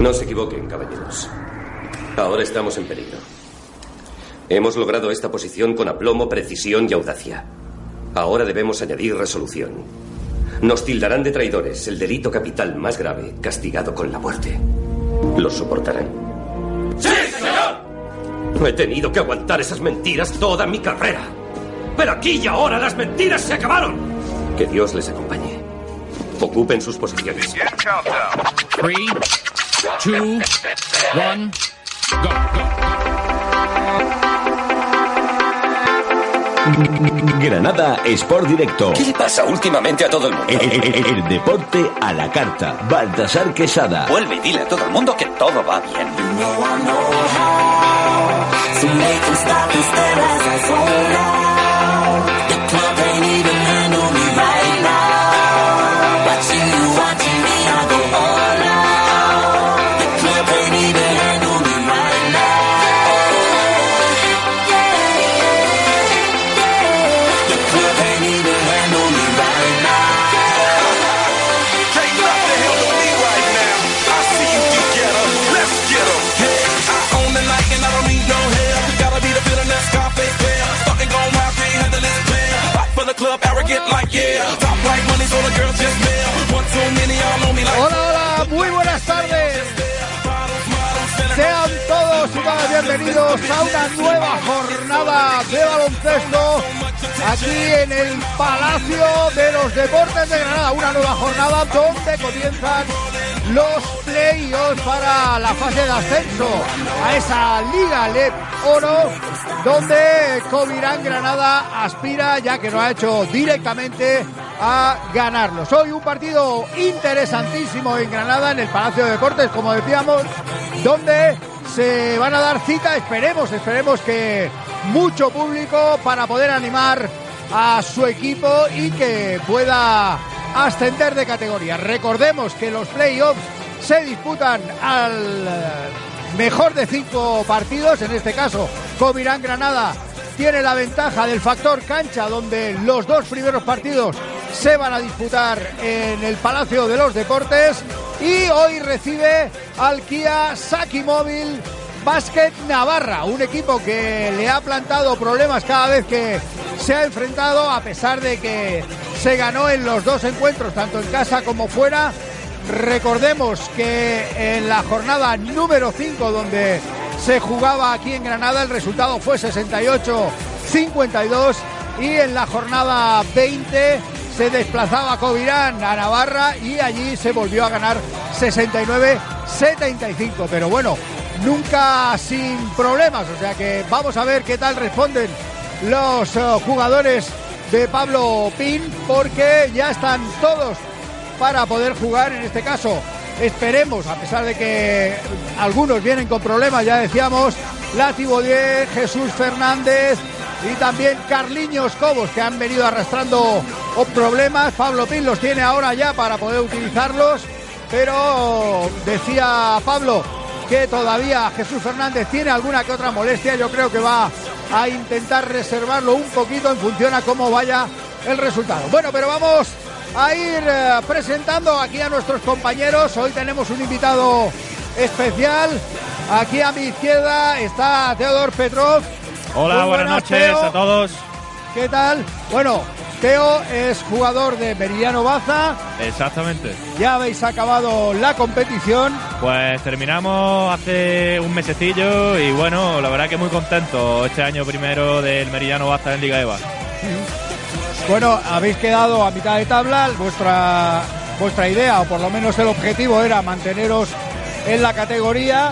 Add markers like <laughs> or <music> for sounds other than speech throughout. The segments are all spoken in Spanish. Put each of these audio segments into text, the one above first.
No se equivoquen, caballeros. Ahora estamos en peligro. Hemos logrado esta posición con aplomo, precisión y audacia. Ahora debemos añadir resolución. Nos tildarán de traidores, el delito capital más grave, castigado con la muerte. ¿Lo soportarán? ¡Sí, señor! He tenido que aguantar esas mentiras toda mi carrera. Pero aquí y ahora las mentiras se acabaron. Que Dios les acompañe. Ocupen sus posiciones. Three, two, one, go, Granada Sport Directo. ¿Qué le pasa últimamente a todo el mundo? El, el- el deporte a la carta. Baltasar Quesada. Vuelve y dile a todo el mundo que todo va bien. Hola, hola, muy buenas tardes. Sean todos y todas bienvenidos a una nueva jornada de baloncesto aquí en el Palacio de los Deportes de Granada. Una nueva jornada donde comienzan los playoffs para la fase de ascenso a esa Liga LEP Oro donde Covirán Granada aspira, ya que lo ha hecho directamente, a ganarlos. Hoy un partido interesantísimo en Granada, en el Palacio de Deportes, como decíamos, donde se van a dar cita, esperemos, esperemos que mucho público para poder animar a su equipo y que pueda ascender de categoría. Recordemos que los playoffs se disputan al mejor de cinco partidos, en este caso Covirán Granada tiene la ventaja del factor cancha, donde los dos primeros partidos se van a disputar en el Palacio de los Deportes y hoy recibe al Kia Saki Móvil Basket Navarra, un equipo que le ha plantado problemas cada vez que se ha enfrentado, a pesar de que se ganó en los dos encuentros, tanto en casa como fuera. Recordemos que en la jornada número 5, donde se jugaba aquí en Granada, el resultado fue 68-52 y en la jornada 20 se desplazaba Covirán a Navarra y allí se volvió a ganar 69-75. Pero bueno, nunca sin problemas, o sea que vamos a ver qué tal responden los eh, jugadores de Pablo Pin porque ya están todos para poder jugar en este caso. Esperemos, a pesar de que algunos vienen con problemas, ya decíamos, Lati Bodier, Jesús Fernández y también Carliños Cobos, que han venido arrastrando problemas. Pablo Pin los tiene ahora ya para poder utilizarlos, pero decía Pablo que todavía Jesús Fernández tiene alguna que otra molestia. Yo creo que va a intentar reservarlo un poquito en función a cómo vaya el resultado. Bueno, pero vamos a ir eh, presentando aquí a nuestros compañeros. Hoy tenemos un invitado especial. Aquí a mi izquierda está Teodor Petrov. Hola, buenas, noches Teo. a todos. ¿Qué tal? Bueno, Teo es jugador de Meridiano Baza. Exactamente. Ya habéis acabado la competición. Pues terminamos hace un mesecillo y bueno, la verdad que muy contento este año primero del Meridiano Basta en Liga EVA. Bueno, habéis quedado a mitad de tabla. Vuestra, vuestra idea, o por lo menos el objetivo, era manteneros en la categoría.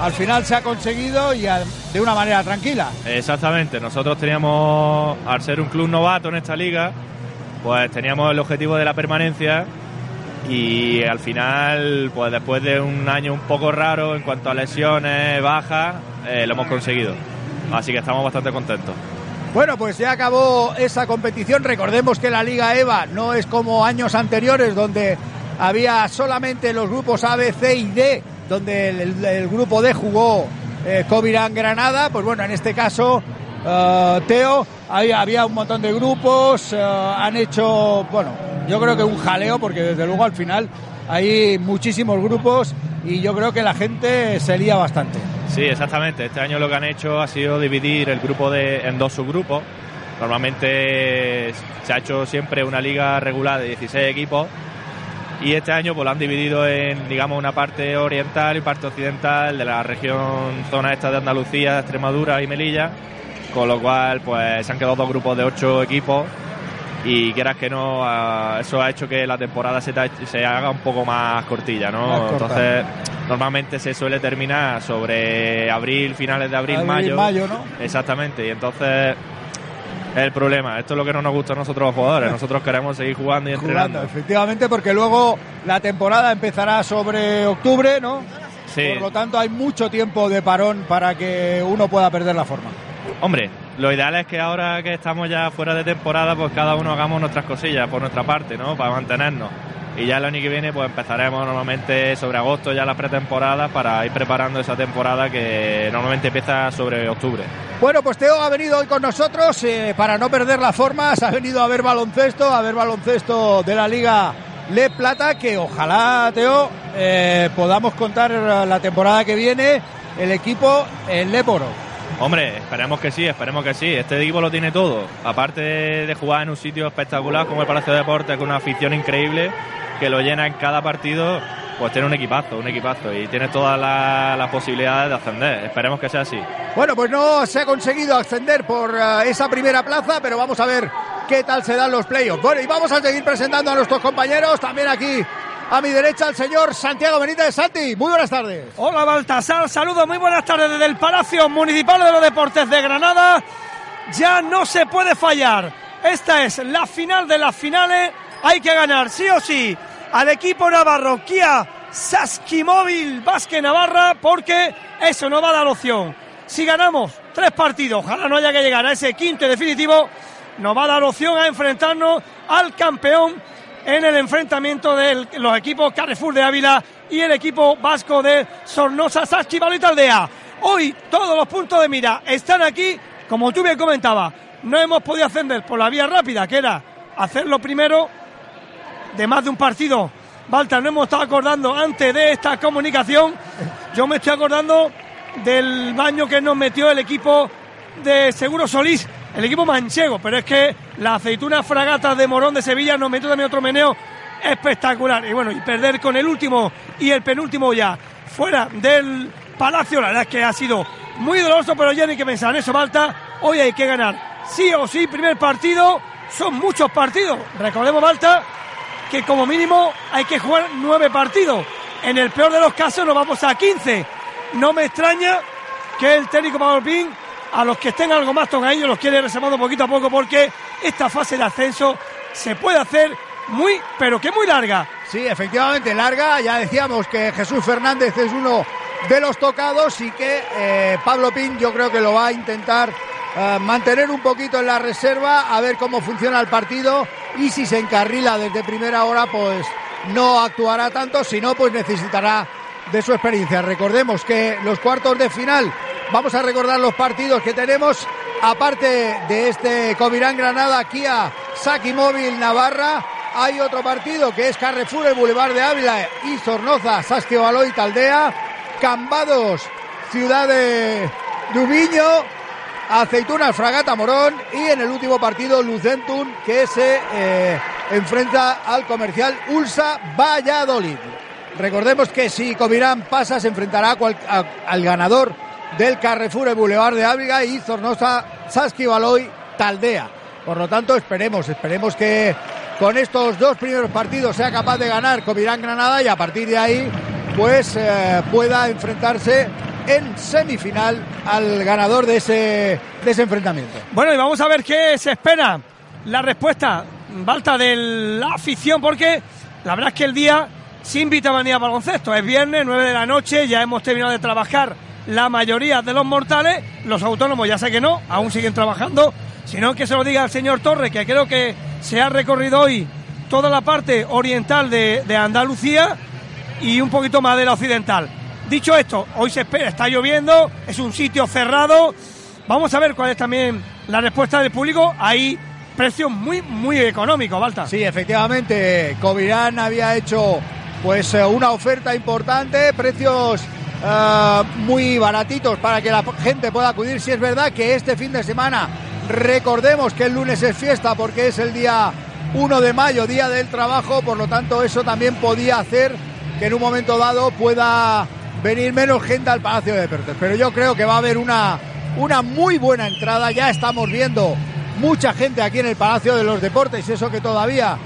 Al final se ha conseguido y de una manera tranquila. Exactamente, nosotros teníamos, al ser un club novato en esta liga, pues teníamos el objetivo de la permanencia y al final, pues después de un año un poco raro en cuanto a lesiones, bajas, eh, lo hemos conseguido. Así que estamos bastante contentos. Bueno, pues ya acabó esa competición. Recordemos que la Liga EVA no es como años anteriores donde había solamente los grupos A, B, C y D, donde el, grupo D jugó eh, Covirán Granada. Pues bueno, en este caso, eh, Teo, había, había un montón de grupos, eh, han hecho, bueno, yo creo que un jaleo, porque desde luego al final hay muchísimos grupos y yo creo que la gente se lía bastante. Sí, exactamente. Este año lo que han hecho ha sido dividir el grupo de, en dos subgrupos. Normalmente se ha hecho siempre una liga regular de 16 equipos y este año pues lo han dividido en digamos una parte oriental y parte occidental de la región zona esta de Andalucía, Extremadura y Melilla, con lo cual pues se han quedado dos grupos de ocho equipos y quieras que no eso ha hecho que la temporada se, se haga un poco más cortilla, ¿no? Entonces normalmente se suele terminar sobre abril, finales de abril, Abril, mayo. mayo, ¿no? Exactamente, y entonces es el problema. Esto es lo que no nos gusta a nosotros los jugadores. Nosotros queremos seguir jugando y entrenando. Jugando, efectivamente, porque luego la temporada empezará sobre octubre, ¿no? Sí. Por lo tanto, hay mucho tiempo de parón para que uno pueda perder la forma. Hombre, lo ideal es que ahora que estamos ya fuera de temporada, pues cada uno hagamos nuestras cosillas por nuestra parte, ¿no? Para mantenernos. Y ya el año que viene, pues empezaremos normalmente sobre agosto ya la pretemporada para ir preparando esa temporada que normalmente empieza sobre octubre. Bueno, pues Teo ha venido hoy con nosotros eh, para no perder la forma. Se ha venido a ver baloncesto, a ver baloncesto de la Liga Le Plata, que ojalá, Teo, eh, podamos contar la temporada que viene el equipo en Leporo. Hombre, esperemos que sí, esperemos que sí. Este equipo lo tiene todo. Aparte de, jugar en un sitio espectacular como el Palacio de Deportes, con una afición increíble que lo llena en cada partido, pues tiene un equipazo, un equipazo. Y tiene todas la- las posibilidades de ascender. Esperemos que sea así. Bueno, pues no se ha conseguido ascender por eh, esa primera plaza, pero vamos a ver qué tal se dan los playoffs. Bueno, y vamos a seguir presentando a nuestros compañeros. También aquí a mi derecha el señor Santiago Benítez. Santi, muy buenas tardes. Hola Baltasar, saludos, muy buenas tardes desde el Palacio Municipal de los Deportes de Granada. Ya no se puede fallar. Esta es la final de las finales. Hay que ganar sí o sí al equipo navarro Kia Saskimóvil Vázquez Navarra porque eso no va a dar opción. Si ganamos tres partidos, ojalá no haya que llegar a ese quinto definitivo, nos va a dar opción a enfrentarnos al campeón en el enfrentamiento de los equipos Carrefour de Ávila y el equipo vasco de Sornosa Saskibalo y Taldea. Hoy todos los puntos de mira están aquí, como tú bien comentabas, no hemos podido ascender por la vía rápida, que era hacerlo primero de más de un partido. Balta, no hemos estado acordando antes de esta comunicación. Yo me estoy acordando del baño que nos metió el equipo de Seguro Solís, el equipo manchego, pero es que la aceituna fragata de Morón de Sevilla nos metió también otro meneo espectacular. Y bueno, y perder con el último y el penúltimo ya fuera del Palacio, la verdad es que ha sido muy doloroso, pero ya hay que pensar en eso, Balta. Hoy hay que ganar sí o sí, primer partido. Son muchos partidos. Recordemos, Balta, que como mínimo hay que jugar nueve partidos. En el peor de los casos nos vamos a 15. No me extraña que el técnico Pablo a los que estén algo más ellos los quiere reservando poquito a poco porque esta fase de ascenso se puede hacer muy, pero que muy larga. Sí, efectivamente, larga. Ya decíamos que Jesús Fernández es uno de los tocados y que eh, Pablo Pin yo creo que lo va a intentar eh, mantener un poquito en la reserva, a ver cómo funciona el partido y si se encarrila desde primera hora, pues no actuará tanto, si no, pues necesitará de su experiencia. Recordemos que los cuartos de final, vamos a recordar los partidos que tenemos, aparte de este Comirán Granada, Kia, Saki Móvil Navarra, hay otro partido que es Carrefour, el Boulevard de Ávila y Sornoza, Sasquio Baloy, Taldea, Cambados, Ciudad de Dubiño, Aceitunas, Fragata Morón y en el último partido Lucentum que se eh, enfrenta al comercial Ulsa Valladolid. Recordemos que si Comirán pasa se enfrentará al ganador del Carrefour el Boulevard de Ávila y Zornosa Saski Baloy Taldea. Por lo tanto, esperemos, esperemos que con estos dos primeros partidos sea capaz de ganar Comirán Granada y a partir de ahí pues eh, pueda enfrentarse en semifinal al ganador de ese, de ese enfrentamiento. Bueno, y vamos a ver qué se espera. La respuesta, Balta, de la afición, porque la verdad es que el día se invita a venir a baloncesto. Es viernes, 9 de la noche, ya hemos terminado de trabajar la mayoría de los mortales. Los autónomos ya sé que no, aún siguen trabajando. Sino que se lo diga al señor Torres, que creo que se ha recorrido hoy toda la parte oriental de, de Andalucía y un poquito más de la occidental. Dicho esto, hoy se espera, está lloviendo, es un sitio cerrado. Vamos a ver cuál es también la respuesta del público. Hay precios muy, muy económicos, Balta. Sí, efectivamente, Covirán había hecho pues eh, una oferta importante, precios eh, muy baratitos para que la gente pueda acudir. Si es verdad que este fin de semana, recordemos que el lunes es fiesta porque es el día 1 de mayo, día del trabajo, por lo tanto eso también podía hacer que en un momento dado pueda venir menos gente al Palacio de Deportes. Pero yo creo que va a haber una, una muy buena entrada. Ya estamos viendo mucha gente aquí en el Palacio de los Deportes, eso que todavía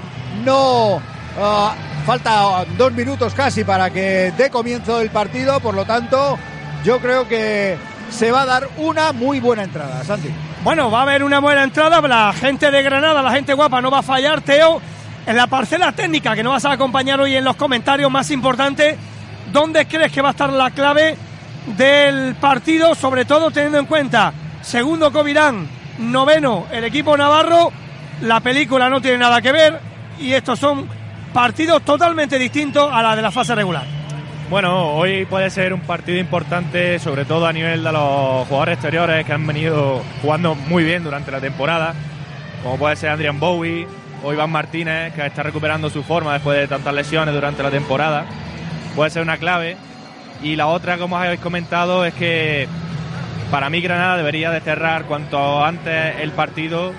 no uh, falta dos minutos casi para que dé comienzo el partido, por lo tanto yo creo que se va a dar una muy buena entrada, Santi. Bueno, va a haber una buena entrada, la gente de Granada, la gente guapa no va a fallar, Teo. En la parcela técnica que nos vas a acompañar hoy en los comentarios más importantes, ¿dónde crees que va a estar la clave del partido? Sobre todo teniendo en cuenta, segundo Covirán, noveno el equipo navarro, la película no tiene nada que ver y estos son partidos totalmente distintos a la de la fase regular. Bueno, hoy puede ser un partido importante, sobre todo a nivel de los jugadores exteriores que han venido jugando muy bien durante la temporada, como puede ser Adrian Bowie o Iván Martínez, que está recuperando su forma después de tantas lesiones durante la temporada. Puede ser una clave. Y la otra, como habéis comentado, es que para mí Granada debería de cerrar cuanto antes el partido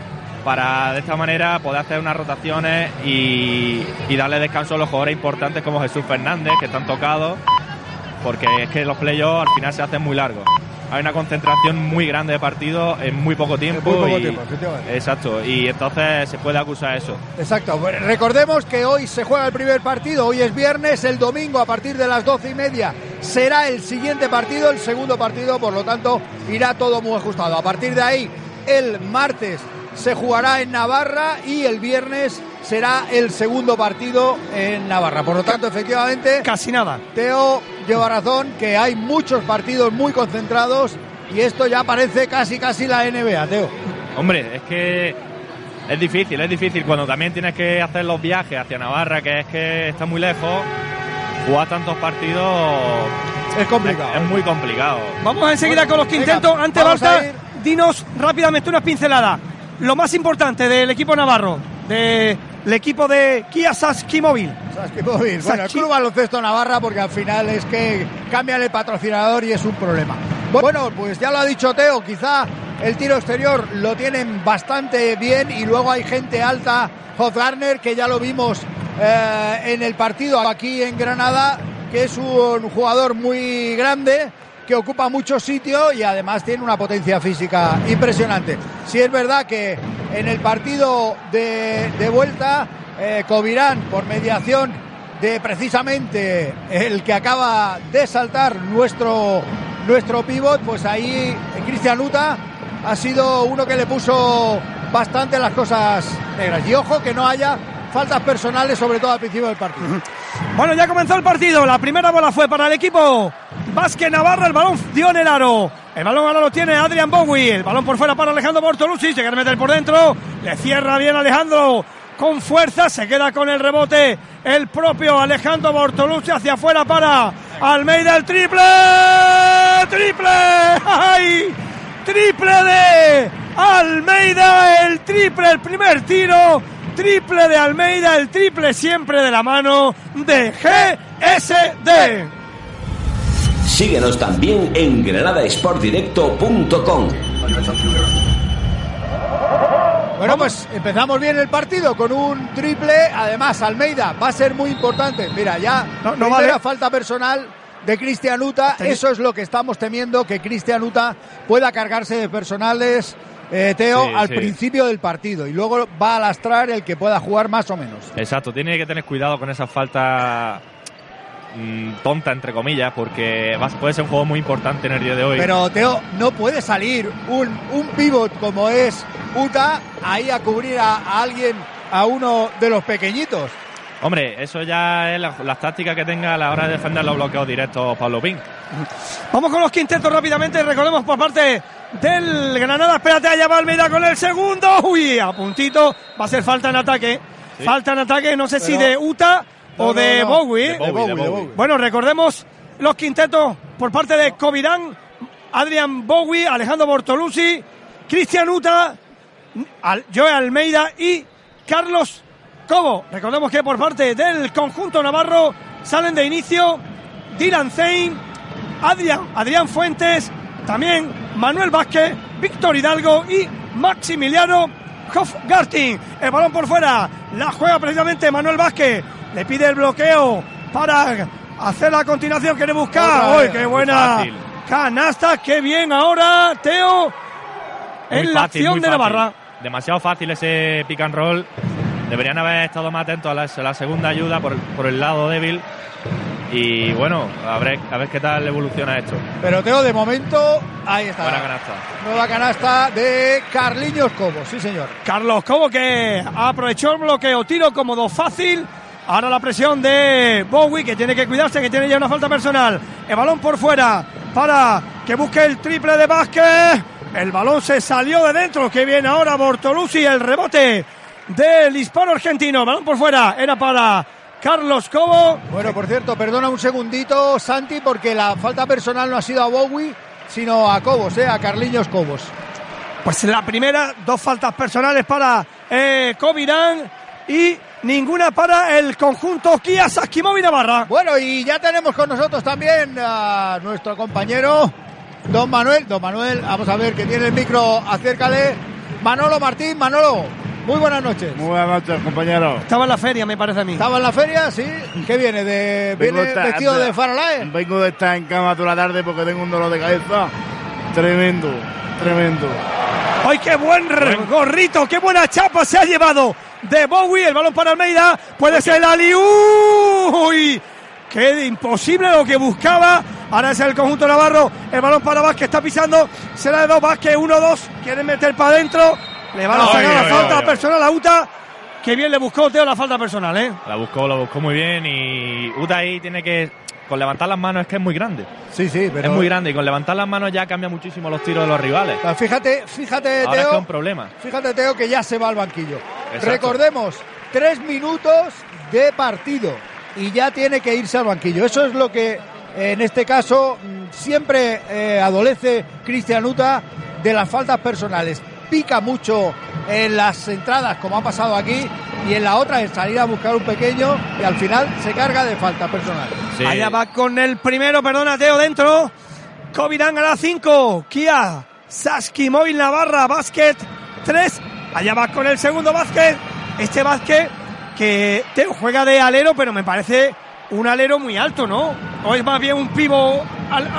para de esta manera poder hacer unas rotaciones y, darle descanso a los jugadores importantes como Jesús Fernández, que están tocados, porque es que los playoffs al final se hacen muy largos. Hay una concentración muy grande de partidos en muy poco tiempo. Muy poco y, tiempo, efectivamente. Exacto, y entonces se puede acusar eso. Exacto. Recordemos que hoy se juega el primer partido, hoy es viernes, el domingo a partir de las doce y media será el siguiente partido, el segundo partido, por lo tanto irá todo muy ajustado. A partir de ahí, el martes se jugará en Navarra y el viernes será el segundo partido en Navarra. Por lo tanto, efectivamente, casi nada. Teo lleva razón que hay muchos partidos muy concentrados y esto ya parece casi casi la NBA, Teo. Hombre, es que es difícil, es difícil cuando también tienes que hacer los viajes hacia Navarra, que es que está muy lejos. Jugar tantos partidos es complicado. Es, es muy complicado. Vamos enseguida con los quintetos. Ante Balta, dinos rápidamente unas pinceladas lo más importante del equipo navarro, del equipo de Kia Saski Móvil. Saski Móvil. Bueno, el Club Baloncesto Navarra, porque al final es que cambian el patrocinador y es un problema. Bueno, pues ya lo ha dicho Teo, quizá el tiro exterior lo tienen bastante bien y luego hay gente alta, Garner, que ya lo vimos eh, en el partido aquí en Granada, que es un jugador muy grande que ocupa mucho sitio y además tiene una potencia física impresionante. Si es verdad que en el partido de, vuelta, eh, Covirán, por mediación de precisamente el que acaba de saltar nuestro, nuestro pivot, pues ahí Cristian Uta ha sido uno que le puso bastante las cosas negras. Y ojo que no haya faltas personales, sobre todo al principio del partido. Bueno, ya comenzó el partido. La primera bola fue para el equipo Vázquez Navarra. El balón dio en el aro. El balón ahora lo tiene Adrian Bowie. El balón por fuera para Alejandro Bortolucci. Se quiere meter por dentro. Le cierra bien Alejandro. Con fuerza se queda con el rebote el propio Alejandro Bortolucci hacia afuera para Almeida el triple. ¡Triple! ¡Ay! Triple de Almeida, el triple, el primer tiro triple de Almeida, el triple siempre de la mano de GSD. Síguenos también en granadasportdirecto.com. Bueno, pues empezamos bien el partido con un triple. Además, Almeida va a ser muy importante. Mira, ya no, no vale falta personal de Cristian Uta. Eso es lo que estamos temiendo, que Cristian Uta pueda cargarse de personales eh, Teo, Sí, al sí. principio del partido y luego va a lastrar el que pueda jugar más o menos. Exacto, tiene que tener cuidado con esa falta mm, tonta, entre comillas, porque va- puede ser un juego muy importante en el día de hoy. Pero Teo, no puede salir un, un pivot como es Uta ahí a cubrir a, a alguien, a uno de los pequeñitos. Hombre, eso ya es la- las tácticas que tenga a la hora de defender los bloqueos directos Pablo Pin. <laughs> Vamos con los quintetos rápidamente. Recordemos por parte del Granada. Espérate, allá va Almeida con el segundo. Uy, a puntito. Va a ser falta en ataque. Sí. Falta en ataque, no sé si de Uta No, o no, de no. Bowie. De Bowie, de Bowie. Bueno, recordemos los quintetos por parte de Covirán, Adrian Bowie, Alejandro Bortolucci, Cristian Uta, Joe Almeida y Carlos Cobo. Recordemos que por parte del conjunto navarro, salen de inicio Dylan Zane, Adrián, Adrián Fuentes, también Manuel Vázquez, Víctor Hidalgo y Maximiliano Hofgarting. El balón por fuera, la juega precisamente Manuel Vázquez, le pide el bloqueo para hacer la continuación, quiere buscar. ¡Uy, qué buena! Canasta, qué bien ahora, Teo, en la acción de Navarra. Demasiado fácil ese pick and roll. Deberían haber estado más atentos a la, segunda ayuda por, por, el lado débil. Y bueno, a ver, a ver qué tal evoluciona esto. Pero Teo, de momento, ahí está. Buena canasta. Nueva canasta de Carliños Cobo, sí señor. Carlos Cobo que aprovechó el bloqueo, tiro cómodo, fácil. Ahora la presión de Bowie, que tiene que cuidarse, que tiene ya una falta personal. El balón por fuera para que busque el triple de Vázquez. El balón se salió de dentro. Que viene ahora Bortolucci. El rebote del hispano argentino. balón por fuera. Era para Carlos Cobo. Bueno, por cierto, perdona un segundito, Santi, porque la falta personal no ha sido a Bowie, sino a Cobos, ¿eh? a Carliños Cobos. Pues la primera, dos faltas personales para eh, Covirán y ninguna para el conjunto Kia Saskimovi Navarra. Bueno, y ya tenemos con nosotros también a nuestro compañero Don Manuel. Don Manuel, vamos a ver que tiene el micro, acércale. Manolo Martín, Manolo, muy buenas noches. Muy buenas noches, compañero. Estaba en la feria, me parece a mí. ¿Estaba en la feria? Sí. ¿Qué viene? ¿De, ¿Viene vestido de faralae? Vengo de estar en cama toda la tarde porque tengo un dolor de cabeza tremendo, tremendo. ¡Ay, qué buen, gorrito! ¡Qué buena chapa se ha llevado de Bowie! El balón para Almeida. Puede ser el Ali. ¡Uy! ¡Qué imposible lo que buscaba! Ahora es el conjunto Navarro. El balón para Vázquez está pisando. Será de dos Vázquez, uno, dos. Quieren meter para adentro. Le van a sacar la falta personal a Uta. Qué bien le buscó Teo la falta personal, ¿eh? La buscó, la buscó muy bien. Y Uta ahí tiene que. Con levantar las manos es que es muy grande. Sí, sí, pero. Es muy grande y con levantar las manos ya cambia muchísimo los tiros de los rivales. Fíjate, fíjate, Ahora Teo. Es un problema. Fíjate, Teo, que ya se va al banquillo. Recordemos, tres minutos de partido y ya tiene que irse al banquillo. Eso es lo que en este caso mm, siempre eh, adolece Cristian Uta de las faltas personales. Pica mucho en las entradas, como ha pasado aquí, y en la otra es salir a buscar un pequeño y al final se carga de falta personal. Allá va con el primero, perdona, Teo, dentro. Covirán a la 5. Kia, Saski, Móvil Navarra, Básquet 3. Allá va con el segundo básquet. Este básquet que Teo juega de alero, pero me parece un alero muy alto, ¿no? O es más bien un pivo,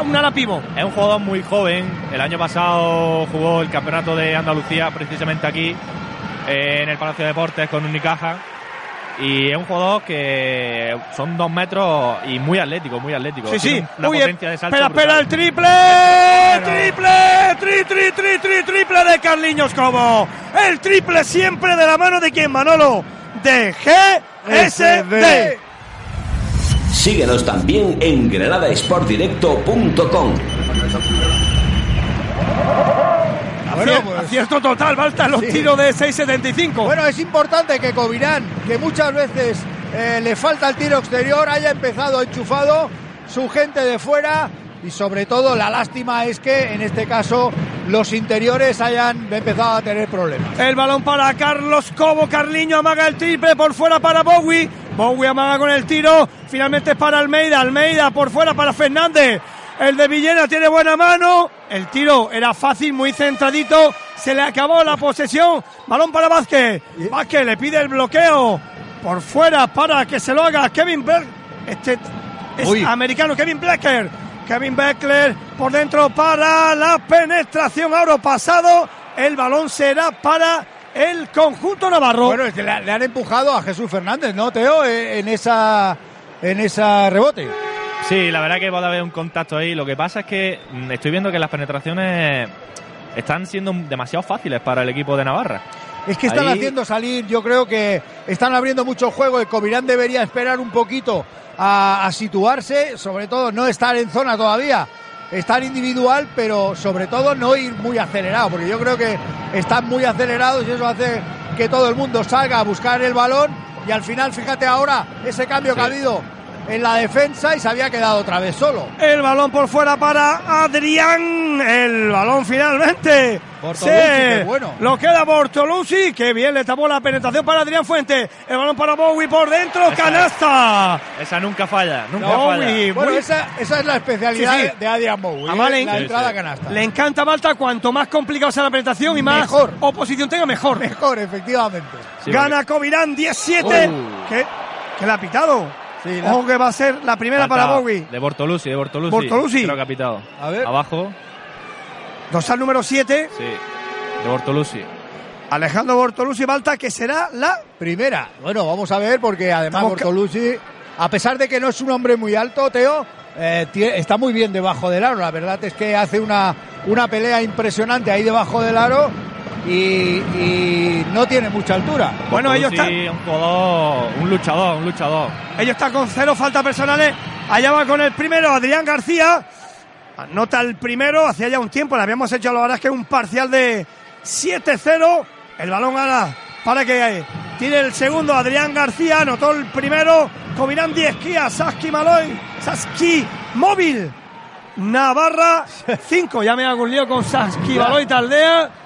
un ala pivo. Es un jugador muy joven. El año pasado jugó el campeonato de Andalucía precisamente aquí, en el Palacio de Deportes con Unicaja. Y es un jugador que son dos metros y muy atlético, muy atlético. Sí, sí. Una muy potencia de salto espera, espera, el triple. Triple, tri, tri, tri, tri, triple de Carliños Como. El triple siempre de la mano de quien, Manolo. De GSD. Síguenos también en granadasportdirecto.com. Bueno, pues, acierto total, Balta, los tiros de 6.75. Bueno, es importante que Covirán, que muchas veces eh, le falta el tiro exterior, haya empezado enchufado su gente de fuera y sobre todo la lástima es que en este caso los interiores hayan empezado a tener problemas. El balón para Carlos Cobo, Carliño amaga el triple por fuera para Bowie, Bowie amaga con el tiro, finalmente es para Almeida, Almeida por fuera para Fernández, el de Villena tiene buena mano, el tiro era fácil, muy centradito, se le acabó la posesión, balón para Vázquez, Vázquez le pide el bloqueo por fuera para que se lo haga Kevin Berg, este es americano Kevin Blecker, Kevin Beckler por dentro para la penetración. Ahora pasado. El balón será para el conjunto navarro. Bueno, es que le, han empujado a Jesús Fernández, ¿no, Teo? Eh, en esa, en esa rebote. Sí, la verdad que va a haber un contacto ahí. Lo que pasa es que mm, estoy viendo que las penetraciones están siendo demasiado fáciles para el equipo de Navarra. Es que están haciendo salir, yo creo que están abriendo mucho juego. El Covirán debería esperar un poquito a, situarse, sobre todo no estar en zona todavía, estar individual, pero sobre todo no ir muy acelerado, porque yo creo que están muy acelerados y eso hace que todo el mundo salga a buscar el balón y al final, fíjate ahora, ese cambio que ha habido en la defensa y se había quedado otra vez solo. El balón por fuera para Adrián. El balón finalmente Bortolucci, qué bueno. Lo queda Bortolucci, que bien le tapó la penetración para Adrián Fuente. El balón para Bowie por dentro, Esa canasta. Esa nunca falla, nunca No, falla. Bowie, Bueno, esa, esa es la especialidad Sí, sí. de Adrian Bowie. ¿eh? le- la entrada sí. canasta. Le encanta a Malta, cuanto más complicado sea la penetración y más Mejor. oposición tenga, mejor. Mejor, efectivamente. Sí, Gana Covirán 17. Uh. ¿Qué? ¿Qué le ha pitado? Sí, la- Ojo que va a ser la primera Falta para Bowie. De Bortolucci, de Bortolucci. Bortolucci. Creo que ha pitado. A ver. Abajo, Dorsal número 7. sí. De Bortolucci. Alejandro Bortolucci Malta, que será la Primera. Bueno, vamos a ver, porque además Estamos a pesar de que no es un hombre muy alto, Teo, eh, está muy bien debajo del aro. La verdad es que hace una, una pelea impresionante ahí debajo del aro y, y no tiene mucha altura. Bueno, ellos están, un luchador, un luchador. ellos están con cero faltas personales. Allá va con el primero Adrián García. Anota el primero, hacía ya un tiempo, le habíamos hecho la verdad es que un parcial de 7-0. El balón ahora para que tire el segundo Adrián García, anotó el primero. 10 Kia, Saski Maloy, Saski Móvil. Navarra <laughs> 5, ya me hago un lío con Saski Maloy Taldea.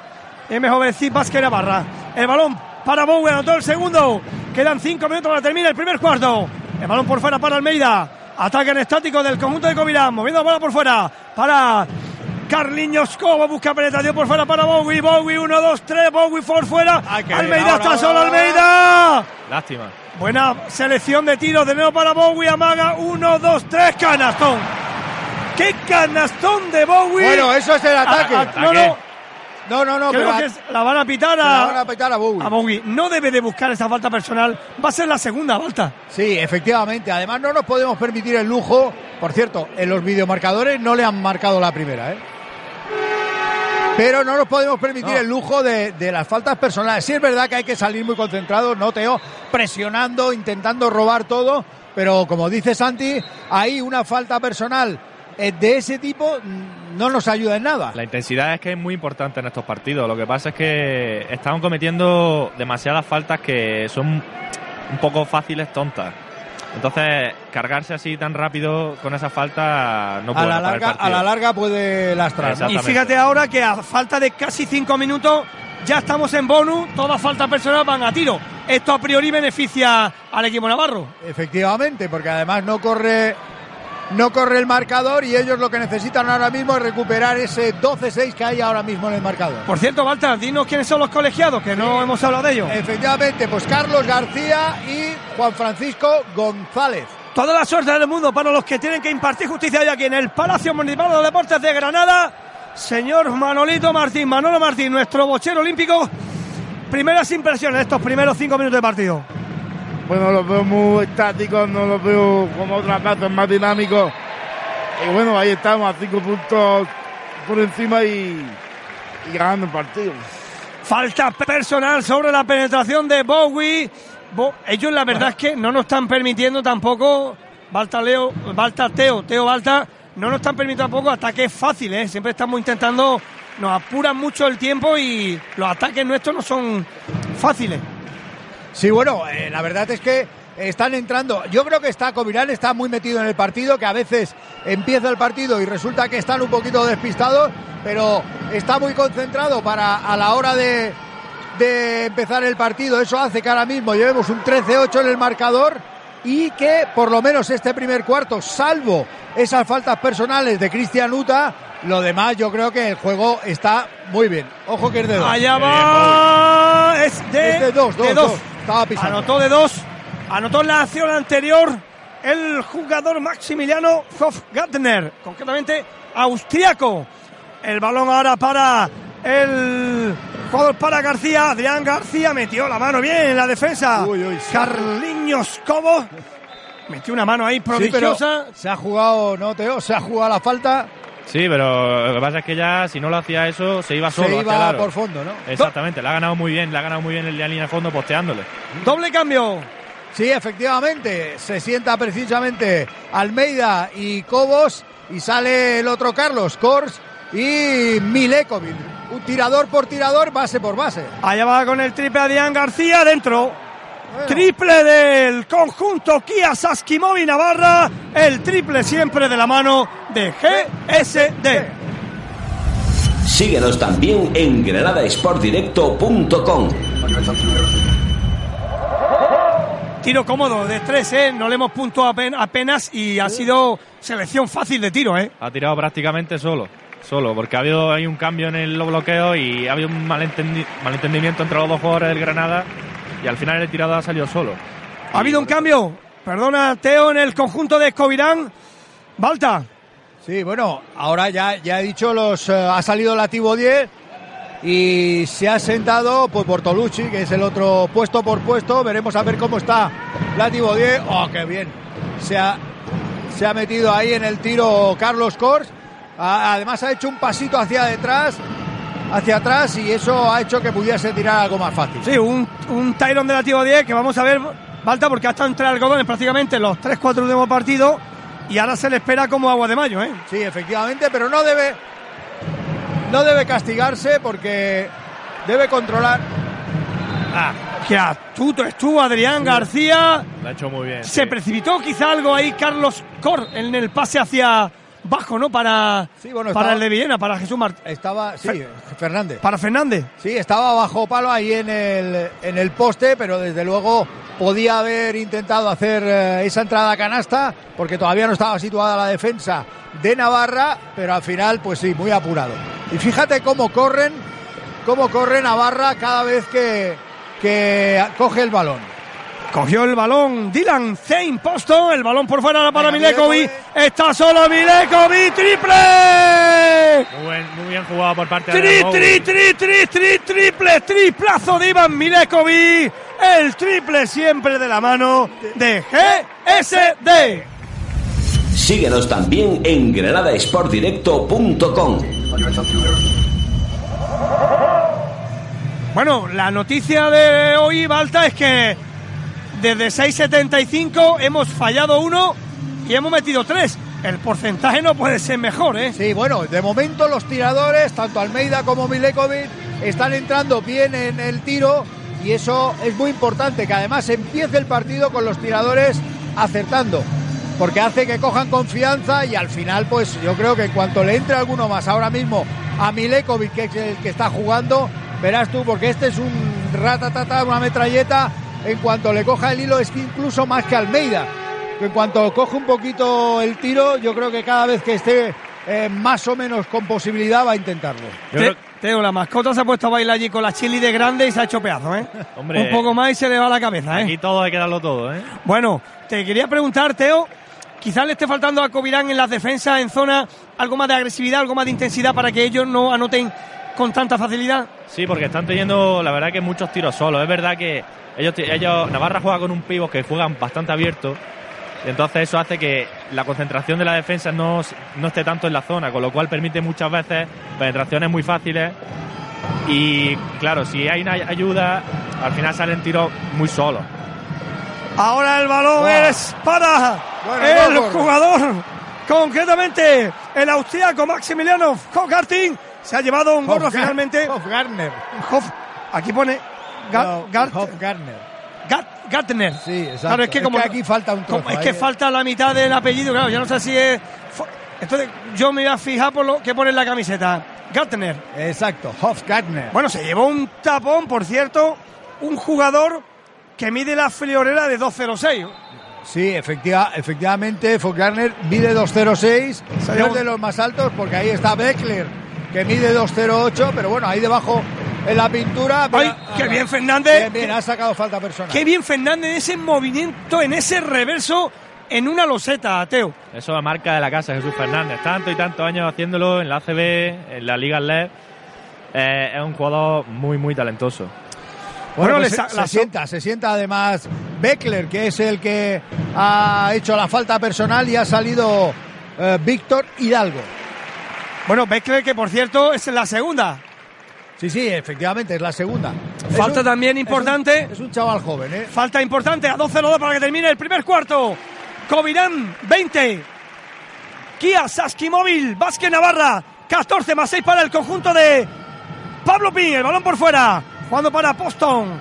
MJBC Vázquez Navarra. El balón para Bowie, anotó el segundo. Quedan 5 minutos para terminar el primer cuarto. El balón por fuera para Almeida. Ataque en estático del conjunto de Covirán. Moviendo la bola por fuera para Carliños Cobo. Busca penetración por fuera para Bowie. Bowie 1, 2, 3. Bowie por fuera. Almeida Ahora, está ahora, solo. ahora. Almeida. Lástima. Buena selección de tiros de nuevo para Bowie. Amaga 1, 2, 3. Canastón. ¡Qué canastón de Bowie! Bueno, eso es el ataque. No, no. No, no, no, Creo pero que es- la van a pitar a, van a petar a Bowie. a Bowie. No debe de buscar esa falta personal. Va a ser la segunda falta. Sí, efectivamente. Además, no nos podemos permitir el lujo. Por cierto, en los videomarcadores no le han marcado la primera, ¿eh? Pero no nos podemos permitir No. el lujo de, de las faltas personales. Sí es verdad que hay que salir muy concentrados, no Teo, presionando, intentando robar todo. Pero como dice Santi, ahí una falta personal eh, de ese tipo mm, no nos ayuda en nada. La intensidad es que es muy importante en estos partidos. Lo que pasa es que estamos cometiendo demasiadas faltas que son un poco fáciles, tontas. Entonces, cargarse así tan rápido con esa falta no a, puede la para el larga, a la larga puede lastrar. ¿no? Y fíjate ahora que a falta de casi cinco minutos ya estamos en bonus. Todas faltas personales van a tiro. Esto a priori beneficia al equipo navarro. Efectivamente, porque además no corre no corre el marcador y ellos lo que necesitan ahora mismo es recuperar ese 12-6 que hay ahora mismo en el marcador. Por cierto, Walter, dinos quiénes son los colegiados, que no hemos hablado de ellos. Efectivamente, pues Carlos García y Juan Francisco González. Toda la suerte del mundo para los que tienen que impartir justicia hoy aquí en el Palacio Municipal de los Deportes de Granada. Señor Manolito Martín, Manolo Martín, nuestro bochero olímpico. Primeras impresiones de estos primeros cinco minutos de partido. Bueno, los veo muy estáticos, no los veo como otras veces más dinámicos. Y bueno, ahí estamos a cinco puntos por encima y, y ganando el partido. Falta personal sobre la penetración de Bowie. Bo- ellos la verdad es que no nos están permitiendo tampoco, Balta Leo, Balta Teo, Teo Balta, no nos están permitiendo tampoco ataques fáciles. ¿eh? Siempre estamos intentando, nos apuran mucho el tiempo y los ataques nuestros no son fáciles. Sí, bueno, eh, la verdad es que están entrando. Yo creo que está Covirán está muy metido en el partido, que a veces empieza el partido y resulta que están un poquito despistados, pero está muy concentrado para a la hora de, de empezar el partido. Eso hace que ahora mismo llevemos un 13-8 en el marcador y que por lo menos este primer cuarto, salvo esas faltas personales de Cristian Uta, lo demás yo creo que el juego está muy bien. Ojo que es de dos. Allá va, es de, Es de dos, dos, de dos. Estaba pisando. Anotó de dos, anotó en la acción anterior el jugador Maximiliano Hofgartner, concretamente austriaco. El balón ahora para el jugador para García, Adrián García metió la mano bien en la defensa. Uy, uy, sí. Carliños Cobo metió una mano ahí Sí, pero prodigiosa. se ha jugado, no Teo, se ha jugado la falta, Sí, pero lo que pasa es que ya si no lo hacía eso, se iba solo. se iba por fondo, ¿no? Exactamente, le ha ganado muy bien, le ha ganado muy bien el de la línea de fondo posteándole. Doble cambio. Sí, efectivamente, se sienta precisamente Almeida y Cobos y sale el otro Carlos, Kors y Milekovic, un tirador por tirador, base por base. Allá va con el triple Adrián García dentro. Triple del conjunto Kia Saskimovi Navarra. El triple siempre de la mano de GSD. Síguenos también en granadasportdirecto.com. Tiro cómodo de tres, ¿eh? No le hemos puntuado apenas y ha sido selección fácil de tiro, ¿eh? Ha tirado prácticamente solo. Solo, porque ha habido hay un cambio en el bloqueo y ha habido un malentendimiento entre los dos jugadores del Granada y al final el tirado ha salido solo. ¿Ha habido un cambio? Perdona, Teo, en el conjunto de Escovirán. Balta. Sí, bueno, ahora ya, ya he dicho, los eh, ha salido Lativo 10 y se ha sentado pues Bortolucci, que es el otro puesto por puesto. Veremos a ver cómo está Lativo 10. ¡Oh, qué bien! Se ha, se ha metido ahí en el tiro Carlos Kors. Además ha hecho un pasito hacia detrás, hacia atrás y eso ha hecho que pudiese tirar algo más fácil. Sí, un, un Tyron de Lativo 10 que vamos a ver, falta porque ha estado entre algodones prácticamente los 3-4 últimos partidos y ahora se le espera como agua de mayo, ¿eh? Sí, efectivamente, pero no debe no debe castigarse porque debe controlar. Ah, qué astuto estuvo Adrián García. Lo ha hecho muy bien. Se precipitó quizá algo ahí Carlos Cor en el pase hacia bajo, ¿no? Para, para el de Villena, para Jesús Martín. Estaba, sí, Fernández. Para Fernández. Sí, estaba bajo palo ahí en el, en el poste, pero desde luego podía haber intentado hacer eh, esa entrada a canasta, porque todavía no estaba situada la defensa de Navarra, pero al final, pues sí, muy apurado. Y fíjate cómo corren, cómo corre Navarra cada vez que, que coge el balón. Cogió el balón Dylan Zane Posto, el balón por fuera para Milekovic. Está solo Milekovic, triple. Muy, bien jugado por parte de Tri, tri, tri, tri, tri, triple, triplazo de Iván Milekovic. El triple siempre de la mano de GSD. Síguenos también en granadasportdirecto.com. Bueno, la noticia de hoy, Balta, es que desde 6.75 hemos fallado uno y hemos metido tres. El porcentaje no puede ser mejor, ¿eh? Sí, bueno, de momento los tiradores, tanto Almeida como Milekovic, están entrando bien en el tiro y eso es muy importante, que además empiece el partido con los tiradores acertando, porque hace que cojan confianza y al final, pues yo creo que en cuanto le entre alguno más ahora mismo a Milekovic, que es el que está jugando, verás tú, porque este es un ratatata, una metralleta en cuanto le coja el hilo es que incluso más que Almeida. En cuanto coge un poquito el tiro, yo creo que cada vez que esté eh, más o menos con posibilidad va a intentarlo. Teo, la mascota se ha puesto a bailar allí con la chili de grande y se ha hecho pedazo, ¿eh? Hombre, un poco más y se le va la cabeza, ¿eh? Aquí todo hay que darlo todo, ¿eh? Bueno, te quería preguntar, Teo, quizás le esté faltando a Covirán en las defensas, en zona, algo más de agresividad, algo más de intensidad para que ellos no anoten con tanta facilidad. Sí, porque están teniendo, la verdad, que muchos tiros solos. Es verdad que ellos, ellos Navarra juega con un pivot que juegan bastante abierto. Y entonces eso hace que la concentración de la defensa no, no esté tanto en la zona, con lo cual permite muchas veces penetraciones muy fáciles. Y claro, si hay una ayuda, al final salen tiros muy solos. Ahora el balón es para el jugador, concretamente el austriaco Maximiliano Hofgarting. Se ha llevado un gorro finalmente. Hofgartner. aquí pone Hofgartner. Gartner. Sí, exacto. Claro, es que, como, aquí falta un trozo, Es que falta la mitad del apellido, claro, yo no sé si es... Entonces yo me voy a fijar por lo que pone en la camiseta. Gartner. Exacto, Hofgartner. Bueno, se llevó un tapón, por cierto, un jugador que mide la friolera de 2.06. Sí, efectiva, efectivamente, Hofgartner mide 2.06, es de los más altos porque ahí está Beckler, que mide 2.08, pero bueno, ahí debajo en la pintura. ¡Ay, qué bien Fernández! Bien, bien, ha sacado falta personal. Qué bien Fernández en ese movimiento, en ese reverso, en una loseta, Teo. Eso es marca de la casa, Jesús Fernández. Tanto y tantos años haciéndolo en la ACB, en la Liga LED. Eh, es un jugador muy, muy talentoso. Bueno, pues se, sienta, se sienta además Beckler, que es el que ha hecho la falta personal y ha salido eh, Víctor Hidalgo. Bueno, Beckler que por cierto es la segunda. Sí, sí, efectivamente, es la segunda. Falta también importante. Es un, chaval joven, ¿eh? Falta importante a 12-2 para que termine el primer cuarto. Covirán 20. Kia Saski Móvil, Vázquez Navarra 14 más 6 para el conjunto de Pablo Pin. El balón por fuera. Jugando para Poston.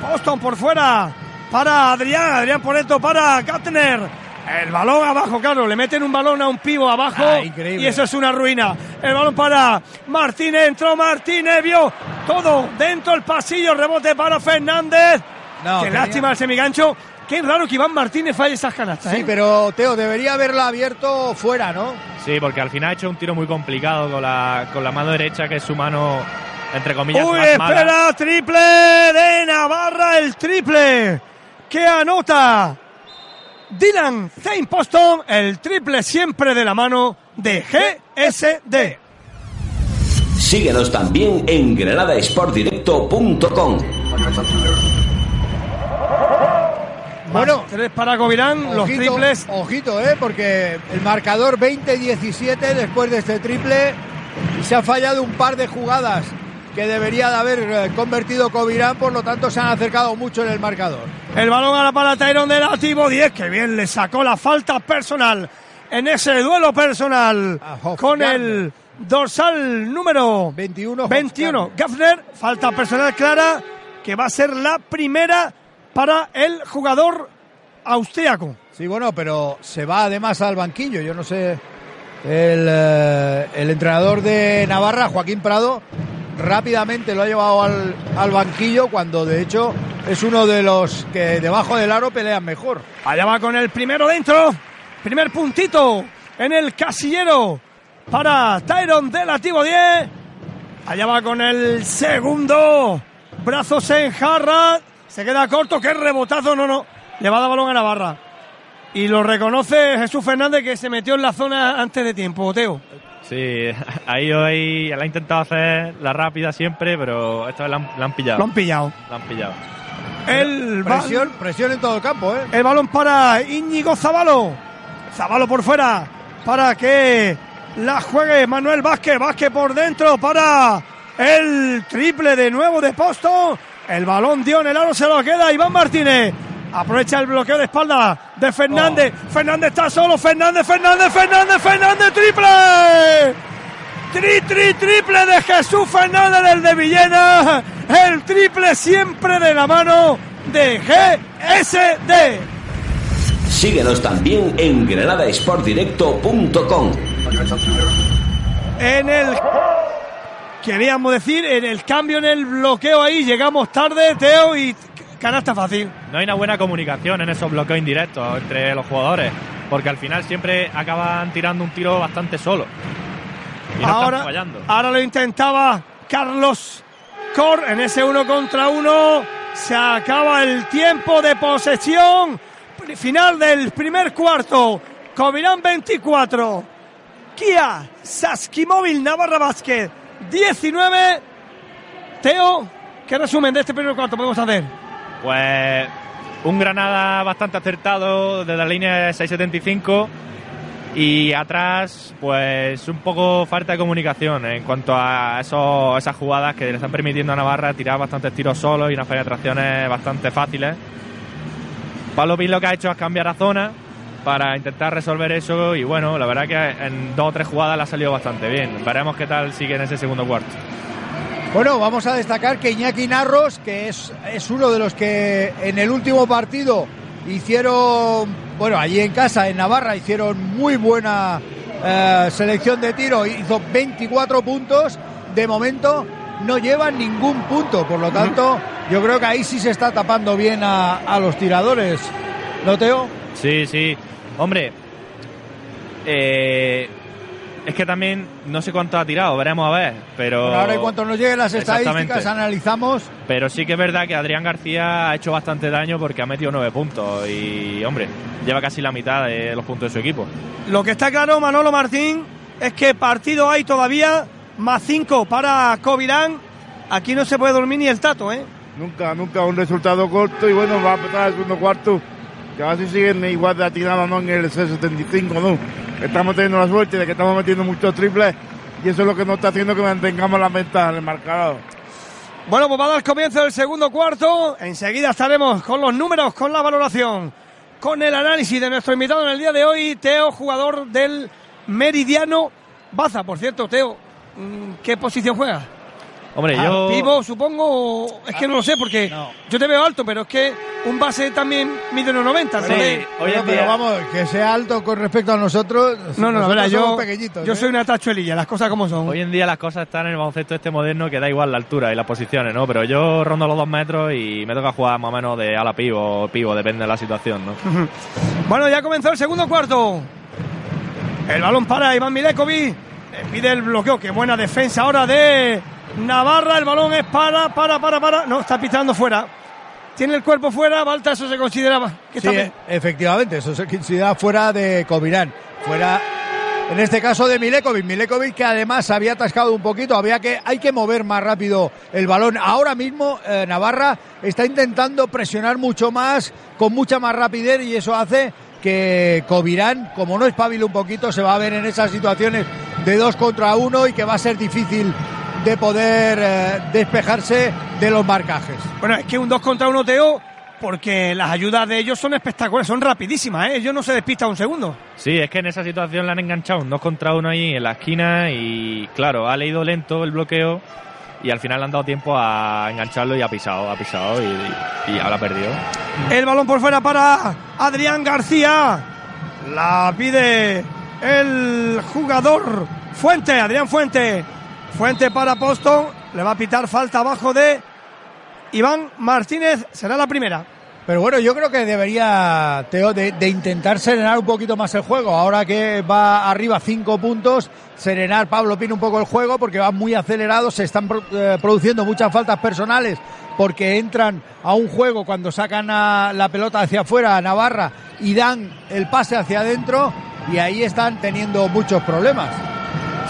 Poston por fuera. Para Adrián. Adrián Poreto para Gatner. El balón abajo, claro, le meten un balón a un pivo abajo Ah, increíble. y eso es una ruina. El balón para Martínez, entró Martínez, vio todo dentro del pasillo, rebote para Fernández. No, Qué tenía- lástima ese migancho. Qué raro que Iván Martínez falle esas canastas. Sí, ¿eh? pero Teo, debería haberla abierto fuera, ¿no? Sí, porque al final ha hecho un tiro muy complicado con la, con la mano derecha, que es su mano, entre comillas, Uy, más mala. espera, triple de Navarra, el triple que anota Dylan Zane Poston, el triple siempre de la mano de GSD. Síguenos también en granadasportdirecto.com. Bueno, Tres para Covirán, los triples. Ojito, ¿eh? Porque el marcador 20-17 después de este triple y se ha fallado un par de jugadas que debería de haber eh, convertido Covirán, por lo tanto se han acercado mucho en el marcador. El balón ahora para Tyrone de Nativo 10, que bien le sacó la falta personal en ese duelo personal con el dorsal número 21. 21. Gaffner, falta personal clara, que va a ser la primera para el jugador austríaco. Sí, bueno, pero se va además al banquillo. Yo no sé, el, eh, el entrenador de Navarra, Joaquín Prado, rápidamente lo ha llevado al, al banquillo cuando de hecho es uno de los que debajo del aro pelean mejor. Allá va con el primero dentro. Primer puntito en el casillero para Tyron de Lativo 10. Allá va con el segundo. Brazos en jarra. Se queda corto. Qué rebotazo. No, no. Le va a dar balón a Navarra. Y lo reconoce Jesús Fernández que se metió en la zona antes de tiempo, Teo. Sí, <laughs> ahí hoy la ha intentado hacer la rápida siempre, pero esta vez la han, la han pillado. Lo han pillado. La han pillado. El, Presión, presión en todo el campo, ¿eh? el balón para Íñigo Zabalo. Zabalo por fuera para que la juegue Manuel Vázquez. Vázquez por dentro para el triple de nuevo de Posto. El balón dio en el aro, se lo queda Iván Martínez. Aprovecha el bloqueo de espalda de Fernández. Fernández está solo. Fernández, Fernández, Fernández, Fernández, triple. Tri, tri, triple de Jesús Fernández del de Villena. El triple siempre de la mano de GSD. Síguenos también en granadasportdirecto.com. En el. Queríamos decir, en el cambio en el bloqueo ahí, llegamos tarde, Teo, y canasta fácil. No hay una buena comunicación en esos bloqueos indirectos entre los jugadores, porque al final siempre acaban tirando un tiro bastante solo. Y no ahora, están fallando. ahora lo intentaba Carlos Cor en ese uno contra uno. Se acaba el tiempo de posesión. Final del primer cuarto. Covirán 24. Kia Saskimóvil Navarra Vázquez 19. Teo, ¿qué resumen de este primer cuarto podemos hacer? Pues un Granada bastante acertado desde la línea de 6.75 y atrás pues un poco falta de comunicación en cuanto a esos, esas jugadas que le están permitiendo a Navarra tirar bastantes tiros solos y unas penetraciones bastante fáciles. Pablo Pin lo que ha hecho es cambiar a zona para intentar resolver eso y bueno, la verdad que en dos o tres jugadas le ha salido bastante bien. Veremos qué tal sigue en ese segundo cuarto. Bueno, vamos a destacar que Iñaki Narros, que es, es uno de los que en el último partido hicieron, bueno, allí en casa, en Navarra, hicieron muy buena eh, selección de tiro, hizo 24 puntos, de momento no llevan ningún punto, por lo tanto, yo creo que ahí sí se está tapando bien a, a los tiradores, ¿no, Teo? Sí, sí. Hombre, eh, es que también no sé cuánto ha tirado, veremos a ver. Pero Bueno, ahora en cuanto nos lleguen las estadísticas analizamos. Pero sí que es verdad que Adrián García ha hecho bastante daño porque ha metido nueve puntos y, hombre, lleva casi la mitad de los puntos de su equipo. Lo que está claro, Manolo Martín, es que partido hay todavía, más cinco para Covirán. Aquí no se puede dormir ni el tato, ¿eh? Nunca, nunca un resultado corto y bueno, va a empezar el segundo cuarto. Que a ver si siguen igual de atinados ¿no? en el C75, ¿no? Estamos teniendo la suerte de que estamos metiendo muchos triples y eso es lo que nos está haciendo que mantengamos la ventaja en el marcador. Bueno, pues va a dar comienzo el segundo cuarto. Enseguida estaremos con los números, con la valoración, con el análisis de nuestro invitado en el día de hoy, Teo, jugador del Meridiano Baza. Por cierto, Teo, mm, ¿qué posición juega? Hombre, yo. Pivo, supongo. Es que no lo sé, porque yo te veo alto, pero es que un base también mide unos 90. Sí, entonces- hoy en pero día. vamos, que sea alto con respecto a nosotros. No, no, no, nosotros verá, somos yo, pequeñitos. yo ¿eh? soy una tachuelilla, las cosas como son. Hoy en día las cosas están en el baloncesto este moderno que da igual la altura y las posiciones, ¿no? Pero yo rondo los dos metros y me toca jugar más o menos de ala pivo o pivo, depende de la situación, ¿no? <laughs> Bueno, ya comenzó el segundo cuarto. El balón para Iván Milekovic. Pide el bloqueo. Qué buena defensa ahora de Navarra. El balón es para, para, para, para. No, está pitando fuera. Tiene el cuerpo fuera. Balta, eso se consideraba. Que Sí, está- eh, efectivamente, eso se considera fuera de Covirán. Fuera, en este caso, de Milekovic. Milekovic que además había atascado un poquito, había que, hay que mover más rápido el balón. Ahora mismo eh, Navarra está intentando presionar mucho más, con mucha más rapidez y eso hace que Covirán, como no espabile un poquito, se va a ver en esas situaciones de dos contra uno y que va a ser difícil de poder eh, despejarse de los marcajes. Bueno, es que un 2 contra 1 Teo, porque las ayudas de ellos son espectaculares, son rapidísimas, ¿eh? Ellos no se despistan un segundo. Sí, es que en esa situación le han enganchado un dos contra uno ahí en la esquina y, claro, ha leído lento el bloqueo y al final le han dado tiempo a engancharlo y ha pisado, ha pisado y, y ahora ha perdido. El balón por fuera para Adrián García. La pide el jugador Fuente, Adrián Fuente. Fuente para Poston. Le va a pitar falta abajo de Iván Martínez. Será la primera. Pero bueno, yo creo que debería, Teo, de, intentar serenar un poquito más el juego. Ahora que va arriba cinco puntos, serenar Pablo Pino un poco el juego porque va muy acelerado, se están eh, produciendo muchas faltas personales porque entran a un juego cuando sacan la pelota hacia afuera a Navarra y dan el pase hacia adentro y ahí están teniendo muchos problemas.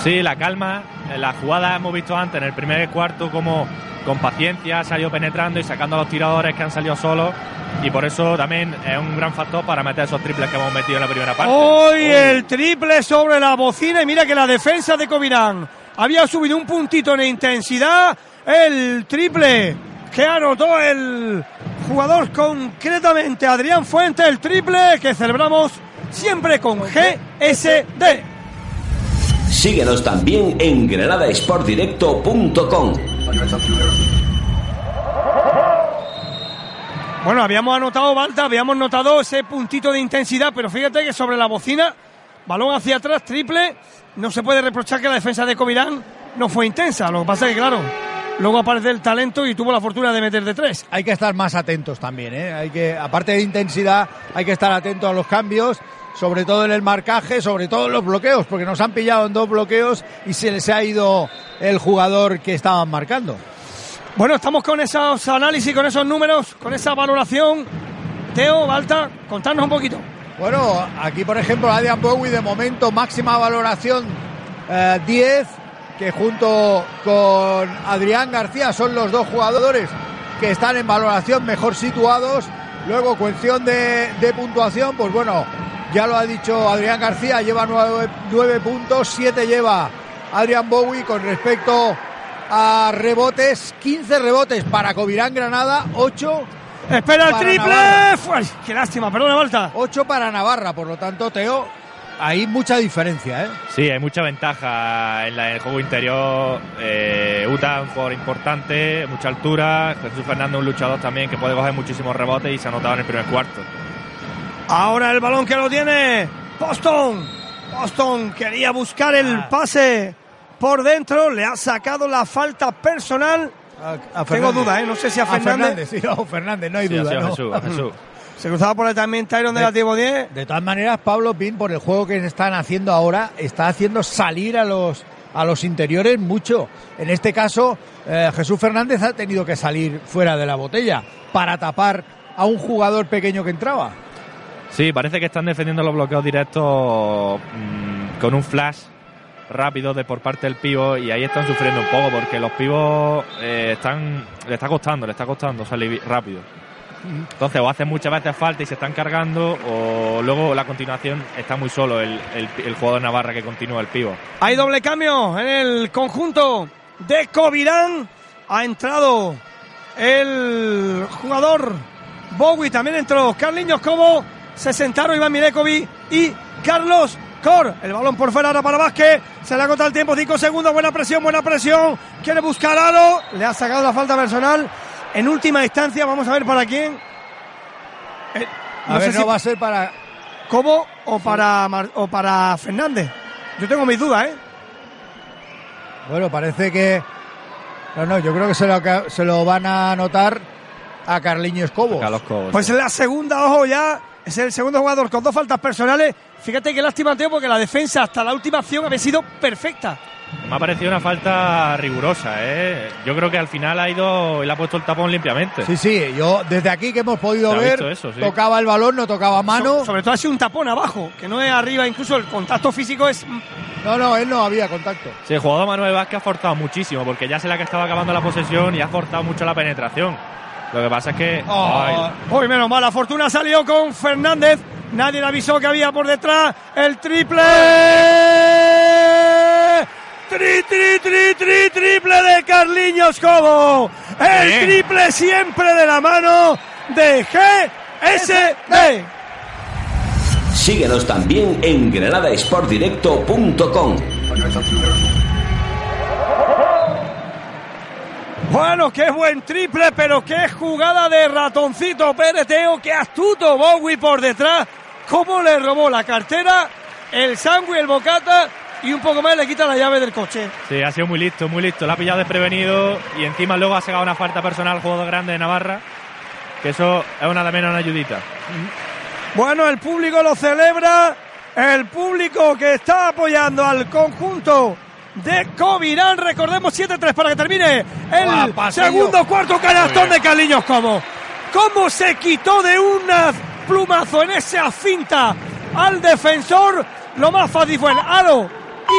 Sí, la calma. En la jugada hemos visto antes, en el primer cuarto, como con paciencia ha salido penetrando y sacando a los tiradores que han salido solos. Y por eso también es un gran factor para meter esos triples que hemos metido en la primera parte. Hoy el triple sobre la bocina y mira que la defensa de Covirán había subido un puntito en intensidad. El triple que anotó el jugador concretamente Adrián Fuente, el triple que celebramos siempre con GSD. Síguenos también en granadasportdirecto.com. Bueno, habíamos anotado Balta, habíamos notado ese puntito de intensidad, pero fíjate que sobre la bocina, balón hacia atrás, triple, no se puede reprochar que la defensa de Covirán no fue intensa. Lo que pasa es que, claro, luego aparece el talento y tuvo la fortuna de meter de tres. hay que estar más atentos también, ¿eh? Hay que, aparte de intensidad, hay que estar atentos a los cambios, sobre todo en el marcaje, sobre todo en los bloqueos, porque nos han pillado en dos bloqueos y se les ha ido el jugador que estaban marcando. Bueno, estamos con esos análisis, con esos números, con esa valoración. Teo, Balta, contadnos un poquito. Bueno, aquí por ejemplo Adrian Bowie de momento máxima valoración eh, 10, que junto con Adrián García son los dos jugadores que están en valoración mejor situados. Luego, cuestión de, de puntuación, pues bueno, ya lo ha dicho Adrián García, lleva nueve, nueve puntos, siete lleva Adrian Bowie con respecto a rebotes, 15 rebotes para Covirán Granada, 8 Espera el Para triple. Ay, qué lástima, perdona, Balta. 8 para Navarra, por lo tanto, Teo, hay mucha diferencia, ¿eh? Sí, hay mucha ventaja en, la- en el juego interior. Eh, Uta, un jugador importante, mucha altura. Jesús Fernández, un luchador también que puede coger muchísimos rebotes y se ha notado en el primer cuarto. Ahora el balón que lo tiene Boston. Boston quería buscar el pase por dentro. Le ha sacado la falta personal. A, a Tengo Fernández. duda, ¿eh? No sé si a Fernández. sí, no, Fernández, no hay Sí, duda. sido ¿no? Jesús, a <laughs> Jesús. Se cruzaba por ahí también Tyron de la Tivo 10. De todas maneras, Pablo Pin, por el juego que están haciendo ahora, está haciendo salir a los a los interiores mucho. En este caso, eh, Jesús Fernández ha tenido que salir fuera de la botella para tapar a un jugador pequeño que entraba. Sí, parece que están defendiendo los bloqueos directos mm, con un flash rápido de por parte del pivo y ahí están sufriendo un poco porque los pivos eh, están le está costando, le está costando salir rápido. Entonces o hacen muchas veces falta y se están cargando o luego la continuación está muy solo el, jugador Navarra que continúa el pivo. Hay doble cambio en el conjunto de Covirán. Ha entrado el jugador Bowie, también entró Carliños Cobo, se sentaron Iván Mirekovic y Carlos Cor, el balón por fuera ahora para Vázquez. Se le ha cortado el tiempo, 5 segundos. Buena presión, buena presión. Quiere buscar Aro. Le ha sacado la falta personal. En última instancia, vamos a ver para quién. Eh, a ver, no va a ser para. ¿Cómo? O para, o para Fernández. Yo tengo mis dudas, ¿eh? Bueno, parece que. No, no, yo creo que se lo, se lo van a anotar a Carliño Cobos. Pues en la segunda, ojo ya, es el segundo jugador con dos faltas personales. Fíjate qué lástima, Teo, porque la defensa hasta la última acción había sido perfecta. Me ha parecido una falta rigurosa, ¿eh? Yo creo que al final ha ido y le ha puesto el tapón limpiamente. Sí, sí, yo desde aquí que hemos podido ver, tocaba el balón, no tocaba mano. sobre todo ha sido un tapón abajo, que no es arriba, incluso el contacto físico es... No, no, él no había contacto. Sí, el jugador Manuel Vázquez ha forzado muchísimo, porque ya se la que estaba acabando la posesión y ha forzado mucho la penetración. Lo que pasa es que. Oh, uy, menos mal, la fortuna salió con Fernández. Nadie le avisó que había por detrás el triple. Tri, tri, tri, tri, triple de Carliños Cobo. El triple siempre de la mano de GSD. Síguenos también en granadasportdirecto.com. Bueno, qué buen triple, pero qué jugada de ratoncito Teo, qué astuto Bowie por detrás. Cómo le robó la cartera, el sándwich, el bocata y un poco más le quita la llave del coche. Sí, ha sido muy listo, muy listo. La ha pillado desprevenido y encima luego ha sacado una falta personal, jugador grande de Navarra. Que eso es una de menos una ayudita. Bueno, el público lo celebra. El público que está apoyando al conjunto de Covirán. Recordemos 7-3 para que termine el segundo cuarto canastón de Carliños Como. Cómo se quitó de un plumazo en esa finta al defensor. Lo más fácil fue el aro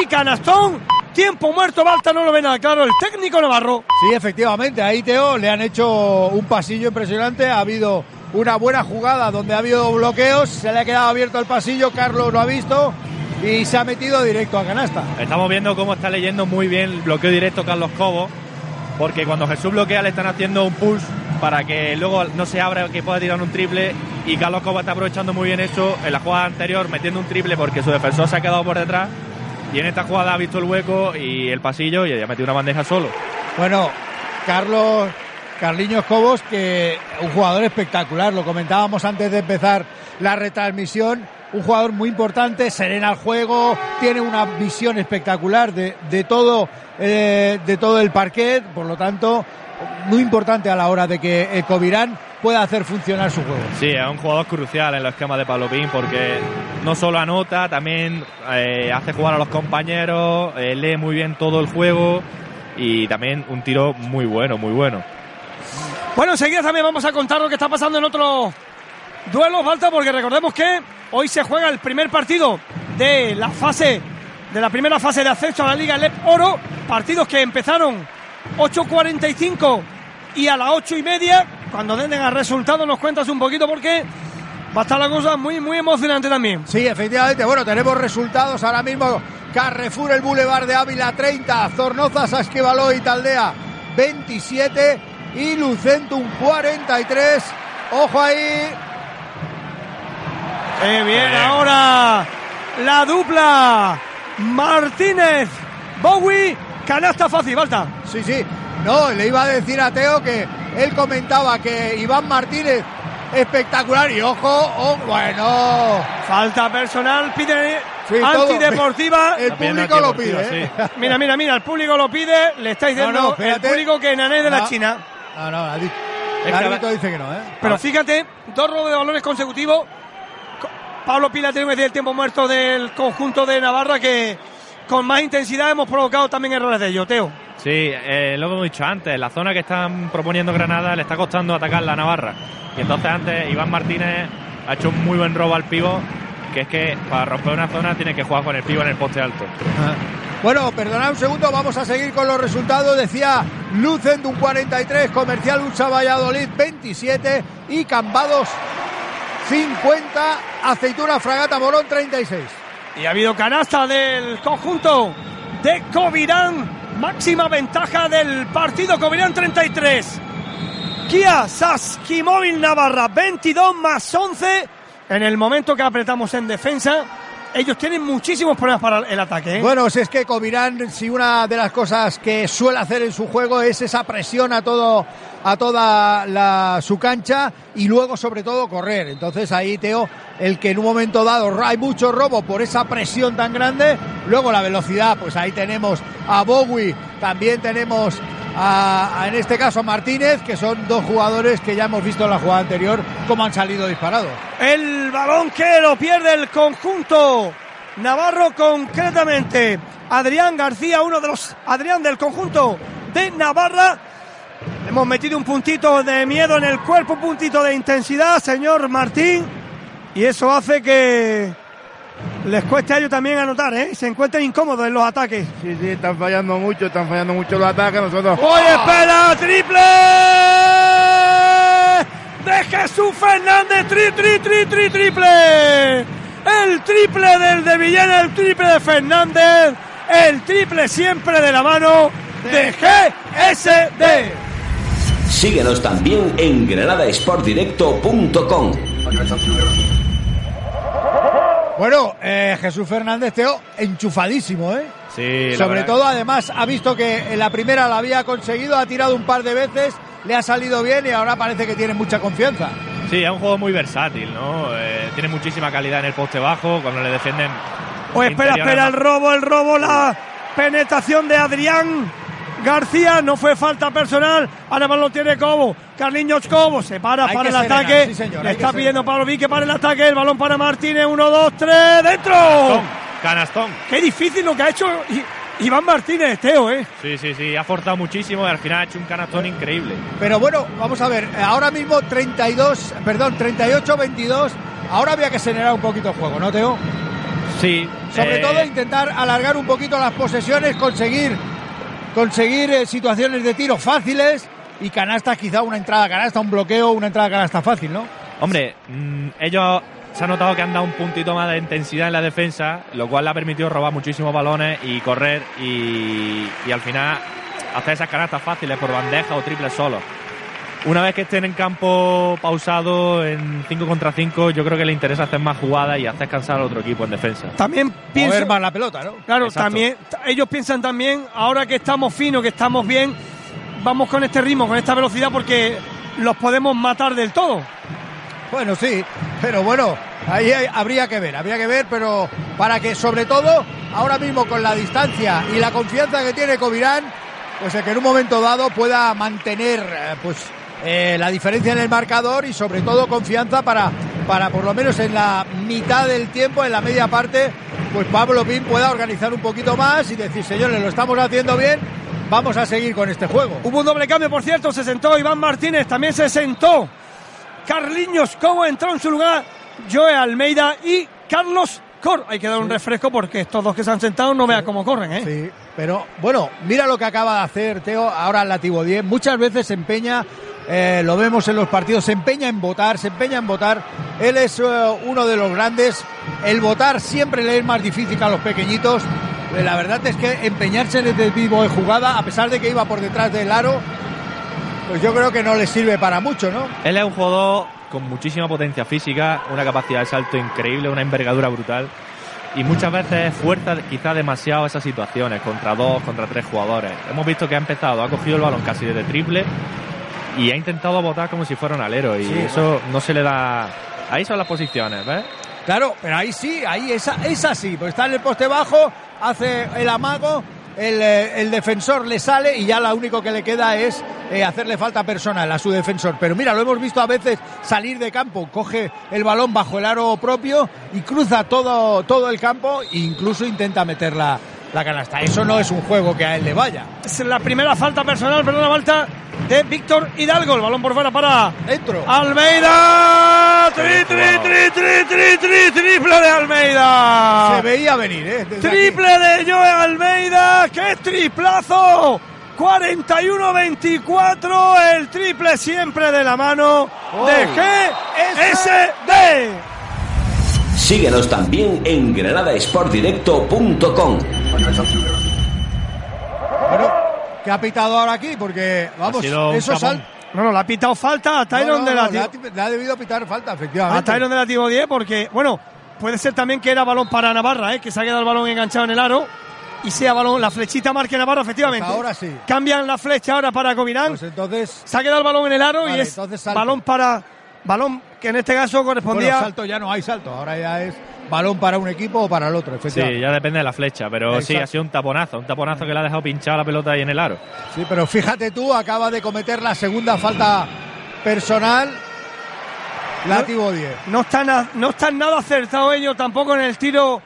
y canastón. Tiempo muerto, Balta no lo ve nada claro el técnico Navarro. Sí, efectivamente, ahí Teo le han hecho un pasillo impresionante. Ha habido una buena jugada donde ha habido bloqueos, se le ha quedado abierto el pasillo, Carlos lo ha visto y se ha metido directo a canasta. Estamos viendo cómo está leyendo muy bien el bloqueo directo Carlos Cobo, porque cuando Jesús bloquea le están haciendo un push para que luego no se abra que pueda tirar un triple y Carlos Cobo está aprovechando muy bien eso en la jugada anterior metiendo un triple porque su defensor se ha quedado por detrás y en esta jugada ha visto el hueco y el pasillo y ha metido una bandeja solo. Bueno, Carlos Carliños Cobos, que un jugador espectacular, lo comentábamos antes de empezar la retransmisión, un jugador muy importante, serena al juego, tiene una visión espectacular de, de todo, eh, de todo el parquet, por lo tanto, muy importante a la hora de que el Covirán pueda hacer funcionar su juego. Sí, es un jugador crucial en los esquemas de Pablo Pin porque no solo anota, también eh, hace jugar a los compañeros, eh, lee muy bien todo el juego y también un tiro muy bueno, muy bueno. Bueno, enseguida también vamos a contar lo que está pasando en otro duelo, falta, porque recordemos que hoy se juega el primer partido de la fase, de la primera fase de ascenso a la Liga LEP Oro, partidos que empezaron 8.45 y a las 8 y media, cuando den el resultado nos cuentas un poquito porque va a estar la cosa muy, muy emocionante también. Sí, efectivamente, bueno, tenemos resultados ahora mismo. Carrefour, el Boulevard de Ávila 30, Zornoza, Sasquevaló y Taldea 27 y Lucentum 43. Ojo ahí. Bien, ahora la dupla Martínez Bowie. Canasta fácil, falta. Sí, sí. No, le iba a decir a Teo que él comentaba que Iván Martínez espectacular y ojo, oh, bueno. Falta personal, pide antideportiva. El público lo pide. ¿eh? <laughs> Mira, mira, mira, el público lo pide. Le está diciendo el público que Nané de la China. No, no, el árbitro dice que no, ¿eh? Pero fíjate, dos robos de balones consecutivos. Pablo Pila tiene que decir el tiempo muerto del conjunto de Navarra que con más intensidad hemos provocado también errores de ellos, Teo. Sí, eh, lo que hemos dicho antes, la zona que están proponiendo Granada le está costando atacar la Navarra. Y entonces antes Iván Martínez ha hecho un muy buen robo al pivo, que es que para romper una zona tiene que jugar con el pivo en el poste alto. Bueno, perdonad un segundo, vamos a seguir con los resultados. Decía Lucendum 43, Comercial Lucha Valladolid 27 y Cambados 50, Aceituna Fragata Morón 36. Y ha habido canasta del conjunto de Covirán, máxima ventaja del partido Covirán 33. Kia Saski Móvil Navarra 22 más 11 en el momento que apretamos en defensa ellos tienen muchísimos problemas para el ataque. ¿eh? Bueno, si es que Comirán, si una de las cosas que suele hacer en su juego es esa presión a todo a toda la, su cancha y luego sobre todo correr. Entonces ahí Teo, el que en un momento dado hay mucho robo por esa presión tan grande, luego la velocidad, pues ahí tenemos a Bowie, también tenemos a, en este caso Martínez, que son dos jugadores que ya hemos visto en la jugada anterior cómo han salido disparados. El balón que lo pierde el conjunto Navarro concretamente. Adrián García, uno de los Adrián del conjunto de Navarra. Hemos metido un puntito de miedo en el cuerpo, un puntito de intensidad, señor Martín. Y eso hace que les cueste a ellos también anotar, ¿eh? Se encuentran incómodos en los ataques. Sí, sí, están fallando mucho, están fallando mucho los ataques. Nosotros. ¡Oye, espera! ¡Triple! De Jesús Fernández, tri, tri, tri, tri, triple. El triple del de Villena, el triple de Fernández, el triple siempre de la mano de GSD. Síguenos también en granadasportdirecto.com. Bueno, eh, Jesús Fernández Teo, enchufadísimo, ¿eh? Sí, Sobre todo, además, ha visto que en la primera la había conseguido, ha tirado un par de veces, le ha salido bien y ahora parece que tiene mucha confianza. Sí, es un juego muy versátil, ¿no? Eh, tiene muchísima calidad en el poste bajo, cuando le defienden. Pues espera, espera, el robo, el robo, la penetración de Adrián García, no fue falta personal, ahora lo tiene Cobo, Carliños Cobo, se para para el ataque, le está pidiendo Pablo Vique para el ataque, el balón para Martínez, 1, 2, 3, dentro. Canastón, canastón. Qué difícil lo que ha hecho Iván Martínez, Teo, ¿eh? Sí, sí, sí, ha forzado muchísimo y al final ha hecho un canastón increíble. Pero bueno, vamos a ver, ahora mismo 32, perdón, 38-22, ahora había que acelerar un poquito el juego, ¿no, Teo? Sí. Sobre eh, todo intentar alargar un poquito las posesiones, conseguir conseguir eh, situaciones de tiro fáciles y canastas, quizá una entrada canasta, un bloqueo, una entrada canasta fácil, ¿no? Hombre, mmm, ellos se ha notado que han dado un puntito más de intensidad en la defensa, lo cual le ha permitido robar muchísimos balones y correr y, al final hacer esas canastas fáciles por bandeja o triple solo. Una vez que estén en campo pausado en 5 contra 5, yo creo que le interesa hacer más jugadas y hacer cansar al otro equipo en defensa. También piensan más la pelota, ¿no? Claro, Exacto. también ellos piensan también ahora que estamos finos, que estamos bien, vamos con este ritmo, con esta velocidad porque los podemos matar del todo. Bueno, sí, pero bueno, ahí habría que ver, habría que ver, pero para que sobre todo ahora mismo con la distancia y la confianza que tiene Covirán, pues que en un momento dado pueda mantener pues eh, la diferencia en el marcador y sobre todo confianza para, para por lo menos en la mitad del tiempo, en la media parte, pues Pablo Pin pueda organizar un poquito más y decir, señores, lo estamos haciendo bien, vamos a seguir con este juego. Hubo un doble cambio, por cierto, se sentó Iván Martínez, también se sentó Carliños Cobo, entró en su lugar Joe Almeida y Carlos Cor. Hay que dar un refresco porque estos dos que se han sentado no vean cómo corren, ¿eh? Sí, pero bueno, mira lo que acaba de hacer Teo ahora en la Tibo 10. Muchas veces se empeña eh, lo vemos en los partidos, se empeña en votar, se empeña en votar. Él es uh, uno de los grandes. El votar siempre le es más difícil a los pequeñitos. Eh, la verdad es que empeñarse en este tipo de jugada, a pesar de que iba por detrás del aro, pues yo creo que no le sirve para mucho, ¿no? Él es un jugador con muchísima potencia física, una capacidad de salto increíble, una envergadura brutal. Y muchas veces fuerza quizá demasiado esas situaciones, contra dos, contra tres jugadores. Hemos visto que ha empezado, ha cogido el balón casi desde triple y ha intentado botar como si fuera un alero y sí, eso no se le da ahí son las posiciones ¿ves? claro pero ahí sí ahí esa es así pues está en el poste bajo hace el amago el, eh, el, defensor le sale y ya lo único que le queda es eh, hacerle falta personal a su defensor. Pero mira, lo hemos visto a veces salir de campo, coge el balón bajo el aro propio y cruza todo, todo el campo e incluso intenta meterla la canasta. Eso no es un juego que a él le vaya. Es la primera falta personal, pero una falta de Víctor Hidalgo. El balón por fuera para Dentro. Almeida. Tri, tri, tri, tri, tri, tri, triple de Almeida. Se veía venir, ¿eh? Desde triple aquí. de Joe Almeida. ¡Qué triplazo! 41-24, el triple siempre de la mano oh. de GSD. Síguenos también en granadasportdirecto.com. Bueno, ¿qué ha pitado ahora aquí? Porque, vamos, eso sal... No, no, le ha pitado falta a Tyron no, no, de la no, le, ha, le ha debido pitar falta, efectivamente. A Tyron de la Tibo 10 porque, bueno, puede ser también que era balón para Navarra, ¿eh? que se ha quedado el balón enganchado en el aro y sea balón, la flechita marque Navarra, efectivamente. Pues ahora sí. Cambian la flecha ahora para Covirán. Pues entonces. Se ha quedado el balón en el aro Vale, y es balón para. Balón que en este caso correspondía. Bueno, salto ya no hay salto, ahora ya es balón para un equipo o para el otro, Sí, ya depende de la flecha, pero sí, ha sido un taponazo, un taponazo que le ha dejado pinchada la pelota ahí en el aro. Sí, pero fíjate tú, acaba de cometer la segunda falta personal. Látigo 10. No están, no están nada acertados ellos tampoco en el tiro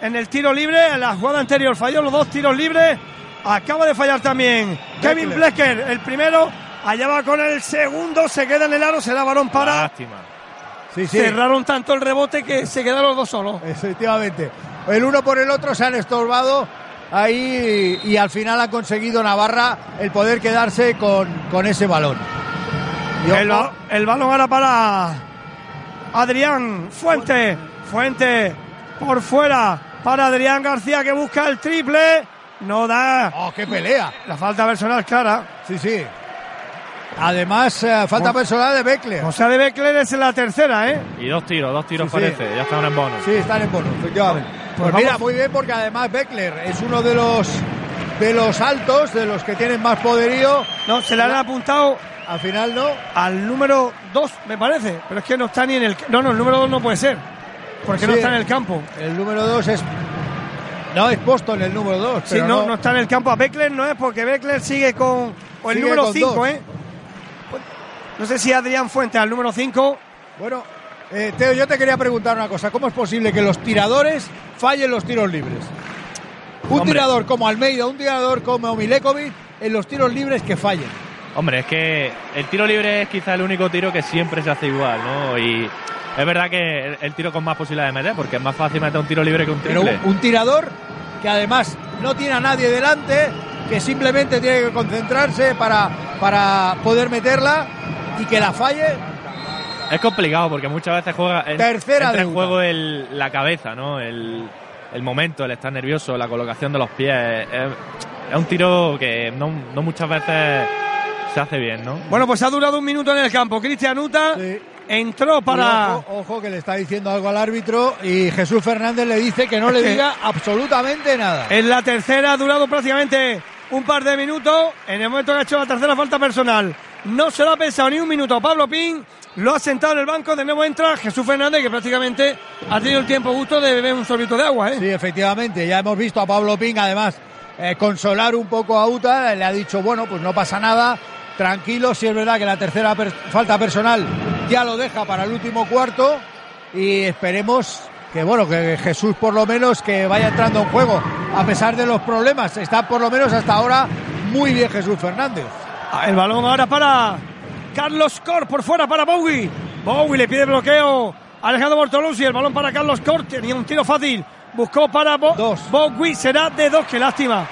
en el tiro libre. En la jugada anterior falló los dos tiros libres. Acaba de fallar también Kevin Blecker, el primero. Allá va con el segundo, se queda en el aro, se da balón para. Lástima. Sí, sí. Cerraron tanto el rebote que se quedaron los dos solos. Efectivamente. El uno por el otro se han estorbado ahí y, al final ha conseguido Navarra el poder quedarse con, con ese balón. El, el balón ahora para Adrián Fuente. Fuente por fuera para Adrián García que busca el triple. No da. ¡Oh, qué pelea! La falta personal clara. Sí, sí. Además, eh, falta personal de Beckler. O sea, de Beckler es la tercera, ¿eh? Y dos tiros, dos tiros Sí, sí. parece, ya están en bono. Sí, están en bono, efectivamente. Pues, Pues mira, muy bien porque además Beckler es uno de los de los altos, de los que tienen más poderío. No, se le han apuntado Al final no. al número 2, me parece. Pero es que no está ni en el. No, no, el número 2 no puede ser. Porque no está en el campo. El número 2 es. No, es Boston el número 2. Sí, no, no está en el campo. A Beckler no es porque Beckler sigue con. O el Sigue número con 5, dos. ¿eh? No sé si Adrián Fuentes al número 5. Bueno, eh, Teo, yo te quería preguntar una cosa. ¿Cómo es posible que los tiradores fallen los tiros libres? Un Hombre. tirador como Almeida, un tirador como Milekovic, en los tiros libres que fallen. Hombre, es que el tiro libre es quizá el único tiro que siempre se hace igual, ¿no? Y es verdad que el, el tiro con más posibilidades de meter, porque es más fácil meter un tiro libre que un Pero triple. un, un tirador que además no tiene a nadie delante, que simplemente tiene que concentrarse para, para poder meterla y que la falle. Es complicado porque muchas veces juega en- Tercera entra en juego el- la cabeza, ¿no? El, el momento, el estar nervioso, la colocación de los pies. Es, es un tiro que no, no muchas veces se hace bien, ¿no? Bueno, pues ha durado un minuto en el campo. Cristian Uta Sí. entró para. Ojo, ojo que le está diciendo algo al árbitro y Jesús Fernández le dice que no le <laughs> diga absolutamente nada. En la tercera ha durado prácticamente un par de minutos. En el momento que ha hecho la tercera falta personal, no se lo ha pensado ni un minuto. Pablo Pin lo ha sentado en el banco. De nuevo entra Jesús Fernández, que prácticamente ha tenido el tiempo justo de beber un sorbito de agua. ¿eh? Sí, efectivamente, ya hemos visto a Pablo Ping además eh, consolar un poco a Uta, le ha dicho, bueno, pues no pasa nada, tranquilo, si es verdad que la tercera falta personal ya lo deja para el último cuarto y esperemos que bueno, que Jesús por lo menos que vaya entrando en juego a pesar de los problemas, está por lo menos hasta ahora muy bien Jesús Fernández. El balón ahora para Carlos Cor por fuera para Bowie. Bowie le pide bloqueo a Alejandro Bortoluzzi. El balón para Carlos Cor. Tenía un tiro fácil. Buscó para Bo- Dos. Bowie. Será de dos. Qué lástima.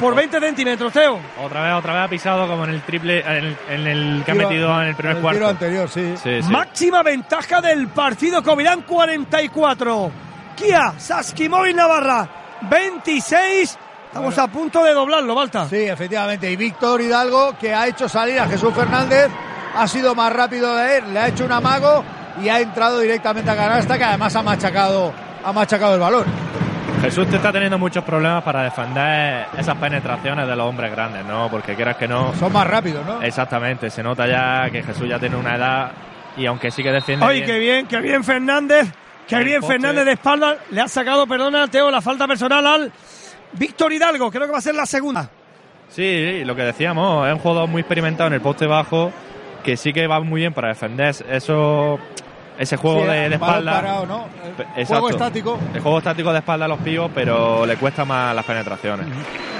Por 20 centímetros, Teo. Otra vez, otra vez ha pisado como en el triple, en el, en el que ha metido en el primer el cuarto. tiro anterior, sí. Sí, sí. Máxima ventaja del partido. Covirán 44. Kia Saskimovic Navarra 26. Estamos a punto de doblarlo, Balta. Sí, efectivamente. Y Víctor Hidalgo, que ha hecho salir a Jesús Fernández, ha sido más rápido de él, le ha hecho un amago y ha entrado directamente a canasta, que además ha machacado, ha machacado el balón. Jesús te está teniendo muchos problemas para defender esas penetraciones de los hombres grandes, ¿no? Porque quieras que no. Son más rápidos, ¿no? Exactamente, se nota ya que Jesús ya tiene una edad y aunque sí que defiende. Ay, bien, qué bien, qué bien Fernández. Qué bien poste. Fernández de espalda. Le ha sacado, perdona, Teo, la falta personal al Víctor Hidalgo. Creo que va a ser la segunda. Sí, lo que decíamos, es un jugador muy experimentado en el poste bajo que sí que va muy bien para defender eso, ese juego Sí, de, de espalda. parado, ¿no? El Juego estático. El juego estático de espalda a los pibos, pero le cuesta más las penetraciones.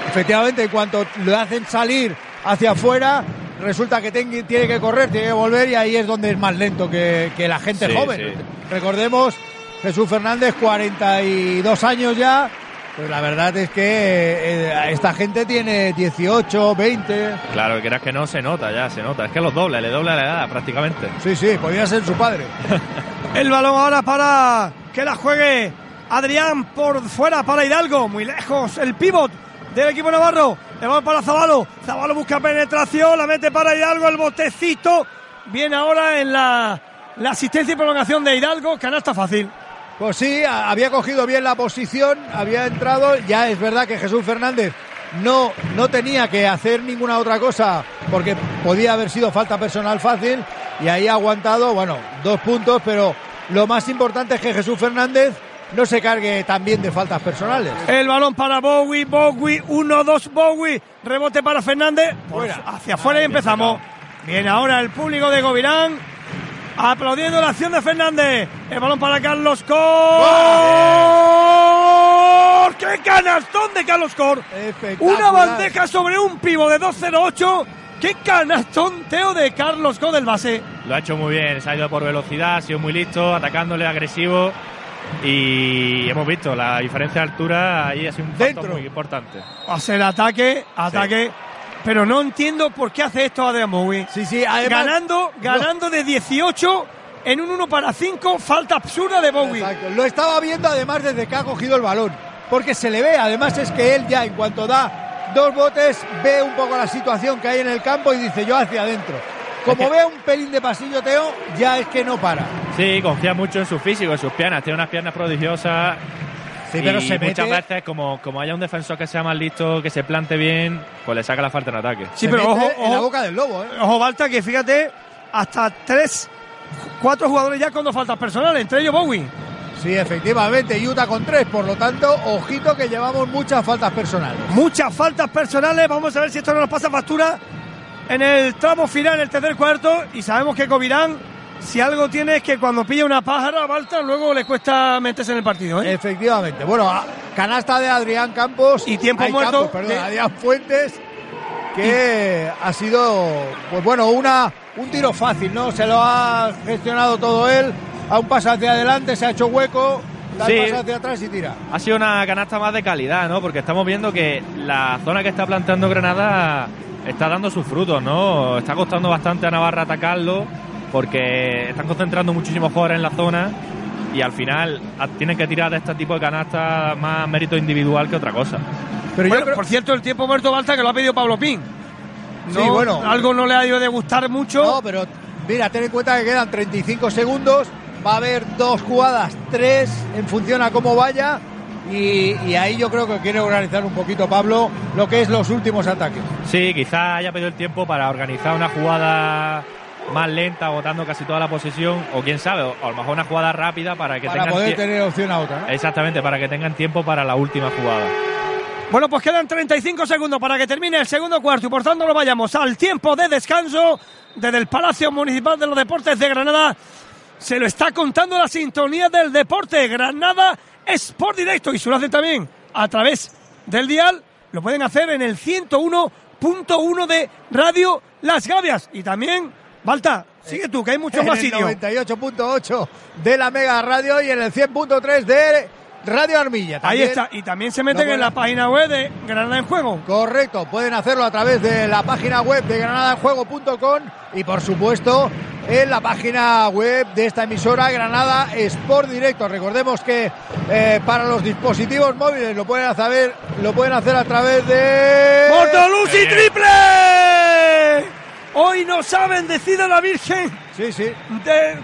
Efectivamente, en cuanto le hacen salir hacia afuera, resulta que tiene que correr, tiene que volver y ahí es donde es más lento que, que la gente Sí, joven. sí. Recordemos, Jesús Fernández, 42 años ya. Pues la verdad es que eh, esta gente tiene 18, 20. Claro, que quieras que no, se nota ya, se nota. Es que los doble, le dobla la edad prácticamente. Sí, sí, podría ser su padre. <laughs> El balón ahora para que la juegue Adrián por fuera para Hidalgo. Muy lejos el pivot del equipo navarro. El balón para Zabalo. Zabalo busca penetración, la mete para Hidalgo. El botecito viene ahora en la, la asistencia y prolongación de Hidalgo. Canasta fácil. Pues sí, había cogido bien la posición, había entrado. Ya es verdad que Jesús Fernández no, no tenía que hacer ninguna otra cosa porque podía haber sido falta personal fácil y ahí ha aguantado, bueno, dos puntos, pero lo más importante es que Jesús Fernández no se cargue también de faltas personales. El balón para Bowie, Bowie, 1-2 Bowie, rebote para Fernández, hacia afuera y empezamos. Bien, ahora el público de Govirán aplaudiendo la acción de Fernández. El balón para Carlos Cor. ¡Qué canastón de Carlos Cor! Una bandeja sobre un pivo de 2-0-8. ¡Qué canastón, Teo, de Carlos Cor del base! Lo ha hecho muy bien, se ha ido por velocidad, ha sido muy listo, atacándole agresivo. Y hemos visto la diferencia de altura ahí ha sido un factor muy importante. Hace el ataque, ataque. Pero no entiendo por qué hace esto Adrián Bowie. Sí, sí, ganando, ganando de 18 en un 1 para 5, falta absurda de Bowie. Exacto. Lo estaba viendo además desde que ha cogido el balón, porque se le ve, además es que él ya en cuanto da dos botes ve un poco la situación que hay en el campo y dice yo hacia adentro. Como ve un pelín de pasillo, Teo, ya es que no para. Sí, confía mucho en su físico, en sus piernas. Tiene unas piernas prodigiosas. Sí, pero se muchas veces, como, como haya un defensor que sea más listo, que se plante bien, pues le saca la falta en ataque. Sí, pero ojo, en la boca del lobo, ¿eh? Ojo, Balta, que fíjate, hasta tres, cuatro jugadores ya con dos faltas personales, entre ellos Bowie. Sí, efectivamente, Utah con tres, por lo tanto, ojito que llevamos muchas faltas personales. Muchas faltas personales, vamos a ver si esto no nos pasa factura en el tramo final, el tercer cuarto, y sabemos que Covirán, si algo tiene es que cuando pilla una pájara, Balta, luego le cuesta meterse en el partido. ¿eh? Efectivamente. Bueno, canasta de Adrián Campos. Y tiempo muerto. perdón, Adrián Fuentes, que ha sido, pues bueno, una, un tiro fácil, ¿no? Se lo ha gestionado todo él. A un paso hacia adelante, se ha hecho hueco, da sí. paso hacia atrás y tira. Ha sido una canasta más de calidad, ¿no? Porque estamos viendo que la zona que está plantando Granada está dando sus frutos, ¿no? Está costando bastante a Navarra atacarlo porque están concentrando muchísimos jugadores en la zona y al final tienen que tirar de este tipo de canastas más mérito individual que otra cosa. Pero yo por cierto, el tiempo muerto Balta que lo ha pedido Pablo Pin. sí, bueno. Algo no le ha ido de gustar mucho. No, pero mira, ten en cuenta que quedan 35 segundos. Va a haber dos jugadas, tres en función a cómo vaya. Y, y, ahí yo creo que quiere organizar un poquito Pablo lo que es los últimos ataques. Sí, quizá haya pedido el tiempo para organizar una jugada más lenta, botando casi toda la posesión, o quién sabe, o a lo mejor una jugada rápida para que para tengan poder tener opción a otra. ¿no? Exactamente, para que tengan tiempo para la última jugada. Bueno, pues quedan 35 segundos para que termine el segundo cuarto y por tanto nos vayamos al tiempo de descanso desde el Palacio Municipal de los Deportes de Granada. Se lo está contando la sintonía del deporte. Granada es por directo y se lo hacen también a través del dial. Lo pueden hacer en el 101.1 de Radio Las Gavias y también Balta, sigue tú, que hay muchos más sitios. En el 98.8 de la Mega Radio y en el 100.3 de Radio Armilla. También, Ahí está, y también se meten no en la página web de Granada en Juego. Correcto, pueden hacerlo a través de la página web de granadaenjuego.com y por supuesto en la página web de esta emisora Granada Sport Directo. Recordemos que eh, para los dispositivos móviles lo pueden hacer, lo pueden hacer a través de... ¡Portolusi triple! Hoy nos ha bendecido la Virgen. Sí, sí. De,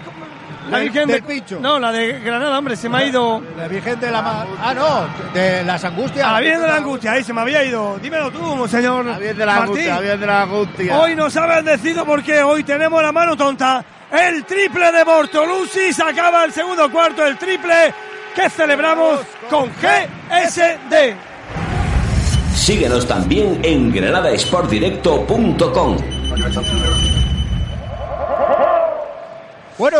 la Virgen del de, Pincho. No, la de Granada, hombre, se me ha ido. La Virgen de la. Ah, no, de las angustias. A la Virgen de la Angustia, ahí se me había ido. Dímelo tú, señor. La Virgen de la Martín. angustia, la Virgen de la angustia. Hoy nos ha bendecido porque hoy tenemos la mano tonta. El triple de Bortolusi. Se acaba el segundo cuarto, el triple que celebramos con GSD. Síguenos también en granadasportdirecto.com. Bueno,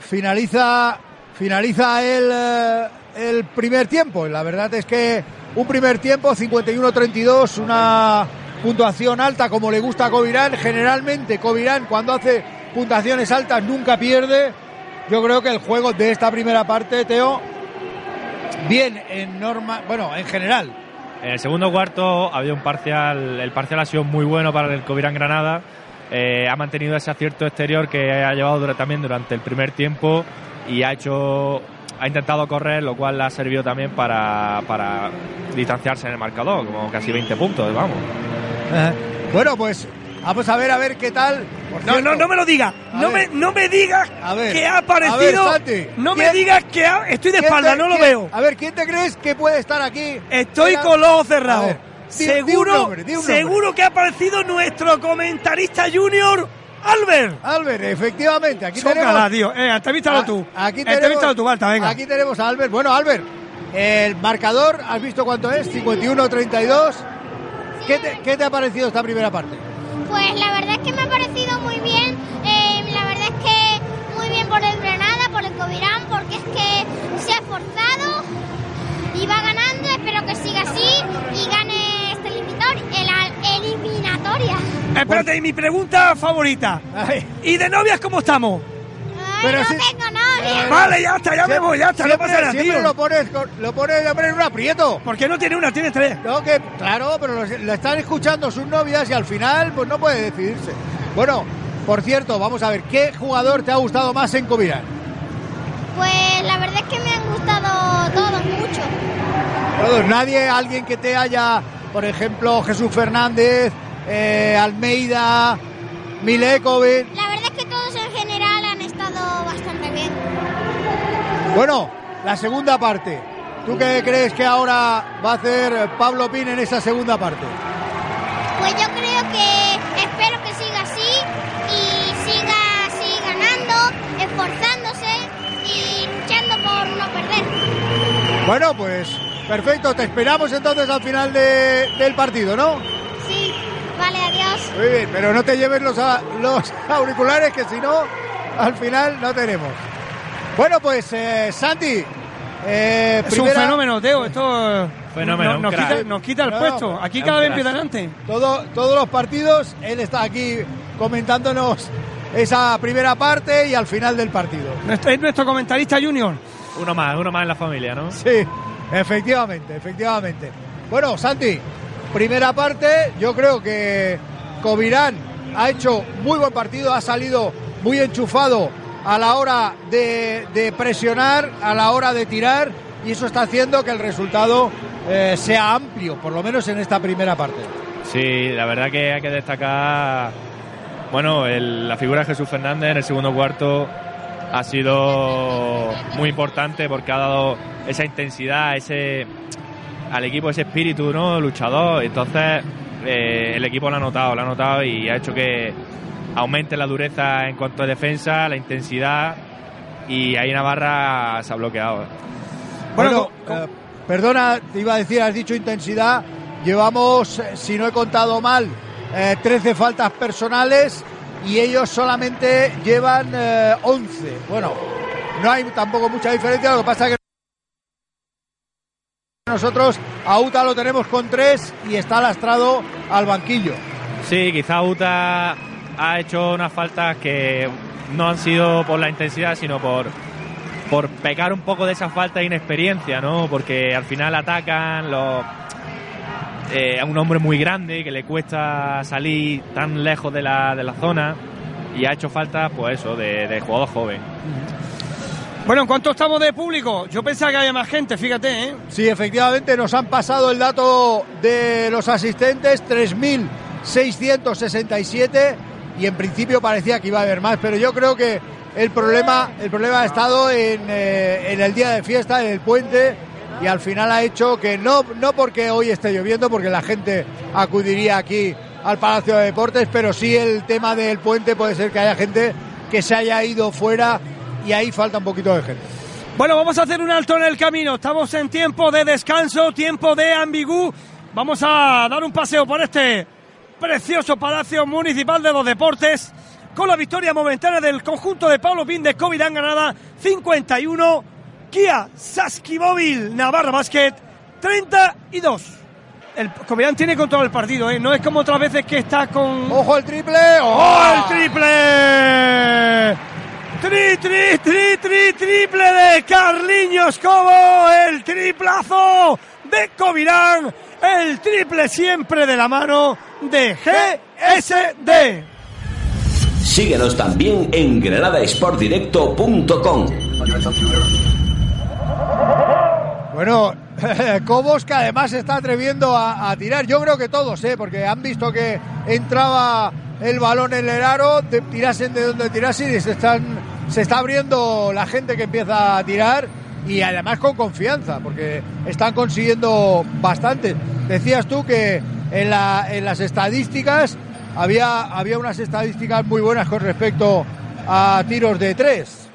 finaliza, finaliza el, eh, el primer tiempo. La verdad es que un primer tiempo, 51-32, una puntuación alta como le gusta a Covirán. Generalmente Covirán cuando hace puntuaciones altas nunca pierde. Yo creo que el juego de esta primera parte, Teo, bien en norma, bueno, en general. En el segundo cuarto había un parcial, el parcial ha sido muy bueno para el Covirán Granada. Eh, ha mantenido ese acierto exterior que ha llevado también durante el primer tiempo y ha hecho ha intentado correr, lo cual le ha servido también para, para distanciarse en el marcador, como casi 20 puntos, vamos. Bueno, pues Vamos a ver, a ver qué tal. Por No, cierto, no, no me lo digas. No ver. me, no me digas que ha A ver, aparecido. No me ¿quién- digas que ha- estoy de ¿quién espalda, te- no lo quién- veo. A ver, ¿quién te crees que puede estar aquí? Estoy Era- con los ojos cerrados. di- seguro, di nombre. seguro que ha aparecido nuestro comentarista junior, Albert. Albert, efectivamente, aquí Chócala, tenemos. tío. Eh, entrevístalo Ah, tú. Aquí tenemos, Entrevístalo tú, Balta, venga. Aquí tenemos a Albert. Bueno, Albert, el marcador, ¿has visto cuánto es? 51-32. ¿Qué te, ¿Qué te ha parecido esta primera parte? Pues la verdad es que me ha parecido muy bien. eh, la verdad es que muy bien por el Granada, por el Covirán, porque es que se ha esforzado y va ganando. Espero que siga así y gane este al- eliminatoria. Espérate, y mi pregunta favorita. ¿Y de novias cómo estamos? Pero no si- tengo novia. Vale, ya está, ya me voy, ya está, no siempre, pasa nada, siempre tío. lo pones, con- lo pones de hombre en un aprieto. ¿Por qué no tiene una, tiene tres? No, que claro, pero lo, lo están escuchando sus novias y al final pues no puede decidirse. Bueno, por cierto, vamos a ver, ¿qué jugador te ha gustado más en Covirán? Pues la verdad es que me han gustado todos mucho. Todos, nadie, alguien que te haya, por ejemplo, Jesús Fernández, eh, Almeida, Milekovic. La verdad es que todos en general han estado bastante bien. Bueno, la segunda parte. ¿Tú qué crees que ahora va a hacer Pablo Pin en esa segunda parte? Pues yo creo que espero que siga así y siga así ganando, esforzándose y luchando por no perder. Bueno, pues perfecto, te esperamos entonces al final de- del partido, ¿no? Sí, vale, adiós. Muy bien, pero no te lleves los, a- los <laughs> auriculares que si no, al final no tenemos. Bueno, pues eh, Santi, eh, Es un fenómeno, Teo. Esto eh, Fenómeno, nos, quita, nos quita el No, puesto. Aquí es cada vez crack. empieza delante. todo- todos los partidos, él está aquí comentándonos esa primera parte y al final del partido. Nuestro- Es nuestro comentarista junior. Uno más, uno más en la familia, ¿no? Sí, efectivamente, efectivamente. Bueno, Santi, primera parte, yo creo que Covirán ha hecho muy buen partido, ha salido muy enchufado a la hora de, presionar, a la hora de tirar, y eso está haciendo que el resultado eh, sea amplio, por lo menos en esta primera parte. Sí, la verdad que hay que destacar, bueno, la figura de Jesús Fernández en el segundo cuarto ha sido muy importante porque ha dado esa intensidad, ese al equipo ese espíritu, ¿no? Luchador. Entonces eh, el equipo lo ha notado, lo ha notado y ha hecho que aumente la dureza en cuanto a defensa, la intensidad y ahí Navarra se ha bloqueado. Bueno, eh, perdona, te iba a decir, has dicho intensidad. Llevamos, eh, si no he contado mal, eh, 13 faltas personales y ellos solamente llevan eh, 11. Bueno, no hay tampoco mucha diferencia, lo que pasa es que nosotros a UTA lo tenemos con 3 y está lastrado al banquillo. Sí, quizá Uta ha hecho unas faltas que no han sido por la intensidad, sino por, por pecar un poco de esa falta de inexperiencia, ¿no? Porque al final atacan los, eh, a un hombre muy grande que le cuesta salir tan lejos de la, de la zona y ha hecho falta, pues eso, de, de jugador joven. Bueno, ¿en cuánto estamos de público? Yo pensaba que había más gente, fíjate, ¿eh? Sí, efectivamente, nos han pasado el dato de los asistentes, 3.667, y en principio parecía que iba a haber más, pero yo creo que el problema, el problema ha estado en, eh, en el día de fiesta, en el puente, y al final ha hecho que no, no porque hoy esté lloviendo, porque la gente acudiría aquí al Palacio de Deportes, pero sí el tema del puente puede ser que haya gente que se haya ido fuera y ahí falta un poquito de gente. Bueno, vamos a hacer un alto en el camino. Estamos en tiempo de descanso, tiempo de ambigú. Vamos a dar un paseo por este precioso Palacio Municipal de los Deportes con la victoria momentánea del conjunto de Pablo Pin de Covirán Granada 51, Kia Saski Móvil Navarra Basket 32. El Covirán tiene control del partido, ¿eh? No es como otras veces que está con... ¡Ojo el triple! ¡Oh, el triple! Tri, tri, tri, tri, triple de Carliños Cobo, el triplazo de Covirán, el triple siempre de la mano de GSD. Síguenos también en granadasportdirecto.com. Bueno, <laughs> Cobos que además se está atreviendo a, a tirar. Yo creo que todos, ¿eh? porque han visto que entraba el balón en el aro, tirasen de donde tirasen y se están se está abriendo la gente que empieza a tirar y además con confianza, porque están consiguiendo bastante. Decías tú que en, la, en las estadísticas había, había unas estadísticas muy buenas con respecto a tiros de tres.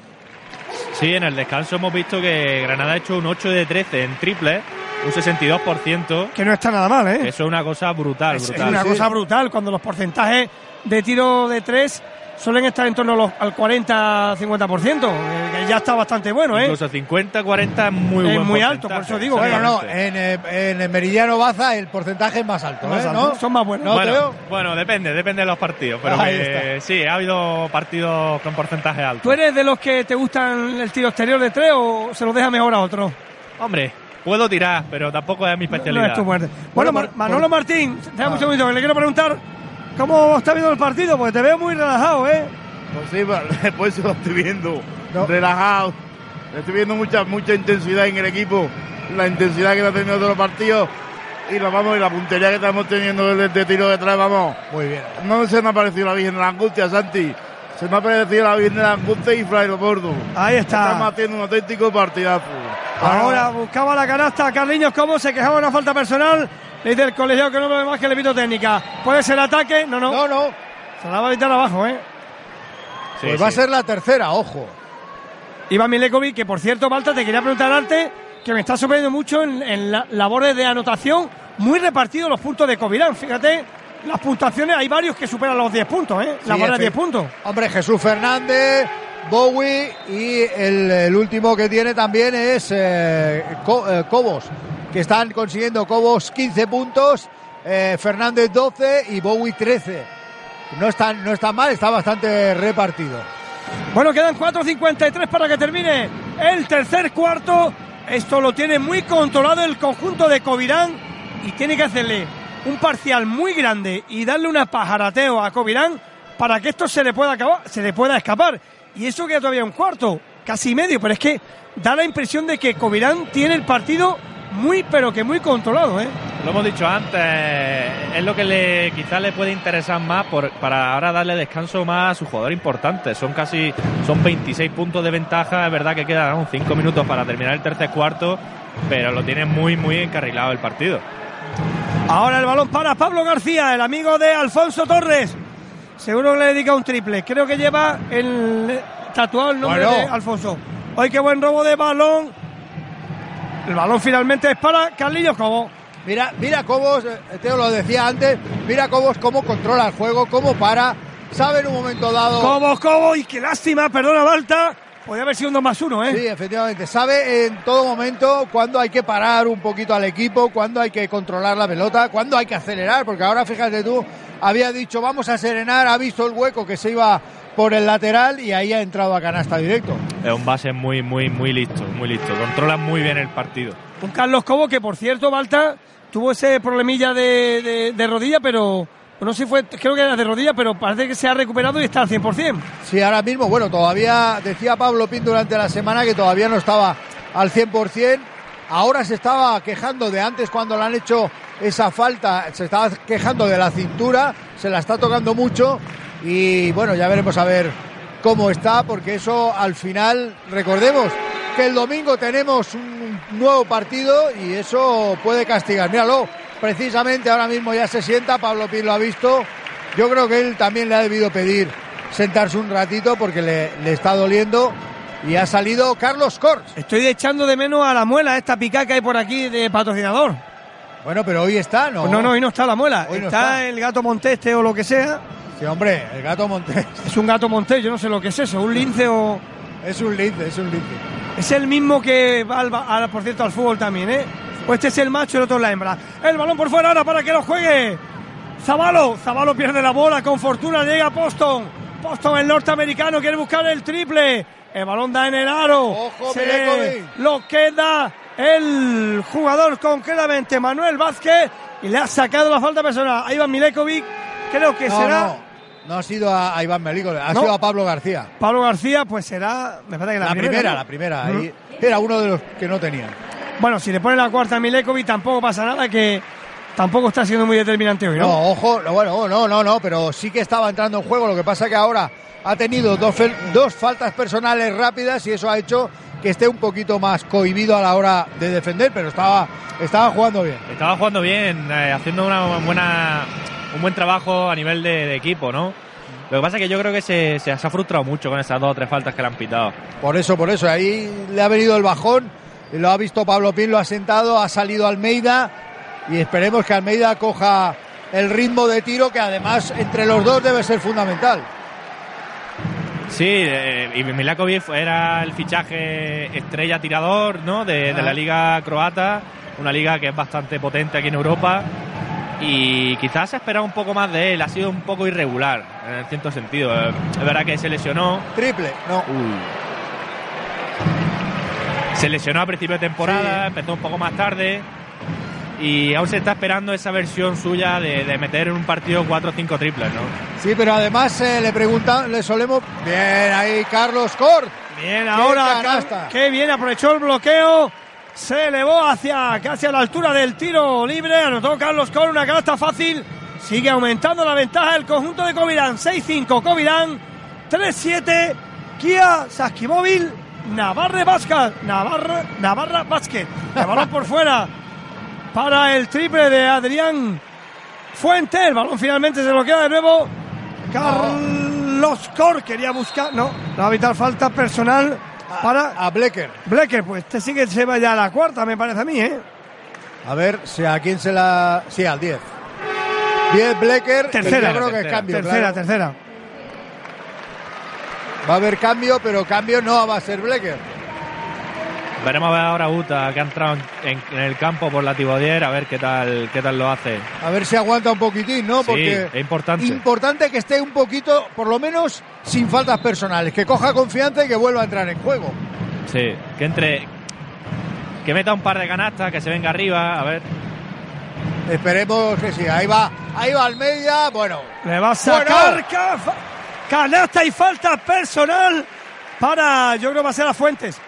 Sí, en el descanso hemos visto que Granada ha hecho un 8 de 13 en triple, un 62%. Que no está nada mal, ¿eh? Eso es una cosa brutal, Es, una cosa brutal cuando los porcentajes de tiro de tres suelen estar en torno a los- al 40-50%, que ya está bastante bueno, ¿eh? Incluso 50-40 es muy Es buen muy alto, por eso digo Bueno, no, en, eh, en el Meridiano Baza el porcentaje es más alto, Más ¿eh? alto, ¿no? son más buenos. No, bueno, bueno, depende, depende de los partidos, pero que sí, ha habido partidos con porcentaje alto. ¿Tú eres de los que te gustan el tiro exterior de tres o se lo deja mejor a otro? Hombre, puedo tirar, pero tampoco es mi No especialidad. es tu muerte. Bueno, Bueno, Manolo por- Martín, déjame Ah. un segundito, que le quiero preguntar cómo está viendo el partido, porque te veo muy relajado, ¿eh? Pues sí, <laughs> después se lo estoy viendo No. relajado. Estoy viendo mucha mucha intensidad en el equipo, la intensidad que está teniendo todos los partidos y la, vamos, y la puntería que estamos teniendo de, de tiro detrás, vamos. Muy bien. No se me ha parecido la Virgen de la Angustia, Santi. Se me ha parecido la Virgen de la Angustia y Fray Lopordo. Ahí está. Estamos haciendo un auténtico partidazo. Ahora buscaba la canasta Carliños Como se quejaba una falta personal. Le dice el colegiado que no ve más que le pito técnica. ¿Puede ser ataque? No, no. No, no. Se la va a evitar abajo, ¿eh? Sí, pues va a ser la tercera, ojo. Iván Milekovic, que por cierto, Balta, te quería preguntar antes, que me está sorprendiendo mucho en, en la- labores de anotación, muy repartidos los puntos de Covirán. Fíjate, las puntuaciones, hay varios que superan los 10 puntos, ¿eh? La Sí, barra de efe- 10 puntos. Hombre, Jesús Fernández, Bowie y el, el último que tiene también es eh, Co- eh, Cobos, que están consiguiendo Cobos 15 puntos, eh, Fernández 12 y Bowie 13. No están, no están mal, está bastante repartido. Bueno, quedan 4.53 para que termine el tercer cuarto. Esto lo tiene muy controlado el conjunto de Covirán y tiene que hacerle un parcial muy grande y darle una pajarateo a Covirán para que esto se le pueda acabar, se le pueda escapar. Y eso queda todavía un cuarto, casi medio, pero es que da la impresión de que Covirán tiene el partido muy, pero que muy controlado, ¿eh? Lo hemos dicho antes, es lo que le quizás le puede interesar más por- para ahora darle descanso más a su jugador importante. Son casi son 26 puntos de ventaja, es verdad que quedan 5 minutos para terminar el tercer cuarto, pero lo tiene muy muy encarrilado el partido. Ahora el balón para Pablo García, el amigo de Alfonso Torres. Seguro que le dedica un triple. Creo que lleva el tatuado el nombre Bueno. de Alfonso. Hoy qué buen robo de balón. El balón finalmente es para Carlillos Cobo. Mira, mira Cobos, eh, Teo lo decía antes, mira Cobos cómo controla el juego, cómo para, sabe en un momento dado. Cobo, Cobo, y qué lástima, perdona Balta. Podría haber sido un 2 más 1, ¿eh? Sí, efectivamente. Sabe en todo momento cuándo hay que parar un poquito al equipo, cuándo hay que controlar la pelota, cuándo hay que acelerar, porque ahora fíjate tú, había dicho vamos a serenar, ha visto el hueco que se iba por el lateral y ahí ha entrado a canasta directo. Es un base muy muy muy listo, muy listo. Controla muy bien el partido. Un Carlos Cobo que, por cierto, Balta tuvo ese problemilla de, de- de rodilla, pero no sé si fue, creo que era de rodilla, pero parece que se ha recuperado y está al 100%. Sí, ahora mismo, bueno, todavía decía Pablo Pin durante la semana que todavía no estaba al 100%. Ahora se estaba quejando de antes cuando le han hecho esa falta, se estaba quejando de la cintura, se la está tocando mucho y bueno, ya veremos a ver cómo está, porque eso al final, recordemos que el domingo tenemos un nuevo partido y eso puede castigar. Míralo, precisamente ahora mismo ya se sienta, Pablo Pin lo ha visto, yo creo que él también le ha debido pedir sentarse un ratito porque le, le está doliendo y ha salido Carlos Cors. Estoy echando de menos a la muela, esta pica que hay por aquí de patrocinador. Bueno, pero hoy está, ¿no? Pues no, no, hoy no está la muela. Hoy no está. el gato monteste o lo que sea. Sí, hombre, el gato Montés. <laughs> Es un gato montés, yo no sé lo que es eso, un lince o... Es un lince, es un lince. Es el mismo que va, al, al- por cierto, al fútbol también, ¿eh? O este es el macho y el otro es la hembra. El balón por fuera ahora para que lo juegue. Zabalo, Zabalo pierde la bola, con fortuna llega Poston. Poston, el norteamericano, quiere buscar el triple. El balón da en el aro. Ojo, Se Milenkovic. lo queda el jugador concretamente, Manuel Vázquez, y le ha sacado la falta personal a Iván Milekovic. Creo que No, será no, no ha sido a, a Iván Melico, ha No. sido a Pablo García. Pablo García, pues será, me parece que la, La, primera, ¿no? la primera. Era uno de los que no tenían. Bueno, si le pone la cuarta a Milekovic tampoco pasa nada que tampoco está siendo muy determinante hoy, ¿no? No, ojo, no, bueno, no, no, no, pero sí que estaba entrando en juego. Lo que pasa que ahora ha tenido dos, dos faltas personales rápidas y eso ha hecho que esté un poquito más cohibido a la hora de defender, pero estaba, estaba jugando bien. Estaba jugando bien, eh, haciendo una buena, un buen trabajo a nivel de, de equipo, ¿no? Lo que pasa es que yo creo que se, se ha frustrado mucho con esas dos o tres faltas que le han pitado. Por eso, por eso, ahí le ha venido el bajón, lo ha visto Pablo Pin, lo ha sentado, ha salido Almeida y esperemos que Almeida coja el ritmo de tiro que además entre los dos debe ser fundamental. Sí, eh, y Milakovic era el fichaje estrella tirador ¿no? de, de la Ah. liga croata, una liga que es bastante potente aquí en Europa y quizás se esperaba un poco más de él, ha sido un poco irregular en cierto sentido. Es verdad que se lesionó, Triple, no. se lesionó a principio de temporada, empezó un poco más tarde y aún se está esperando esa versión suya de, de meter en un partido 4 o 5 triples, ¿no? Sí, pero además eh, le preguntan, le solemos. Bien, ahí Carlos Cort. Bien, ahora, qué bien, aprovechó el bloqueo, se elevó hacia casi a la altura del tiro libre, anotó Carlos con una canasta fácil, sigue aumentando la ventaja del conjunto de Covirán, 6-5 Covirán, 3-7 Kia Saskimóvil, Navarre Vázquez, Navarra, Navarra Vázquez, el balón por fuera para el triple de Adrián Fuente, el balón finalmente se bloquea de nuevo, Carlos Cor quería buscar, no, va a falta personal para A Blecker. Blecker, pues este sí que se va ya a la cuarta, me parece a mí, ¿eh? A ver si a quién se la. Sí, al 10. 10 Blecker. Tercera, Yo creo que es cambio. tercera, claro. tercera. Va a haber cambio, pero cambio no va a ser Blecker. Veremos a ver ahora a Uta que ha entrado en, en el campo por la Tibodier, a ver qué tal, qué tal lo hace. A ver si aguanta un poquitín, ¿no? Sí, Porque es importante. importante que esté un poquito, por lo menos, sin faltas personales, que coja confianza y que vuelva a entrar en juego. Sí, que entre. Que meta un par de canastas, que se venga arriba, a ver. Esperemos que sí. Ahí va, ahí va Almeida. Bueno, Le va a sacar Bueno. canasta y falta personal para, yo creo que va a ser a Fuentes,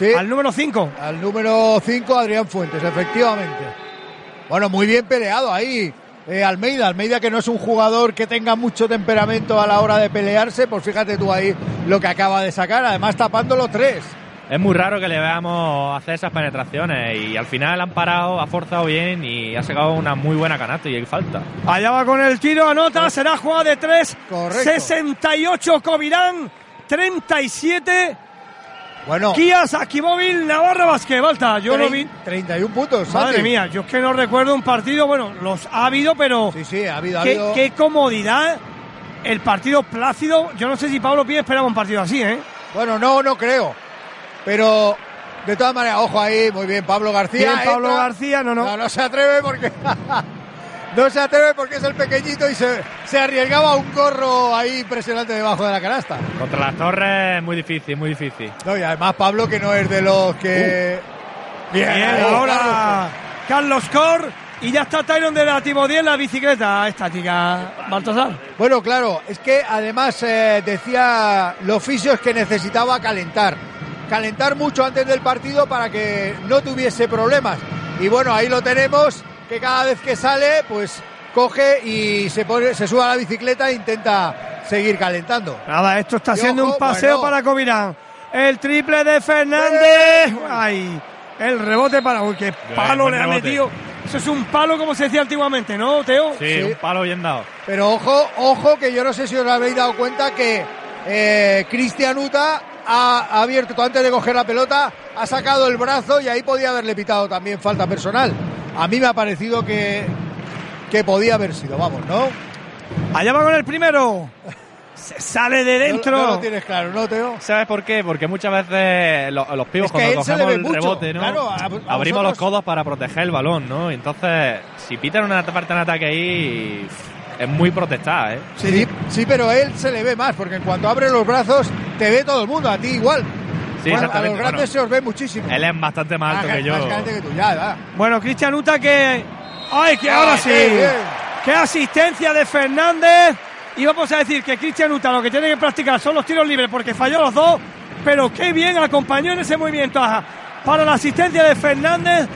sí. al número 5. Al número 5, Adrián Fuentes, efectivamente. Bueno, muy bien peleado ahí. eh, Almeida, Almeida que no es un jugador que tenga mucho temperamento a la hora de pelearse, pues fíjate tú ahí lo que acaba de sacar, además tapando los tres. Es muy raro que le veamos hacer esas penetraciones y al final han parado, ha forzado bien y ha sacado una muy buena canasta y hay falta. Allá va con el tiro, anota, será jugada de 3. Correcto. 68 Covirán, 37 Bueno, Kia Sakimóvil, Navarra Vázquez. Balta, yo lo vi. 31 puntos. Madre mía, yo es que no recuerdo un partido, bueno, los ha habido, pero Sí, sí, ha habido, ha qué, habido. qué comodidad. El partido plácido, yo no sé si Pablo Píez esperaba un partido así, ¿eh? Bueno, no, no creo. Pero de todas maneras, ojo ahí, muy bien, Pablo García. Bien, Pablo entra. García, no, no. No, no se atreve porque. <laughs> <laughs> no se atreve porque es el pequeñito y se, se arriesgaba un gorro ahí impresionante debajo de la canasta. Contra las torres es muy difícil, muy difícil. No, y además Pablo que no es de los que. Bien, Bien, ahí, ahora Carlos Cor y ya está Tyron de la Timodía en la bicicleta estática. Baltasar. Bueno, claro, es que además eh, decía los fisios que necesitaba calentar. Calentar mucho antes del partido para que no tuviese problemas. Y bueno, ahí lo tenemos, que cada vez que sale, pues coge y se pone, se sube a la bicicleta e intenta seguir calentando. Nada, esto está Y siendo ojo, un paseo bueno. para Covirán. El triple de Fernández. Ay, el rebote para. Uy, qué palo le ha rebote. metido. Eso es un palo como se decía antiguamente, ¿no, Teo? Sí, Sí. un palo bien dado. Pero ojo, ojo, que yo no sé si os habéis dado cuenta que eh, Cristian Uta ha abierto antes de coger la pelota, ha sacado el brazo y ahí podía haberle pitado también falta personal. A mí me ha parecido que, que podía haber sido, vamos, ¿no? Allá va con el primero. Se sale de dentro. No, lo tienes claro, ¿no, Teo? ¿Sabes por qué? Porque muchas veces lo- los pibos Es que a cuando cogemos el mucho, rebote, ¿no? claro, a- a Abrimos los codos para proteger el balón, ¿no? Entonces, si pitan una parte en ataque ahí, es muy protestada, ¿eh? Sí, sí, pero él se le ve más, porque en cuanto abre los brazos, te ve todo el mundo, a ti igual. Sí, a exactamente. los grandes Bueno, se os ve muchísimo. él es bastante más alto que yo. Más grande que tú, ya. Bueno, Cristian Uta que. ¡Ay, que Ah, ahora sí! qué bien. ¡Qué asistencia de Fernández! Y vamos a decir que Cristian Uta lo que tiene que practicar son los tiros libres porque falló los dos, pero qué bien acompañó en ese movimiento a- para la asistencia de Fernández.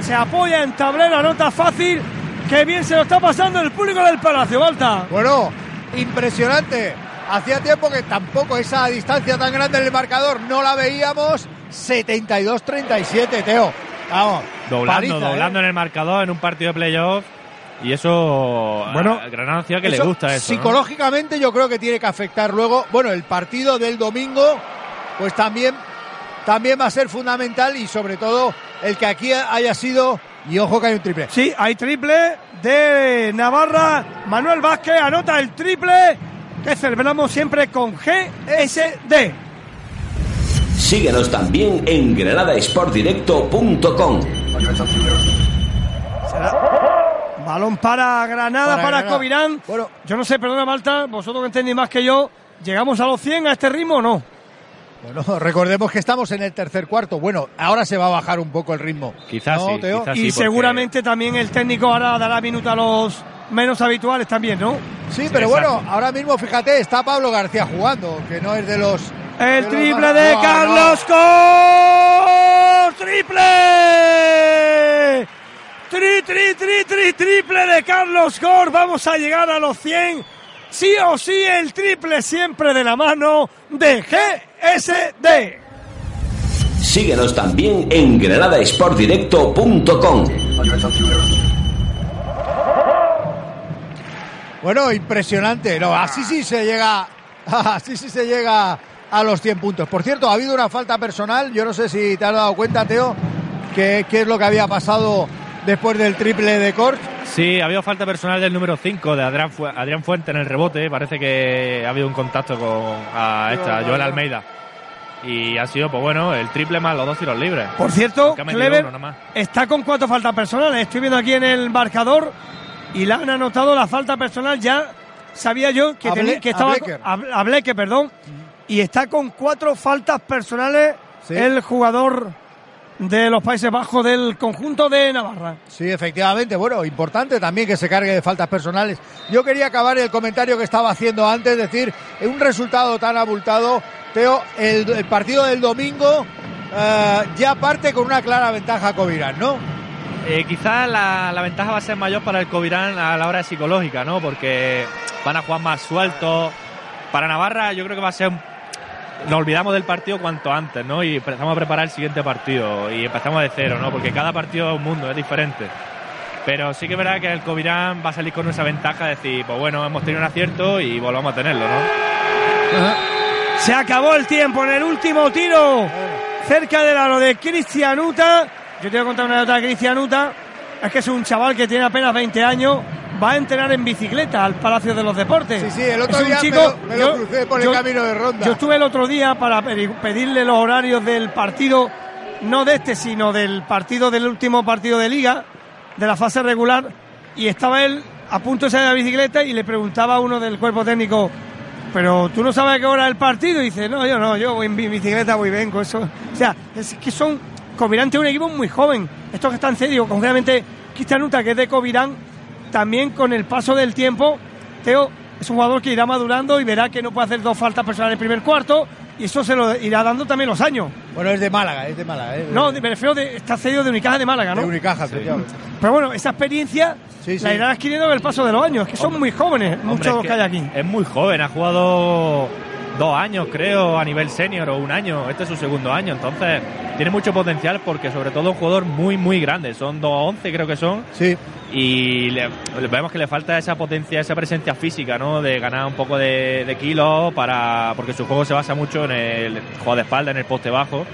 Se apoya en tablero, anota fácil Qué bien se lo está pasando el público del Palacio, Balta. Bueno, impresionante. Hacía tiempo que tampoco esa distancia tan grande en el marcador no la veíamos. 72-37, Teo. Vamos. Doblando, paliza, ¿eh? doblando en el marcador en un partido de playoff. Y eso, Bueno, a Granada Ciudad que le gusta eso. ¿no? Psicológicamente yo creo que tiene que afectar luego. Bueno, el partido del domingo, pues también, también va a ser fundamental y sobre todo el que aquí haya sido. Y ojo que hay un triple. Sí, hay triple de Navarra. Manuel Vázquez anota el triple que celebramos siempre con GSD. Síguenos también en granadasportdirecto.com. Balón para Granada, Para para, Granada. Covirán. yo no sé, perdona Malta, vosotros que entendéis más que yo, ¿llegamos a los 100 a este ritmo o no? Bueno, <laughs> recordemos que estamos en el tercer cuarto. Bueno, ahora se va a bajar un poco el ritmo. Quizás ¿No, sí, Teo? quizás y sí, porque- seguramente también el técnico ahora dará minuto a los menos habituales también, ¿no? Sí, pero bueno, ahora mismo fíjate, está Pablo García jugando, que no es de los. El de triple de No, Carlos no. Cor. ¡Triple! Tri, tri, tri, tri, triple de Carlos Cor. Vamos a llegar a los 100. Sí o sí, el triple siempre de la mano de GSD. Síguenos también en granadasportdirecto.com. Bueno, impresionante. No, así sí se llega. <laughs> Así sí se llega a los 100 puntos. Por cierto, ha habido una falta personal. Yo no sé si te has dado cuenta, Teo, que- qué es lo que había pasado después del triple de Corch. Sí, ha habido falta personal del número 5 de Adrián, Fu- Adrián Fuente en el rebote. Parece que ha habido un contacto con a esta, Joel Almeida. Y ha sido, pues bueno, el triple más los dos tiros libres. Por cierto, Clever está con cuatro faltas personales. Estoy viendo aquí en el marcador y la han anotado la falta personal. Ya sabía yo que, tenía- que estaba a, perdón, y está con cuatro faltas personales Sí. el jugador de los Países Bajos del conjunto de Navarra. Sí, efectivamente. Bueno, importante también que se cargue de faltas personales. Yo quería acabar el comentario que estaba haciendo antes, decir, en un resultado tan abultado, Teo, el, el partido del domingo eh, ya parte con una clara ventaja Covirán, ¿no? Eh, quizás la, la ventaja va a ser mayor para el Covirán a la hora psicológica, ¿no? Porque van a jugar más sueltos. Para Navarra yo creo que va a ser... Nos olvidamos del partido cuanto antes, ¿no? Y empezamos a preparar el siguiente partido. Y empezamos de cero, ¿no? Porque cada partido es un mundo, es diferente. Pero sí que es verdad que el Covirán va a salir con esa ventaja de decir, pues bueno, hemos tenido un acierto y volvamos a tenerlo, ¿no? Se acabó el tiempo en el último tiro. Cerca del aro de Cristianuta. Yo te voy a contar una anécdota de Cristianuta. Es que es un chaval que tiene apenas 20 años. Va a entrenar en bicicleta al Palacio de los Deportes. Sí, sí, el otro Es día me chico- lo- me lo crucé por el camino de Ronda. Yo estuve el otro día para pedi- pedirle los horarios del partido, no de este, sino del partido del último partido de liga, de la fase regular. Y estaba él a punto de salir de la bicicleta y le preguntaba a uno del cuerpo técnico, pero tú no sabes a qué hora es el partido. Y dice, no, yo no, yo voy en bi- bicicleta, voy vengo. Eso. O sea, es que son. Covirán tiene un equipo muy joven. Estos que están cedidos, concretamente Cristianuta, que es de Covirán, también con el paso del tiempo, Teo es un jugador que irá madurando y verá que no puede hacer dos faltas personales en el primer cuarto. Y eso se lo irá dando también los años. Bueno, es de Málaga, es de Málaga. ¿eh? No, me refiero de. Está cedido de Unicaja de Málaga, ¿no? De Unicaja, efectivamente. Pero bueno, esa experiencia Sí, sí. la irán adquiriendo con el paso de los años. Es que son muy jóvenes, Hombre, muchos es los que que hay aquí. Es muy joven, ha jugado dos años, creo, a nivel senior o un año. Este es su segundo año, entonces tiene mucho potencial porque, sobre todo, es un jugador muy, muy grande. Son 2'11, creo que son. Sí. Y le- le- vemos que le falta esa potencia, esa presencia física, ¿no? De ganar un poco de, de kilos para. Porque su juego se basa mucho en el juego de espalda, en el poste bajo.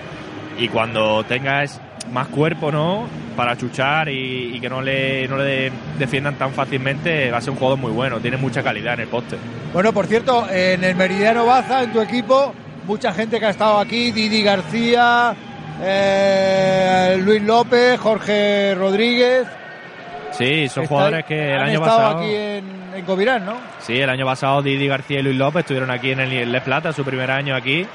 Y cuando tengas más cuerpo, ¿no? Para chuchar y, y que no le, no le defiendan tan fácilmente, va a ser un jugador muy bueno. Tiene mucha calidad en el poste. Bueno, por cierto, en el Meridiano Baza, en tu equipo, mucha gente que ha estado aquí, Didi García, eh, Luis López, Jorge Rodríguez. Sí, son jugadores que el han año estado pasado. aquí en, en Covirán, ¿no? Sí, el año pasado Didi García y Luis López estuvieron aquí en el Les Plata, su primer año aquí.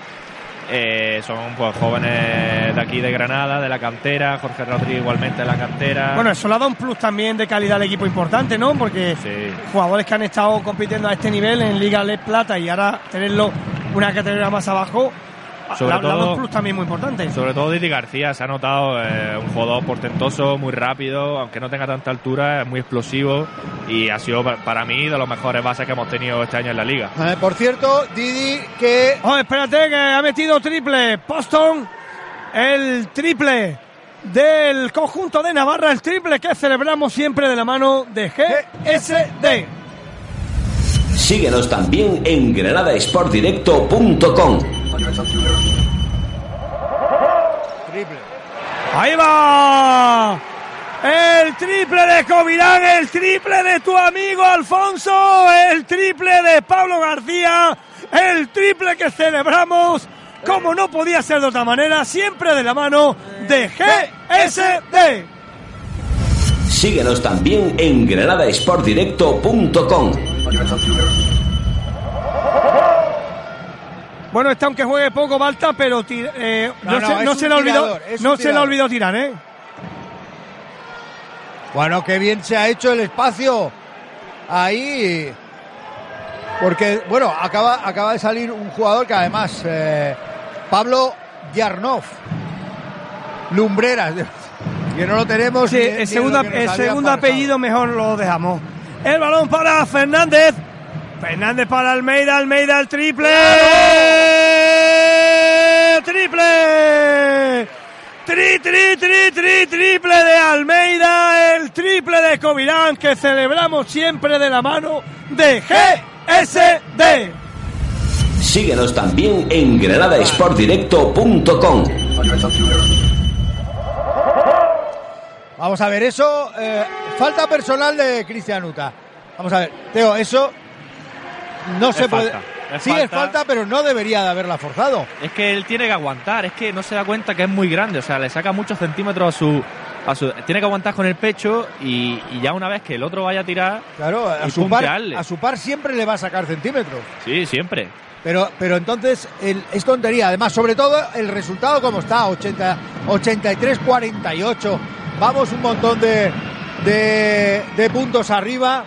Eh, son pues jóvenes de aquí de Granada, de la cantera, Jorge Rodríguez igualmente de la cantera. Bueno, eso le ha dado un plus también de calidad al equipo importante, ¿no? Porque Sí. jugadores que han estado compitiendo a este nivel en Liga Les Plata y ahora tenerlo una categoría más abajo, Sobre la, todo- plus también muy importante. Sobre todo Didi García se ha notado eh, un jugador portentoso, muy rápido, aunque no tenga tanta altura, es muy explosivo y ha sido pa- para mí de los mejores bases que hemos tenido este año en la liga. Eh, por cierto, Didi, que Oh, espérate, que ha metido triple. Poston, el triple del conjunto de Navarra, el triple que celebramos siempre de la mano de GSD. Síguenos también en granadasportdirecto.com. Ahí va. El triple de Covirán, el triple de tu amigo Alfonso, el triple de Pablo García, el triple que celebramos, como no podía ser de otra manera, siempre de la mano de GSD. Síguenos también en granadasportdirecto.com. Bueno, está aunque juegue poco Balta, pero eh, no, No, no, se, no se le es no se le olvidado tirar, ¿eh? Bueno, qué bien se ha hecho el espacio ahí. Porque, bueno, acaba, acaba de salir un jugador que además, eh, Pablo Yarnov, Lumbreras, <laughs> que no lo tenemos. Sí, ni- el segundo, el segundo apellido mejor lo dejamos. El balón para Fernández. Fernández para Almeida, Almeida el triple. ¡Triple! Tri, tri, tri, tri, triple de Almeida, el triple de Covirán que celebramos siempre de la mano de GSD. Síguenos también en granadasportdirecto.com. Vamos a ver, eso, eh, falta personal de Cristian Uta. Vamos a ver, Teo, eso no Es se puede. falta, es sí, es falta. falta, pero no debería de haberla forzado. Es que él tiene que aguantar, es que no se da cuenta que es muy grande, o sea, le saca muchos centímetros a su... A su tiene que aguantar con el pecho y, y ya una vez que el otro vaya a tirar, Claro, a su, par, a su par siempre le va a sacar centímetros. sí, siempre. Pero, pero entonces el- es tontería. Además, sobre todo el resultado como está, 80, 83-48. Vamos un montón de, de, puntos arriba.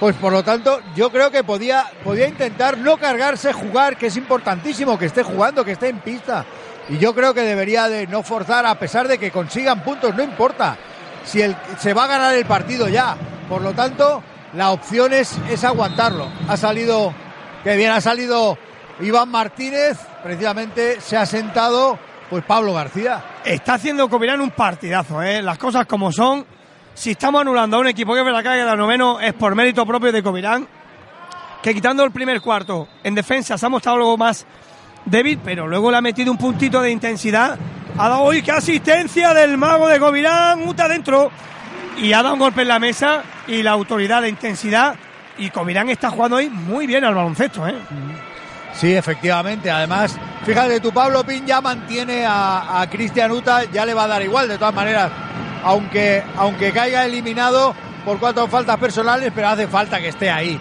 Pues por lo tanto, yo creo que podía, podía intentar no cargarse, jugar, que es importantísimo que esté jugando, que esté en pista. Y yo creo que debería de no forzar, a pesar de que consigan puntos, no importa. Si se va a ganar el partido ya. Por lo tanto, la opción es, es aguantarlo. Ha salido, que bien, ha salido Iván Martínez, precisamente se ha sentado pues Pablo García. Está haciendo Covirán un partidazo, ¿eh? Las cosas como son. Si estamos anulando a un equipo que es verdad que ha quedado noveno, es por mérito propio de Covirán. Que quitando el primer cuarto, en defensa se ha mostrado algo más débil, pero luego le ha metido un puntito de intensidad. Ha dado hoy que asistencia del mago de Covirán, Uta adentro. Y ha dado un golpe en la mesa y la autoridad, la intensidad. Y Covirán está jugando hoy muy bien al baloncesto, ¿eh? Sí, efectivamente. Además, fíjate, tu Pablo Pin ya mantiene a, a Cristian Uta, ya le va a dar igual, de todas maneras. Aunque, aunque caiga eliminado por cuatro faltas personales, pero hace falta que esté ahí.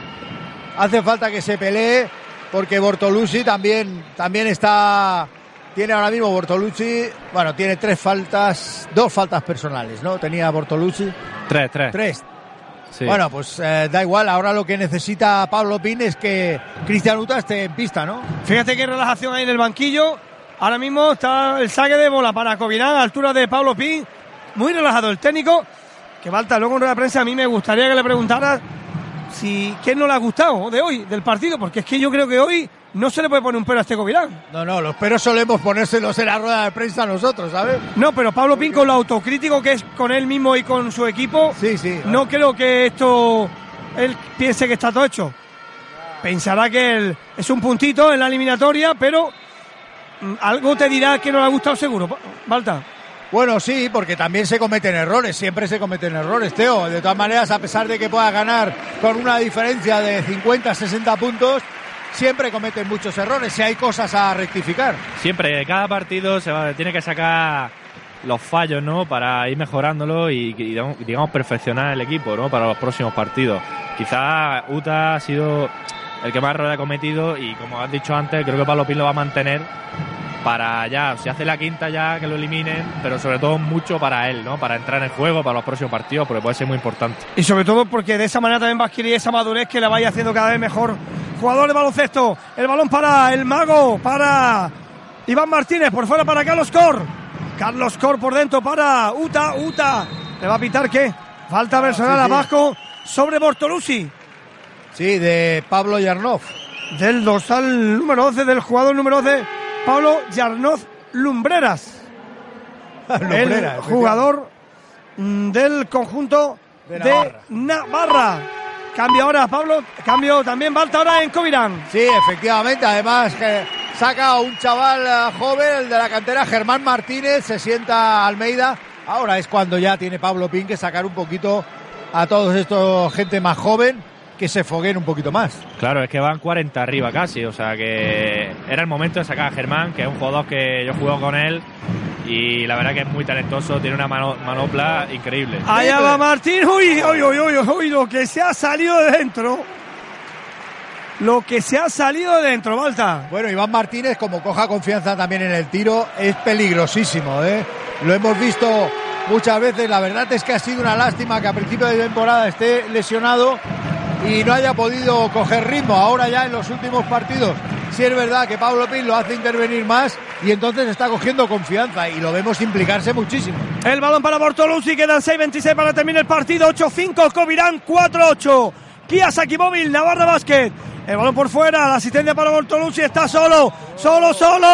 Hace falta que se pelee, porque Bortolucci también, también está. Tiene ahora mismo Bortolucci, bueno, tiene tres faltas, dos faltas personales, ¿no? Tenía Bortolucci. Tres, tres. Tres. Sí. Bueno, pues eh, da igual, ahora lo que necesita Pablo Pin es que Cristian Uta esté en pista, ¿no? Fíjate qué relajación hay en el banquillo. Ahora mismo está el saque de bola para Covirán a altura de Pablo Pin. Muy relajado el técnico. Que falta luego en rueda de prensa. A mí me gustaría que le preguntara si qué no le ha gustado de hoy, del partido. Porque es que yo creo que hoy no se le puede poner un pero a este Covirán. No, no, los peros solemos ponérselos en la rueda de prensa nosotros, ¿sabes? No, pero Pablo Pin con lo autocrítico que es con él mismo y con su equipo. Sí, sí. No creo que esto él piense que está todo hecho. Pensará que él es un puntito en la eliminatoria, pero mm, algo te dirá que no le ha gustado seguro. Balta. Bueno, sí, porque también se cometen errores, siempre se cometen errores, Teo. De todas maneras, a pesar de que pueda ganar con una diferencia de 50, 60 puntos, siempre cometen muchos errores si hay cosas a rectificar. Siempre, cada partido se tiene que sacar los fallos, ¿no? Para ir mejorándolo y, digamos, perfeccionar el equipo, ¿no? Para los próximos partidos. Quizás Uta ha sido el que más errores ha cometido y como has dicho antes, creo que Pablo lo va a mantener para ya, si hace la quinta ya que lo eliminen, pero sobre todo mucho para él, ¿no? Para entrar en el juego para los próximos partidos, porque puede ser muy importante. Y sobre todo porque de esa manera también va a adquirir esa madurez que le vaya haciendo cada vez mejor. Jugador de baloncesto, el balón para el mago, para Iván Martínez por fuera para Carlos Cor. Carlos Cor por dentro para Uta. Uta. ¿Le va a pitar qué? Falta personal sí, a sí. Vasco sobre Bortolusi. Sí, de Pablo Yarnov. Del dorsal número 11, del jugador número 11, Pablo Yarnov Lumbreras. <laughs> Lumbrera, el jugador mm, del conjunto De de Navarra. Cambio ahora, Pablo. Cambio también Balta ahora en Covirán. Sí, efectivamente. Además, que saca un chaval eh, joven, el de la cantera, Germán Martínez, se sienta Almeida. Ahora es cuando ya tiene Pablo Pin que sacar un poquito a todos estos gente más joven que se fogueen un poquito más. Claro, es que van 40 arriba casi, o sea que era el momento de sacar a Germán, que es un jugador que yo he jugado con él y la verdad que es muy talentoso, tiene una mano- manopla increíble. Allá va Martín. Uy, uy, uy, uy, uy, lo que se ha salido de dentro. Lo que se ha salido de dentro, Balta. Bueno, Iván Martínez, como coja confianza también en el tiro, es peligrosísimo, ¿eh? Lo hemos visto muchas veces. La verdad es que ha sido una lástima que a principio de temporada esté lesionado y no haya podido coger ritmo. Ahora ya en los últimos partidos, sí es verdad que Pablo Pin lo hace intervenir más y entonces está cogiendo confianza y lo vemos implicarse muchísimo. El balón para Bortolusi, quedan 6.26 para terminar el partido. 8-5, Covirán 4-8. Kia Sakimóvil, Navarra Basket. El balón por fuera, la asistencia para Bortolusi, está solo, solo, solo.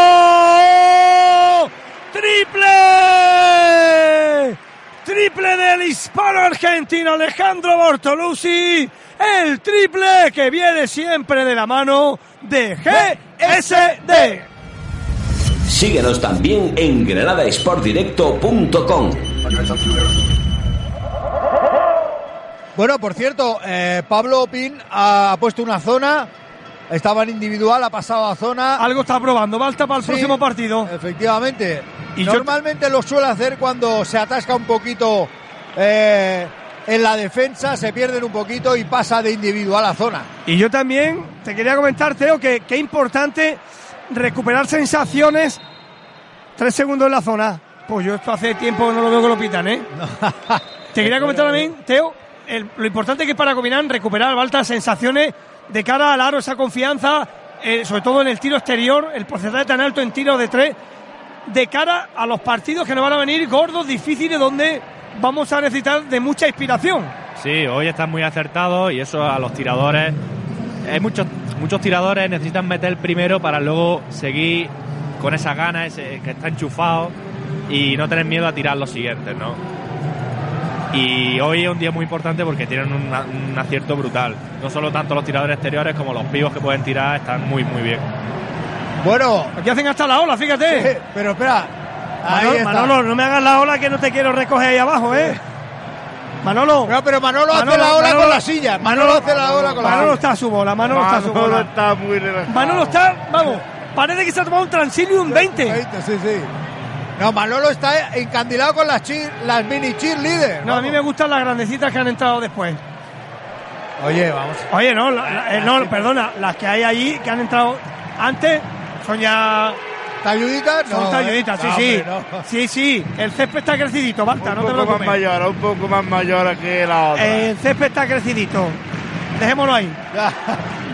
¡Triple! Triple del hispano argentino Alejandro Bortolusi. El triple que viene siempre de la mano de GSD. Síguenos también en granadasportdirecto.com. Bueno, por cierto, eh, Pablo Pin ha puesto una zona, estaba en individual, ha pasado a zona. Algo está probando, Balta para el Sí, próximo partido. Efectivamente. Y yo- Normalmente lo suele hacer cuando se atasca un poquito eh, en la defensa, se pierden un poquito y pasa de individual a zona. Y yo también te quería comentar, Teo, que qué importante recuperar sensaciones. Tres segundos en la zona. Pues yo esto hace tiempo que no lo veo que lo pitan, ¿eh? <laughs> Te quería comentar también, Teo, el- lo importante que es para Combinán recuperar altas sensaciones de cara al aro, esa confianza, eh, sobre todo en el tiro exterior, el porcentaje tan alto en tiro de tres, de cara a los partidos que nos van a venir gordos, difíciles, donde vamos a necesitar de mucha inspiración. Sí, hoy están muy acertados y eso a los tiradores. Hay muchos, muchos tiradores necesitan meter primero para luego seguir con esa gana, ese, que está enchufado y no tener miedo a tirar los siguientes, ¿no? Y hoy es un día muy importante porque tienen un, un acierto brutal. No solo tanto los tiradores exteriores como los pibos que pueden tirar están muy, muy bien. Bueno, Aquí hacen hasta la ola, fíjate. pero espera. Ahí Manolo, está. Manolo, no me hagas la ola que no te quiero recoger ahí abajo, ¿eh? Manolo. No, pero Manolo, hace Manolo, la ola Manolo- con la silla. Manolo, hace la ola con la Manolo silla. está a su bola, Manolo, está a su Manolo bola. está muy relajado. Manolo está, vamos, parece que se ha tomado un Transilium 20. 20, sí, sí. No, Manolo está encandilado con las, cheer- las mini cheerleaders. No, a mí me gustan las grandecitas que han entrado después. Oye, vamos. Oye, no, la- la- eh, no, perdona, las que hay allí que han entrado antes son ya. ¿Talluditas? Son No, talluditas, sí, no, sí. hombre, no. Sí, sí. El césped está crecidito, Balta, Un no te poco más mayor, un poco más mayor que la otra. El césped está crecidito. Dejémoslo ahí.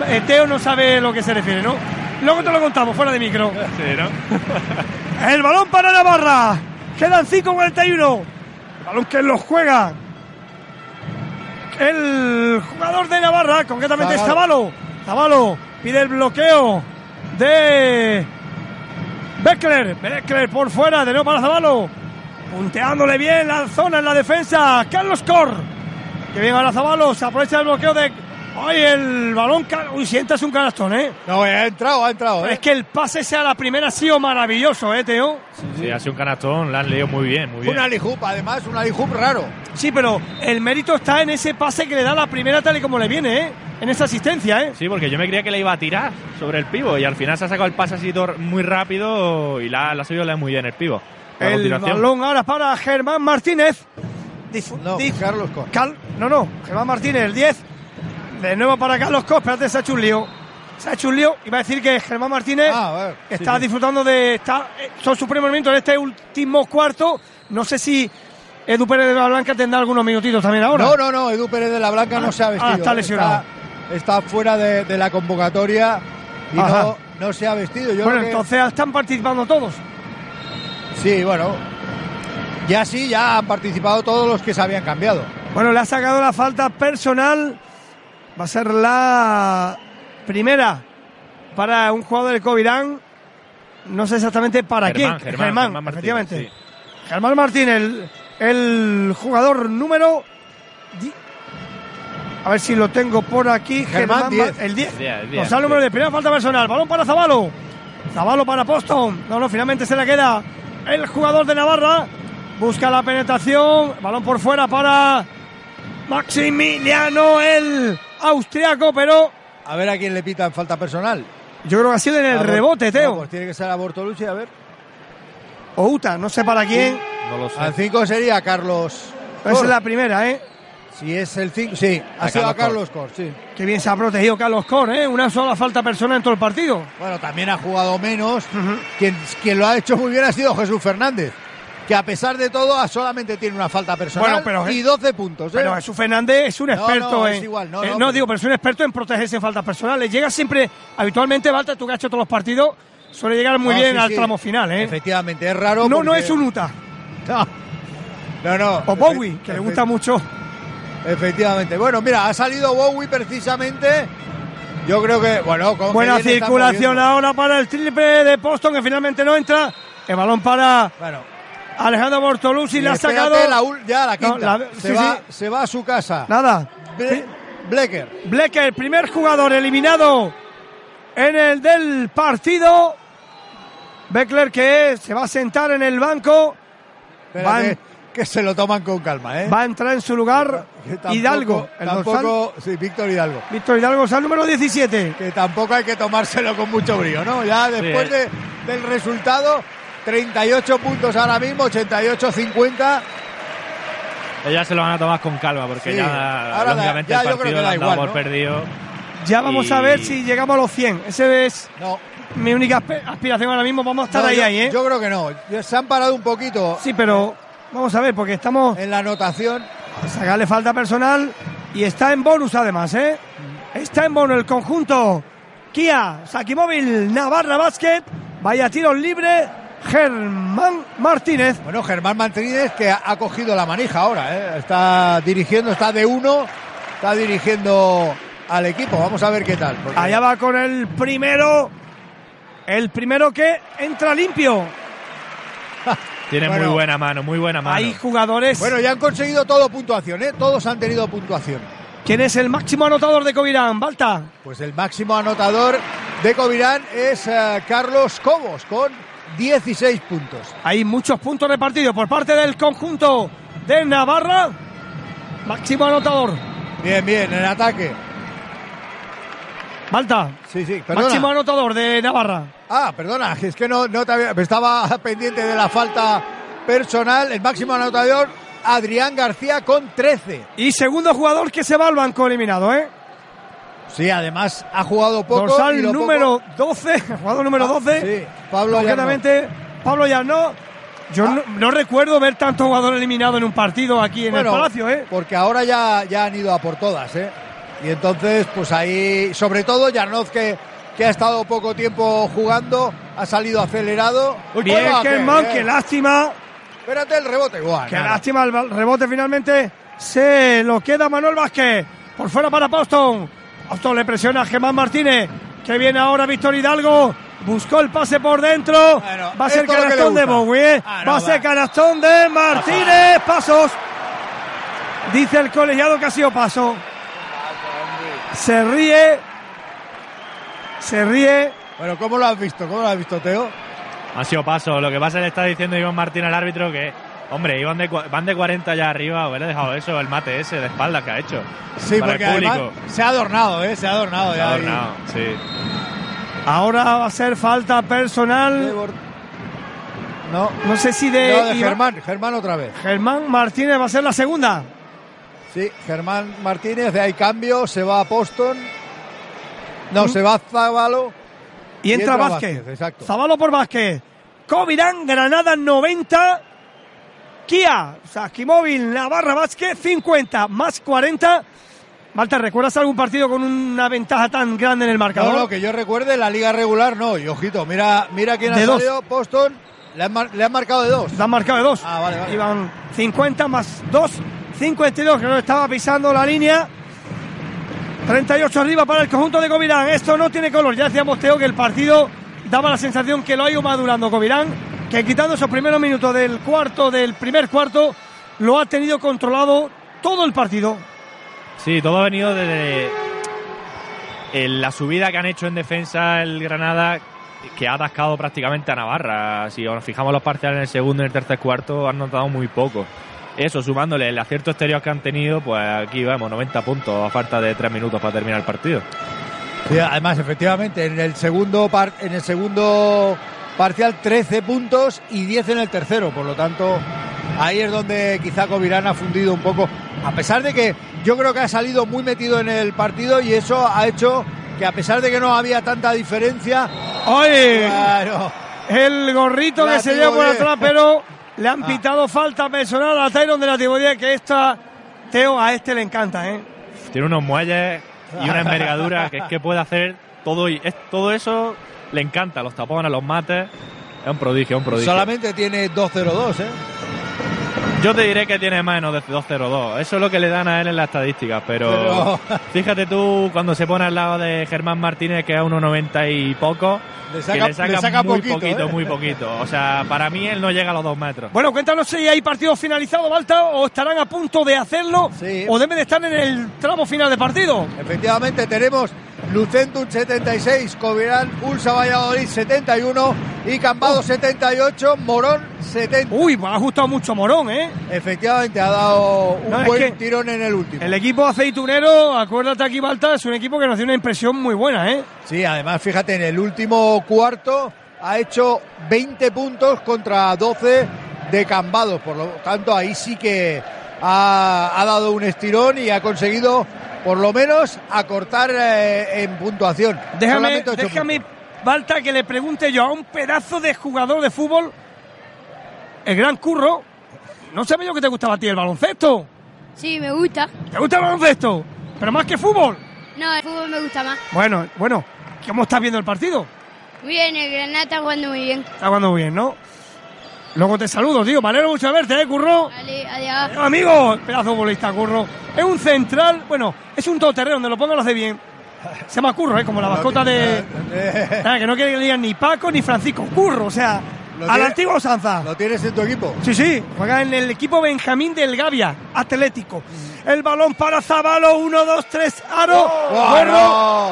Eh, Teo no sabe lo que se refiere, ¿no? Luego te lo contamos, fuera de micro. Sí, ¿no? <laughs> El balón para Navarra. Quedan 5.41. El balón que los juega. El jugador de Navarra, concretamente es Zabalo. Zabalo pide el bloqueo de Beckler. Beckler por fuera, de nuevo para Zabalo. Punteándole bien la zona en la defensa. Carlos Cor. Que bien ahora Zabalo. Se aprovecha el bloqueo de. ¡Ay, el balón! Uy, sientas un canastón, ¿eh? No, ha entrado, ha entrado. ¿eh? Es que el pase sea la primera ha sido maravilloso, ¿eh, Teo? Sí, ha sido un canastón, la han leído muy bien, muy bien. Un alihoop, además, un alihoop raro. Sí, pero el mérito está en ese pase que le da la primera tal y como le viene, ¿eh? En esa asistencia, ¿eh? Sí, porque yo me creía que le iba a tirar sobre el pivo y al final se ha sacado el pase así muy rápido y la, la ha sabido leer muy bien el pivo. A El continuación. balón ahora para Germán Martínez. Difu- No, dif- Carlos Cor. Cal- no, no, Germán Martínez, el 10. De nuevo para Carlos Cos, espérate, se ha hecho un lío. Se ha hecho un lío. Iba a decir que Germán Martínez Ah, está sí. disfrutando de. Está, eh, son sus primeros minutos en este último cuarto. No sé si Edu Pérez de la Blanca tendrá algunos minutitos también ahora. No, no, no, Edu Pérez de la Blanca no se ha vestido. ah, está lesionado. Está, está fuera de, de la convocatoria y no, no se ha vestido. Yo bueno, que- entonces están participando todos. Sí, bueno. Ya sí, ya han participado todos los que se habían cambiado. Bueno, le ha sacado la falta personal. Va a ser la primera para un jugador del Covirán. No sé exactamente para Germán, quién. Germán, Germán Martínez, efectivamente. Germán Martín, el, el jugador número. A ver si lo tengo por aquí. Germán, Ma- 10. El 10. Diez, diez, Nos da el número de primera falta personal. Balón para Zabalo. Zabalo para Poston. No, no, finalmente se le queda el jugador de Navarra. Busca la penetración. Balón por fuera para Maximiliano, el austriaco, pero A ver a quién le pitan falta personal. yo creo que ha sido en el A rebote, Teo. No, pues tiene que ser a Bortolucci, a ver. O Uta, no sé para quién. No lo sé. Al 5 sería Carlos. Esa es la primera, ¿eh? Si es el 5, sí, ha A sido a Carlos Carlos Cor, sí. Qué bien se ha protegido Carlos Cor, ¿eh? Una sola falta personal en todo el partido. Bueno, también ha jugado menos. quien, quien lo ha hecho muy bien ha sido Jesús Fernández, que a pesar de todo ah, solamente tiene una falta personal Bueno, pero- y 12 puntos. ¿eh? Pero Jesús Fernández es un experto no, en. es igual, no, eh, no, digo, pero es un experto en protegerse en faltas personales. Llega siempre, habitualmente, Balta, tú que has hecho todos los partidos, suele llegar muy bien sí, al sí. tramo final, ¿eh? Efectivamente, es raro. No, no es un Uta. <laughs> No, no. O Bowie, que le gusta mucho. Efectivamente. Bueno, mira, ha salido Bowie precisamente. Yo creo que, bueno, con Buena circulación ahora para el triple de Poston, que finalmente no entra. El balón para Bueno, Alejandro Bortolucci, le ha sacado. la ya la No, quinta. la- se, sí, va, sí. se va a su casa. Nada. Ble- Blecker. Blecker, el primer jugador eliminado en el del partido. Beckler que se va a sentar en el banco. Van- que se lo toman con calma, ¿eh? Va a entrar en su lugar Que tampoco- Hidalgo. El dorsal. Tampoco, sí, Víctor Hidalgo. Víctor Hidalgo, el número 17. Que tampoco hay que tomárselo con mucho brío, ¿no? Ya después eh. de- del resultado, 38 puntos ahora mismo, 88-50. Ellas se lo van a tomar con calma porque Sí. ya, Ahora da- lógicamente, ya el yo creo partido que lo han dado igual, por ¿no? perdido. Ya vamos Y- a ver si llegamos a los 100. Ese es No, mi única aspiración ahora mismo. Vamos a estar no, ahí, yo, ahí, ¿eh? yo creo que no. Se han parado un poquito Sí, pero vamos a ver, porque estamos en la anotación. a sacarle falta personal y está en bonus además, ¿eh? Está en bonus el conjunto Kia, Sakimóvil, Navarra Basket. Vaya tiros libre, Germán Martínez. Bueno, Germán Martínez que ha, cogido la manija ahora, ¿eh? Está dirigiendo, está de uno, está dirigiendo al equipo. Vamos a ver qué tal. porque- Allá va con el primero. El primero que entra limpio. <laughs> Tiene Bueno. muy buena mano, muy buena mano. Hay jugadores. Bueno, ya han conseguido todo puntuación, ¿eh? Todos han tenido puntuación. ¿Quién es el máximo anotador de Covirán? Balta. Pues el máximo anotador de Covirán es eh, Carlos Cobos con 16 puntos. Hay muchos puntos repartidos por parte del conjunto de Navarra. Máximo anotador. Bien, bien, en ataque. Balta. Sí, sí, perdona. Máximo anotador de Navarra. Ah, perdona, es que no, no te había- estaba <laughs> pendiente de la falta personal. El máximo anotador, Adrián García con 13. Y segundo jugador que se va al banco eliminado, ¿eh? Sí, además ha jugado poco. Dorsal y lo número poco- 12, <laughs> jugador número 12. Sí, Pablo. Concretamente, Pablo Llano. Yo no, no recuerdo ver tanto jugador eliminado en un partido aquí en Bueno, el Palacio, ¿eh? Porque ahora ya, ya han ido a por todas, ¿eh? Y entonces, pues ahí, sobre todo Yarnoz, que, que ha estado poco tiempo jugando, ha salido acelerado. Uy, Bien, ¡Hola, Germán, qué lástima. Espérate el rebote, Buah, Qué nada. lástima, el rebote finalmente se lo queda Manuel Vázquez. Por fuera para Poston. Poston le presiona a Germán Martínez. Que viene ahora Víctor Hidalgo. Buscó el pase por dentro. Bueno, va a ser canastón de. Bowie. ¿eh? Ah, no, va a ser canastón de Martínez. Pasos. Dice el colegiado que ha sido paso. Se ríe. Se ríe. Bueno, ¿cómo lo has visto? ¿Cómo lo has visto, Teo? Ha sido paso. Lo que pasa es que le está diciendo Iván Martín al árbitro que, hombre, iban de, van de 40 ya arriba. Hubiera dejado eso, el mate ese de espalda que ha hecho. Sí, Para porque el público. además se ha adornado, ¿eh? Se ha adornado Se ha ya. adornado, sí. Ahora va a ser falta personal. No, No sé si de, no, de Iván- Germán, Germán otra vez. Germán Martínez va a ser la segunda. Sí, Germán Martínez, de ahí cambio, se va a Poston. No, se va a Zábalo. Y entra, Vázquez. exacto. Zabalo por Vázquez. Covirán, Granada 90. Kia, Sakimóvil, Navarra Vázquez 50 más 40. Malta, ¿recuerdas algún partido con una ventaja tan grande en el marcador? No, no, que yo recuerde, la liga regular no. Y ojito, mira, mira quién De ha dos. salido, Boston. Le han, le han marcado de dos. Le han marcado de dos. Ah, vale, vale. Iban 50 más 2, 52, que no estaba pisando la línea. 38 arriba para el conjunto de Covirán. Esto no tiene color. Ya decíamos, Teo, que el partido daba la sensación que lo ha ido madurando Covirán, que quitando esos primeros minutos del cuarto, del primer cuarto, lo ha tenido controlado todo el partido. Sí, todo ha venido desde la subida que han hecho en defensa el Granada, que ha atascado prácticamente a Navarra. Si nos fijamos los parciales en el segundo y en el tercer cuarto, han notado muy poco. Eso, sumándole el acierto exterior que han tenido, pues aquí vemos 90 puntos a falta de 3 minutos para terminar el partido. Sí, además, efectivamente, en el segundo par- en el segundo parcial 13 puntos y 10 en el tercero. Por lo tanto, ahí es donde quizá Covirán ha fundido un poco. A pesar de que yo creo que ha salido muy metido en el partido y eso ha hecho que a pesar de que no había tanta diferencia, ¡Oye! claro, El gorrito que se lleva por 10. atrás, pero le han Ah. pitado falta personal a Tyron de la Tibodía, que esta, Teo, a este le encanta, ¿eh? Tiene unos muelles y una <laughs> envergadura que es que puede hacer todo y es, todo eso le encanta, los tapones, los mates. Es un prodigio, un prodigio. solamente tiene 2-0-2, ¿eh? Yo te diré que tiene menos de 2-0-2. Eso es lo que le dan a él en las estadísticas, pero, Pero- fíjate tú cuando se pone al lado de Germán Martínez, que es a 1,90 y poco, Le que saca- le saca, le saca muy poquito, poquito, ¿eh? muy poquito. O sea, para mí él no llega a los dos metros. Bueno, cuéntanos si hay partido finalizado, Balta, o estarán a punto de hacerlo, Sí. o deben de estar en el tramo final de partido. Efectivamente, tenemos Lucentum 76, Covirán, Ulsa Valladolid 71 y Cambado 78, Morón 70. Uy, pues ha ajustado mucho Morón, ¿eh? Efectivamente, ha dado un No, buen tirón en el último. El equipo aceitunero, acuérdate aquí, Balta, es un equipo que nos dio una impresión muy buena, ¿eh? Sí, además, fíjate, en el último cuarto ha hecho 20 puntos contra 12 de Cambados. Por lo tanto, ahí sí que ha, ha dado un estirón y ha conseguido, por lo menos, acortar eh, en puntuación. Déjame, déjame, Balta, que le pregunte yo a un pedazo de jugador de fútbol, el gran curro. No sabía yo que te gustaba a ti el baloncesto. Sí, me gusta. ¿Te gusta el baloncesto? Pero más que fútbol. No, el fútbol me gusta más. Bueno, bueno, ¿cómo estás viendo el partido? Muy bien, el Granada está jugando muy bien. Está jugando muy bien, ¿no? Luego te saludo, tío. Me alegro mucho de verte, ¿eh, Curro? Vale, adiós. Amigo, pedazo de futbolista, Curro. Es un central, bueno, es un todoterreno, donde lo ponga lo hace bien. Se llama Curro, ¿eh? Como la mascota de... <laughs> Nada, que no quiere que le digan ni Paco ni Francisco. Curro, o sea, Lo a la tiene- antigua usanza. ¿Lo tienes en tu equipo? Sí, sí, juega en el equipo Benjamín del Gavia, Atlético. El balón para Zabalo, 1, 2, 3, Aro. ¡Oh, Gorro. no!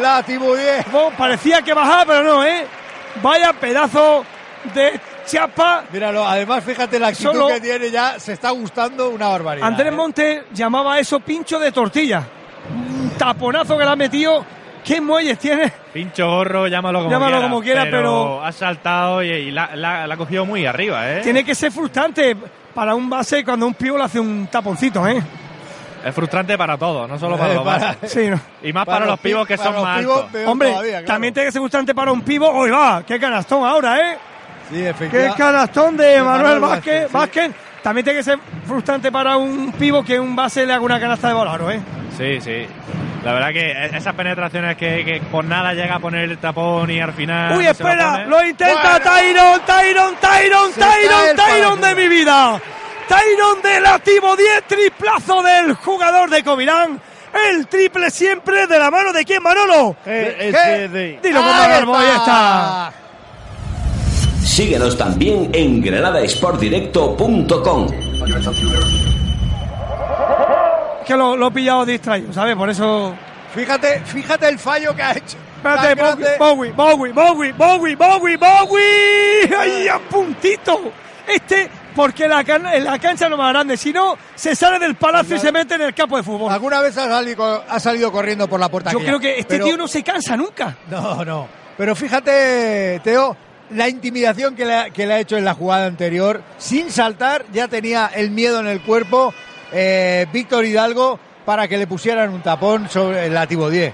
La. Oh, parecía que bajaba, pero no, ¿eh? Vaya pedazo de chapa. Míralo, además fíjate la actitud Solo- que tiene ya, se está gustando una barbaridad. Andrés ¿eh? Monte llamaba eso pincho de tortilla. Un taponazo que le ha metido. ¿Qué muelles tiene? Pincho gorro, llámalo como Llámalo quiera. como quiera, pero- Ha saltado y, y la, la- la ha cogido muy arriba, ¿eh? Tiene que ser frustrante para un base cuando un pivo le hace un taponcito, ¿eh? Es frustrante para todos, no solo para Eh, los para- bases. Sí, ¿no? Y más para, los pi- pibos que para son los más pibos, altos. peor Hombre, todavía, claro. también tiene que ser frustrante para un pivo. ¡Uy, va! ¡Qué canastón ahora, eh! Sí, ¡Qué canastón de Manuel Manuel Vázquez! Vázquez, sí. Vázquez. También tiene que ser frustrante para un pivo que un base le haga una canasta de bolaro, ¿eh? Sí, sí. La verdad que e- esas penetraciones que, que por nada llega a poner el tapón y al final. ¡Uy, no se lo espera! ¡Lo intenta Bueno. Tyron! ¡Tyron! ¡Tyron! ¡Tyron! ¡Tyron de mi vida! ¡Tyron de lativo 10! Triplazo del jugador de Covirán. El triple siempre de la mano de quién, Manolo. GSD. Dilo con Ahí Garbo, ahí está. Síguenos también en granadasportdirecto.com. Que lo, lo he pillado distraído, ¿sabes? Por eso. Fíjate, fíjate el fallo que ha hecho. Espérate. Bowie, Bowie, Bowie, Bowie, Bowie, Bowie. ¡Ay, a puntito! Este, porque la, can- en la cancha no más grande, si no, se sale del palacio y se mete en el campo de fútbol. ¿Alguna vez ha salido, ha salido corriendo por la puerta? Yo aquella? creo que este Pero- tío no se cansa nunca. No, no. Pero fíjate, Teo, la intimidación que le, ha, que le ha hecho en la jugada anterior, sin saltar, ya tenía el miedo en el cuerpo eh, Víctor Hidalgo para que le pusieran un tapón sobre la Tibodier.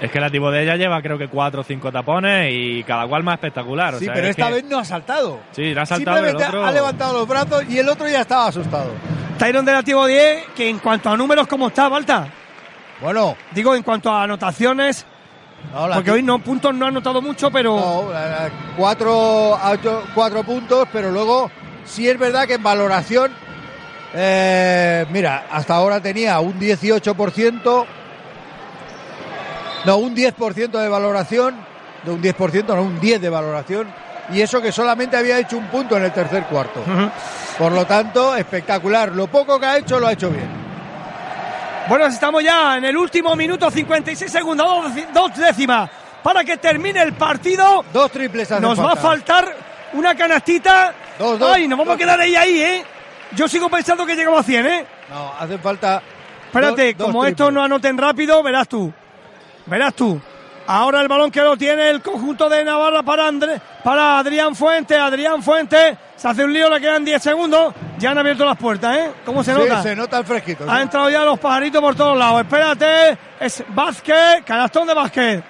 Es que la de ella lleva creo que cuatro o cinco tapones y cada cual más espectacular. o Sí, sea, pero es esta que- vez no ha saltado. Sí, le ha saltado el Simplemente otro. ha levantado los brazos y el otro ya estaba asustado. Tyron de Lativo 10, que en cuanto a números, ¿cómo está, Balta? Bueno. Digo, en cuanto a anotaciones, porque hoy no puntos no ha anotado mucho, pero... No, cuatro, cuatro puntos, pero luego sí es verdad que en valoración, eh, mira, hasta ahora tenía un 18%, no, un 10% de valoración, de un 10%, no, un 10 de valoración, y eso que solamente había hecho un punto en el tercer cuarto. Por lo tanto, espectacular. Lo poco que ha hecho lo ha hecho bien. Bueno, estamos ya en el último minuto, 56 segundos, dos, décimas para que termine el partido. Dos triples Nos va a faltar una canastita. Dos, dos, Ay, nos vamos a quedar ahí, ahí, ¿eh? Yo sigo pensando que llegamos a 100, ¿eh? No, hace falta. Espérate, como esto no anoten rápido, verás tú. Verás tú. Ahora el balón que lo tiene el conjunto de Navarra para, André, para Adrián Fuente. Adrián Fuente se hace un lío, le quedan 10 segundos. Ya han abierto las puertas, ¿eh? ¿Cómo se nota? se nota el fresquito. Han entrado ya los pajaritos por todos lados. Espérate, es Vázquez, canastón de Vázquez.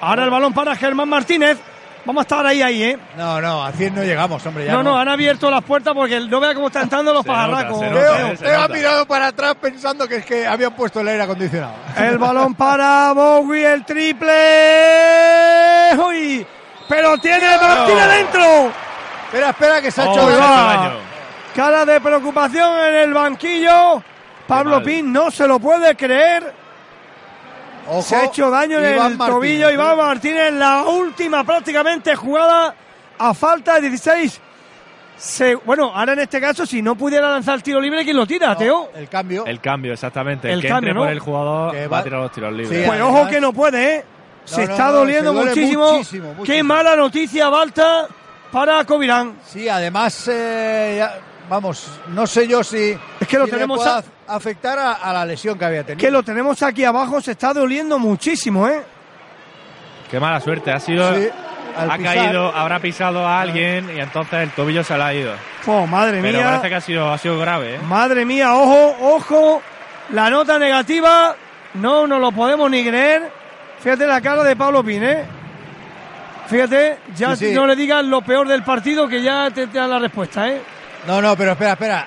Ahora el balón para Germán Martínez. Vamos a estar ahí, ahí, ¿eh? No, no, a 100 no llegamos, hombre. no, no, han abierto las puertas porque no vea cómo están entrando los pajarracos. Teo, ha mirado para atrás pensando que es que habían puesto el aire acondicionado. El balón para Bowie, el triple. ¡Uy! Pero tiene, pero tiene dentro. Espera, espera, que se ha oh, hecho daño. Cara de preocupación en el banquillo. Pablo Pin no se lo puede creer se ha hecho daño en el tobillo ¿eh? Iván Martínez, la última prácticamente jugada a falta de 16. bueno, ahora en este caso, si no pudiera lanzar el tiro libre, ¿quién lo tira, Teo? El cambio. El cambio, exactamente. El, que cambio, entre por el jugador va, a tirar los tiros libres. pues ojo que no puede, ¿eh? se está doliendo muchísimo. Qué mala noticia, Balta, para Covirán. Sí, además, eh, vamos, no sé yo si. Es que lo tenemos afectar a, la lesión que había tenido. Que lo tenemos aquí abajo, se está doliendo muchísimo, ¿eh? Qué mala suerte, ha sido. ha caído, habrá pisado a alguien y entonces el tobillo se le ha ido. Oh, madre Pero mía. parece que ha sido, ha sido grave, ¿eh? Madre mía, ojo, ojo. La nota negativa, no nos lo podemos ni creer. Fíjate la cara de Pablo Pin, ¿eh? Fíjate, ya no le digas lo peor del partido que ya te, te da la respuesta, ¿eh? No, no, pero espera, espera.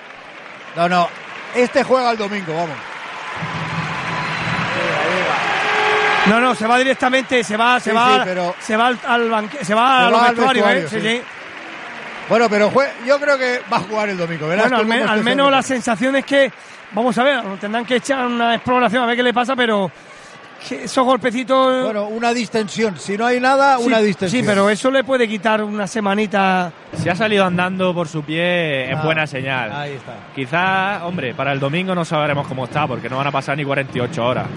No, no, este juega el domingo, vamos. No, no, se va directamente, se va, se va, se va al, banque, se va, al vestuario, ¿eh? Sí, sí. Bueno, pero yo creo que va a jugar el domingo, ¿verdad? Bueno, al, menos la sensación es que, vamos a ver, tendrán que echar una exploración a ver qué le pasa, pero esos golpecitos. Bueno, una distensión. Si no hay nada, una distensión. Sí, pero eso le puede quitar una semanita. Si ha salido andando por su pie, es ah, buena señal. Ahí está. Quizás, hombre, para el domingo no sabremos cómo está, porque no van a pasar ni 48 horas.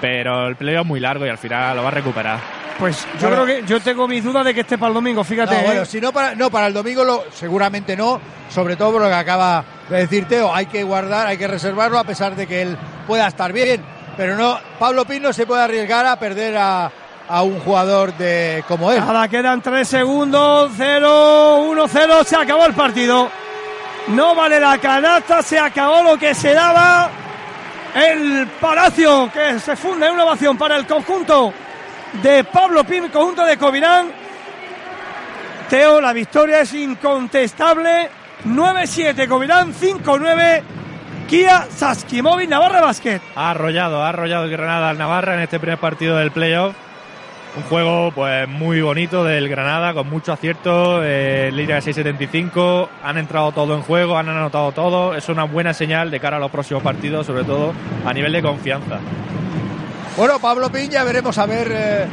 Pero el playoff es muy largo y al final lo va a recuperar. Pues yo creo que yo tengo mis dudas de que esté para el domingo, fíjate. No, bueno, ¿eh? si no para, no, para el domingo lo, seguramente no, sobre todo por lo que acaba de decir Teo, hay que guardar, hay que reservarlo a pesar de que él pueda estar bien pero no, Pablo Pino se puede arriesgar a perder a, un jugador de como él. Nada, quedan tres segundos, 0, 1, 0, se acabó el partido. No vale la canasta, se acabó lo que se daba. El Palacio que se funda en una ovación para el conjunto de Pablo Pin, conjunto de Covirán. Teo, la victoria es incontestable. 9-7 Covirán, 5-9 Kia Saskimovic Navarra Basket. Ha arrollado, ha arrollado el Granada al Navarra en este primer partido del playoff. Un juego pues muy bonito del Granada, con mucho acierto, eh, línea de 6.75, han entrado todo en juego, han anotado todo, es una buena señal de cara a los próximos partidos, sobre todo a nivel de confianza. Bueno, Pablo Piña, veremos a ver eh,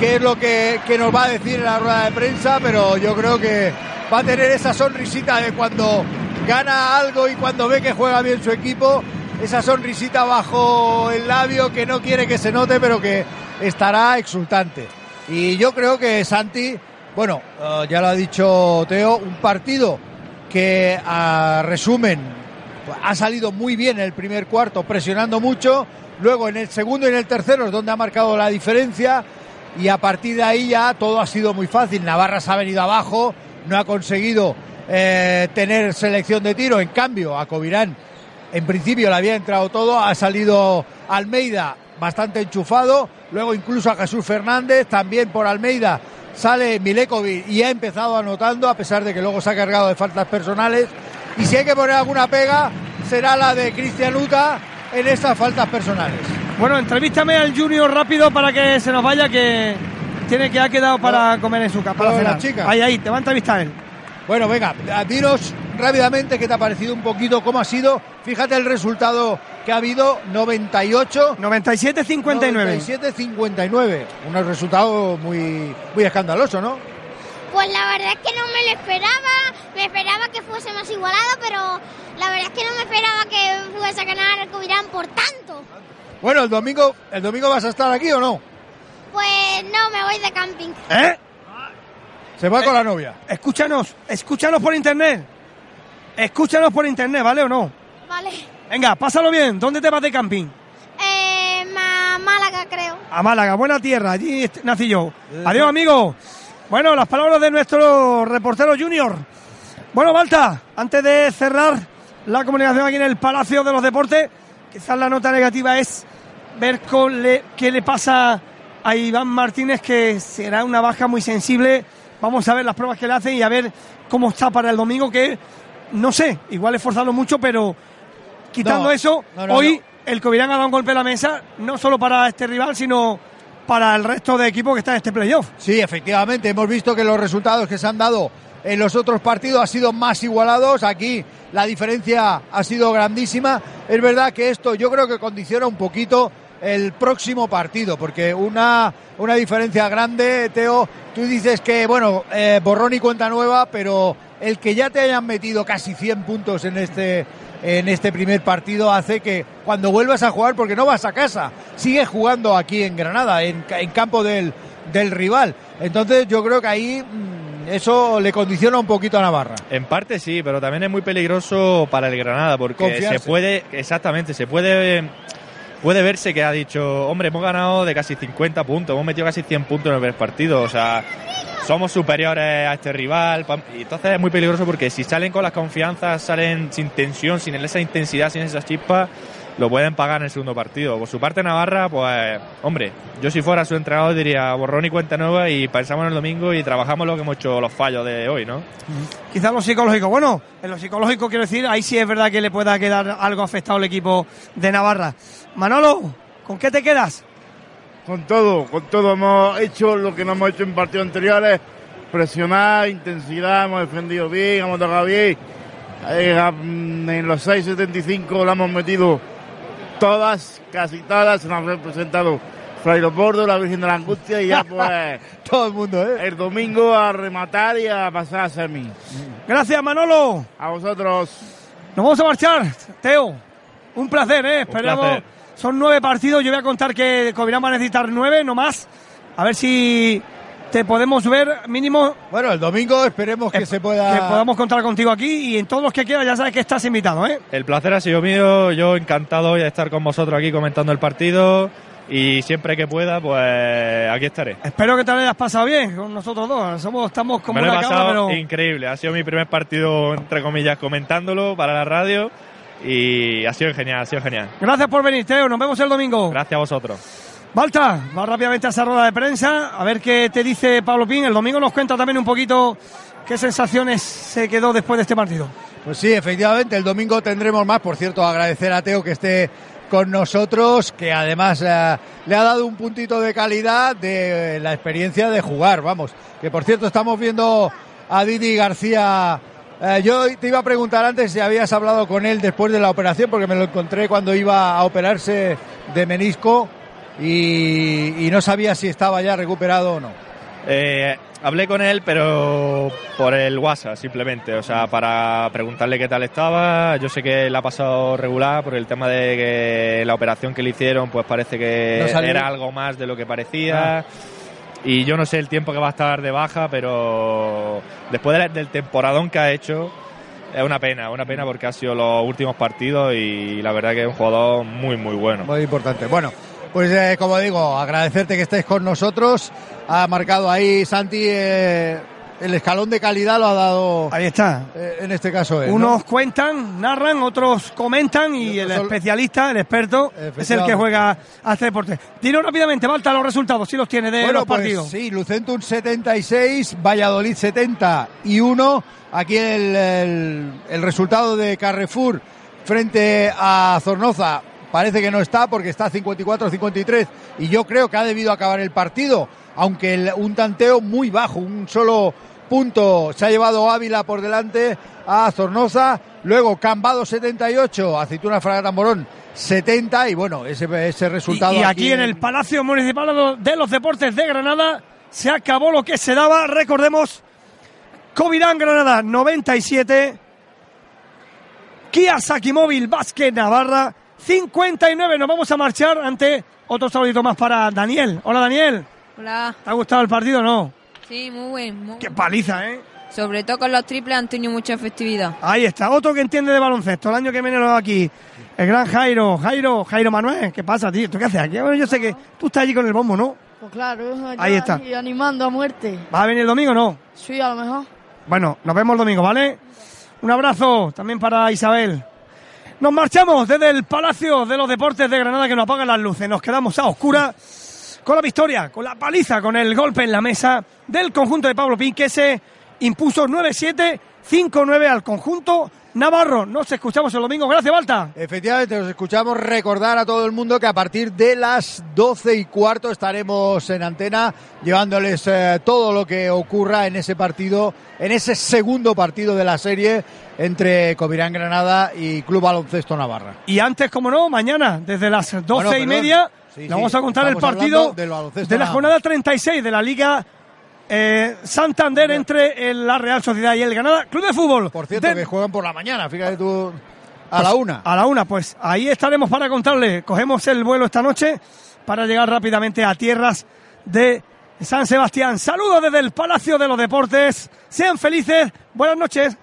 qué es lo que, que, nos va a decir en la rueda de prensa, pero yo creo que va a tener esa sonrisita de cuando gana algo y cuando ve que juega bien su equipo, esa sonrisita bajo el labio que no quiere que se note, pero que estará exultante. Y yo creo que Santi, bueno, eh, ya lo ha dicho Teo, un partido que a resumen ha salido muy bien en el primer cuarto, presionando mucho, luego en el segundo y en el tercero es donde ha marcado la diferencia y a partir de ahí ya todo ha sido muy fácil. Navarra se ha venido abajo, no ha conseguido eh, tener selección de tiro. En cambio, a Covirán, en principio le había entrado todo, ha salido Almeida bastante enchufado, luego incluso a Jesús Fernández, también por Almeida sale Milekovic y ha empezado anotando, a pesar de que luego se ha cargado de faltas personales. Y si hay que poner alguna pega, será la de Cristian Uta en estas faltas personales. Bueno, entrevístame al Junior rápido para que se nos vaya, que tiene que ha quedado para comer en su chica. Ahí, ahí, te va a entrevistar él. Bueno, venga, dinos rápidamente qué te ha parecido un poquito, cómo ha sido. Fíjate el resultado que ha habido, 98. 97-59. 97-59. Un resultado muy, muy escandaloso, ¿no? Pues la verdad es que no me lo esperaba. Me esperaba que fuese más igualado, pero la verdad es que no me esperaba que fuese a ganar el Covirán por tanto. Bueno, el domingo, ¿el domingo vas a estar aquí o no? Pues no, me voy de camping. ¿Eh? Se va con la novia. Escúchanos, escúchanos por internet. Escúchanos por internet, ¿vale o no? Vale. Venga, pásalo bien. ¿Dónde te vas de camping? Eh, Ma- Málaga, creo. A Málaga, buena tierra, allí nací yo. Adiós, amigo. Bueno, las palabras de nuestro reportero junior. Bueno, Balta, antes de cerrar la comunicación aquí en el Palacio de los Deportes, quizás la nota negativa es ver con le- qué le pasa a Iván Martínez, que será una baja muy sensible. Vamos a ver las pruebas que le hacen y a ver cómo está para el domingo, que no sé, igual esforzarlo mucho, pero quitando No, eso, no, no, hoy el Covirán ha dado un golpe a la mesa, no solo para este rival, sino para el resto de equipos que están en este playoff. Sí, efectivamente, hemos visto que los resultados que se han dado en los otros partidos han sido más igualados. Aquí la diferencia ha sido grandísima. Es verdad que esto yo creo que condiciona un poquito el próximo partido, porque una, una diferencia grande, Teo, tú dices que, bueno, eh, borrón y cuenta nueva, pero el que ya te hayan metido casi 100 puntos en este, en este primer partido hace que cuando vuelvas a jugar, porque no vas a casa, sigues jugando aquí en Granada, en, en campo del, del rival. Entonces yo creo que ahí mm, eso le condiciona un poquito a Navarra. En parte sí, pero también es muy peligroso para el Granada porque Confiarse. se puede, exactamente, se puede puede verse que ha dicho, hombre, hemos ganado de casi 50 puntos, hemos metido casi 100 puntos en el primer partido, o sea, somos superiores a este rival, y entonces es muy peligroso porque si salen con las confianzas, salen sin tensión, sin esa intensidad, sin esas chispas, lo pueden pagar en el segundo partido. Por su parte Navarra, pues, hombre, yo si fuera su entrenador diría borrón y cuenta nueva y pensamos en el domingo y trabajamos lo que hemos hecho los fallos de hoy, ¿no? Quizás lo psicológico. Bueno, en lo psicológico quiero decir, ahí sí es verdad que le pueda quedar algo afectado al equipo de Navarra. Manolo, ¿con qué te quedas? Con todo, con todo. Hemos hecho lo que no hemos hecho en partidos anteriores. Presionar, intensidad, hemos defendido bien, hemos tocado bien. Eh, en los 6.75 la hemos metido todas, casi todas. Nos han representado Fray Leopoldo, la Virgen de la Angustia y ya <laughs> pues todo el mundo, ¿eh? El domingo a rematar y a pasar a semi. Gracias, Manolo. A vosotros. Nos vamos a marchar, Teo. Un placer, ¿eh? Esperamos. Son nueve partidos. Yo voy a contar que Covirán va a necesitar nueve, no más. A ver si te podemos ver mínimo. Bueno, el domingo esperemos que se pueda. Que podamos contar contigo aquí y en todos los que quieras ya sabes que estás invitado, ¿eh? El placer ha sido mío, yo encantado hoy de estar con vosotros aquí comentando el partido y siempre que pueda, pues aquí estaré. Espero que te lo hayas pasado bien con nosotros dos. Somos, estamos como Me lo he una pasado cabra, pero. increíble, ha sido mi primer partido, entre comillas, comentándolo para la radio y ha sido genial, ha sido genial. Gracias por venir, Teo. Nos vemos el domingo. Gracias a vosotros. Balta, va rápidamente a esa rueda de prensa, a ver qué te dice Pablo Pín. El domingo nos cuenta también un poquito qué sensaciones se quedó después de este partido. Pues sí, efectivamente, el domingo tendremos más. Por cierto, agradecer a Teo que esté con nosotros, que además eh, le ha dado un puntito de calidad de la experiencia de jugar, vamos. Que por cierto, estamos viendo a Didi García. Eh, yo te iba a preguntar antes si habías hablado con él después de la operación, porque me lo encontré cuando iba a operarse de menisco y, y no sabía si estaba ya recuperado o no. Eh, hablé con él, pero por el WhatsApp simplemente, o sea, para preguntarle qué tal estaba. Yo sé que le ha pasado regular por el tema de que la operación que le hicieron, pues parece que No era algo más de lo que parecía. Ah. Y yo no sé el tiempo que va a estar de baja, pero después de- del temporadón que ha hecho, es una pena, una pena porque ha sido los últimos partidos y la verdad que es un jugador muy, muy bueno. Muy importante. Bueno, pues eh, como digo, agradecerte que estés con nosotros. Ha marcado ahí Santi eh, el escalón de calidad, lo ha dado. Ahí está. eh, en este caso él, ¿no? Unos cuentan, narran, otros comentan y el especialista, el experto, es el que juega a este deporte. Dinos rápidamente, Balta, los resultados, si los tiene de Bueno, los pues partidos. sí, Lucentum 76, Valladolid 71. Aquí el, el- el resultado de Carrefour frente a Zornoza parece que no está porque está 54-53 y yo creo que ha debido acabar el partido, aunque el, un tanteo muy bajo, un solo punto se ha llevado Ávila por delante a Zornoza, luego Cambado 78, Aceituna Fragata Morón 70 y bueno, ese, ese resultado. Y, y aquí, aquí, en el Palacio Municipal de los Deportes de Granada se acabó lo que se daba, recordemos, Covirán Granada 97, Kia Sakimóvil Vázquez Navarra 59. Nos vamos a marchar ante otro saludito más para Daniel. Hola Daniel. Hola. ¿Te ha gustado el partido o no? Sí, muy buen. Muy Qué paliza, ¿eh? Sobre todo con los triples han tenido mucha efectividad. Ahí está, otro que entiende de baloncesto. El año que viene lo aquí. El gran Jairo, Jairo, Jairo Manuel. ¿Qué pasa, tío? ¿Tú qué haces aquí? Bueno, yo sé que tú estás allí con el bombo, ¿no? Pues claro, ahí está. animando a muerte. ¿Vas a venir el domingo o no? Sí, a lo mejor. Bueno, nos vemos el domingo, ¿vale? Un abrazo también para Isabel. Nos marchamos desde el Palacio de los Deportes de Granada que nos apagan las luces. Nos quedamos a oscuras con la victoria, con la paliza, con el golpe en la mesa del conjunto de Pablo Pin que se impuso 9-7, 5-9 al conjunto Navarro. Nos escuchamos el domingo. Gracias, Balta. Efectivamente, nos escuchamos. Recordar a todo el mundo que a partir de las 12 y cuarto estaremos en antena llevándoles eh, todo lo que ocurra en ese partido, en ese segundo partido de la serie entre Covirán Granada y Club Baloncesto Navarra. Y antes, como no, mañana, desde las 12 bueno, y media, sí, le vamos sí, a contar el partido de la jornada 36 de la Liga eh, Santander entre el, la Real Sociedad y el Granada Club de Fútbol. Por cierto, de... que juegan por la mañana, fíjate tú. A pues, la una. A la una, pues ahí estaremos para contarle. Cogemos el vuelo esta noche para llegar rápidamente a tierras de San Sebastián. Saludos desde el Palacio de los Deportes. Sean felices. Buenas noches.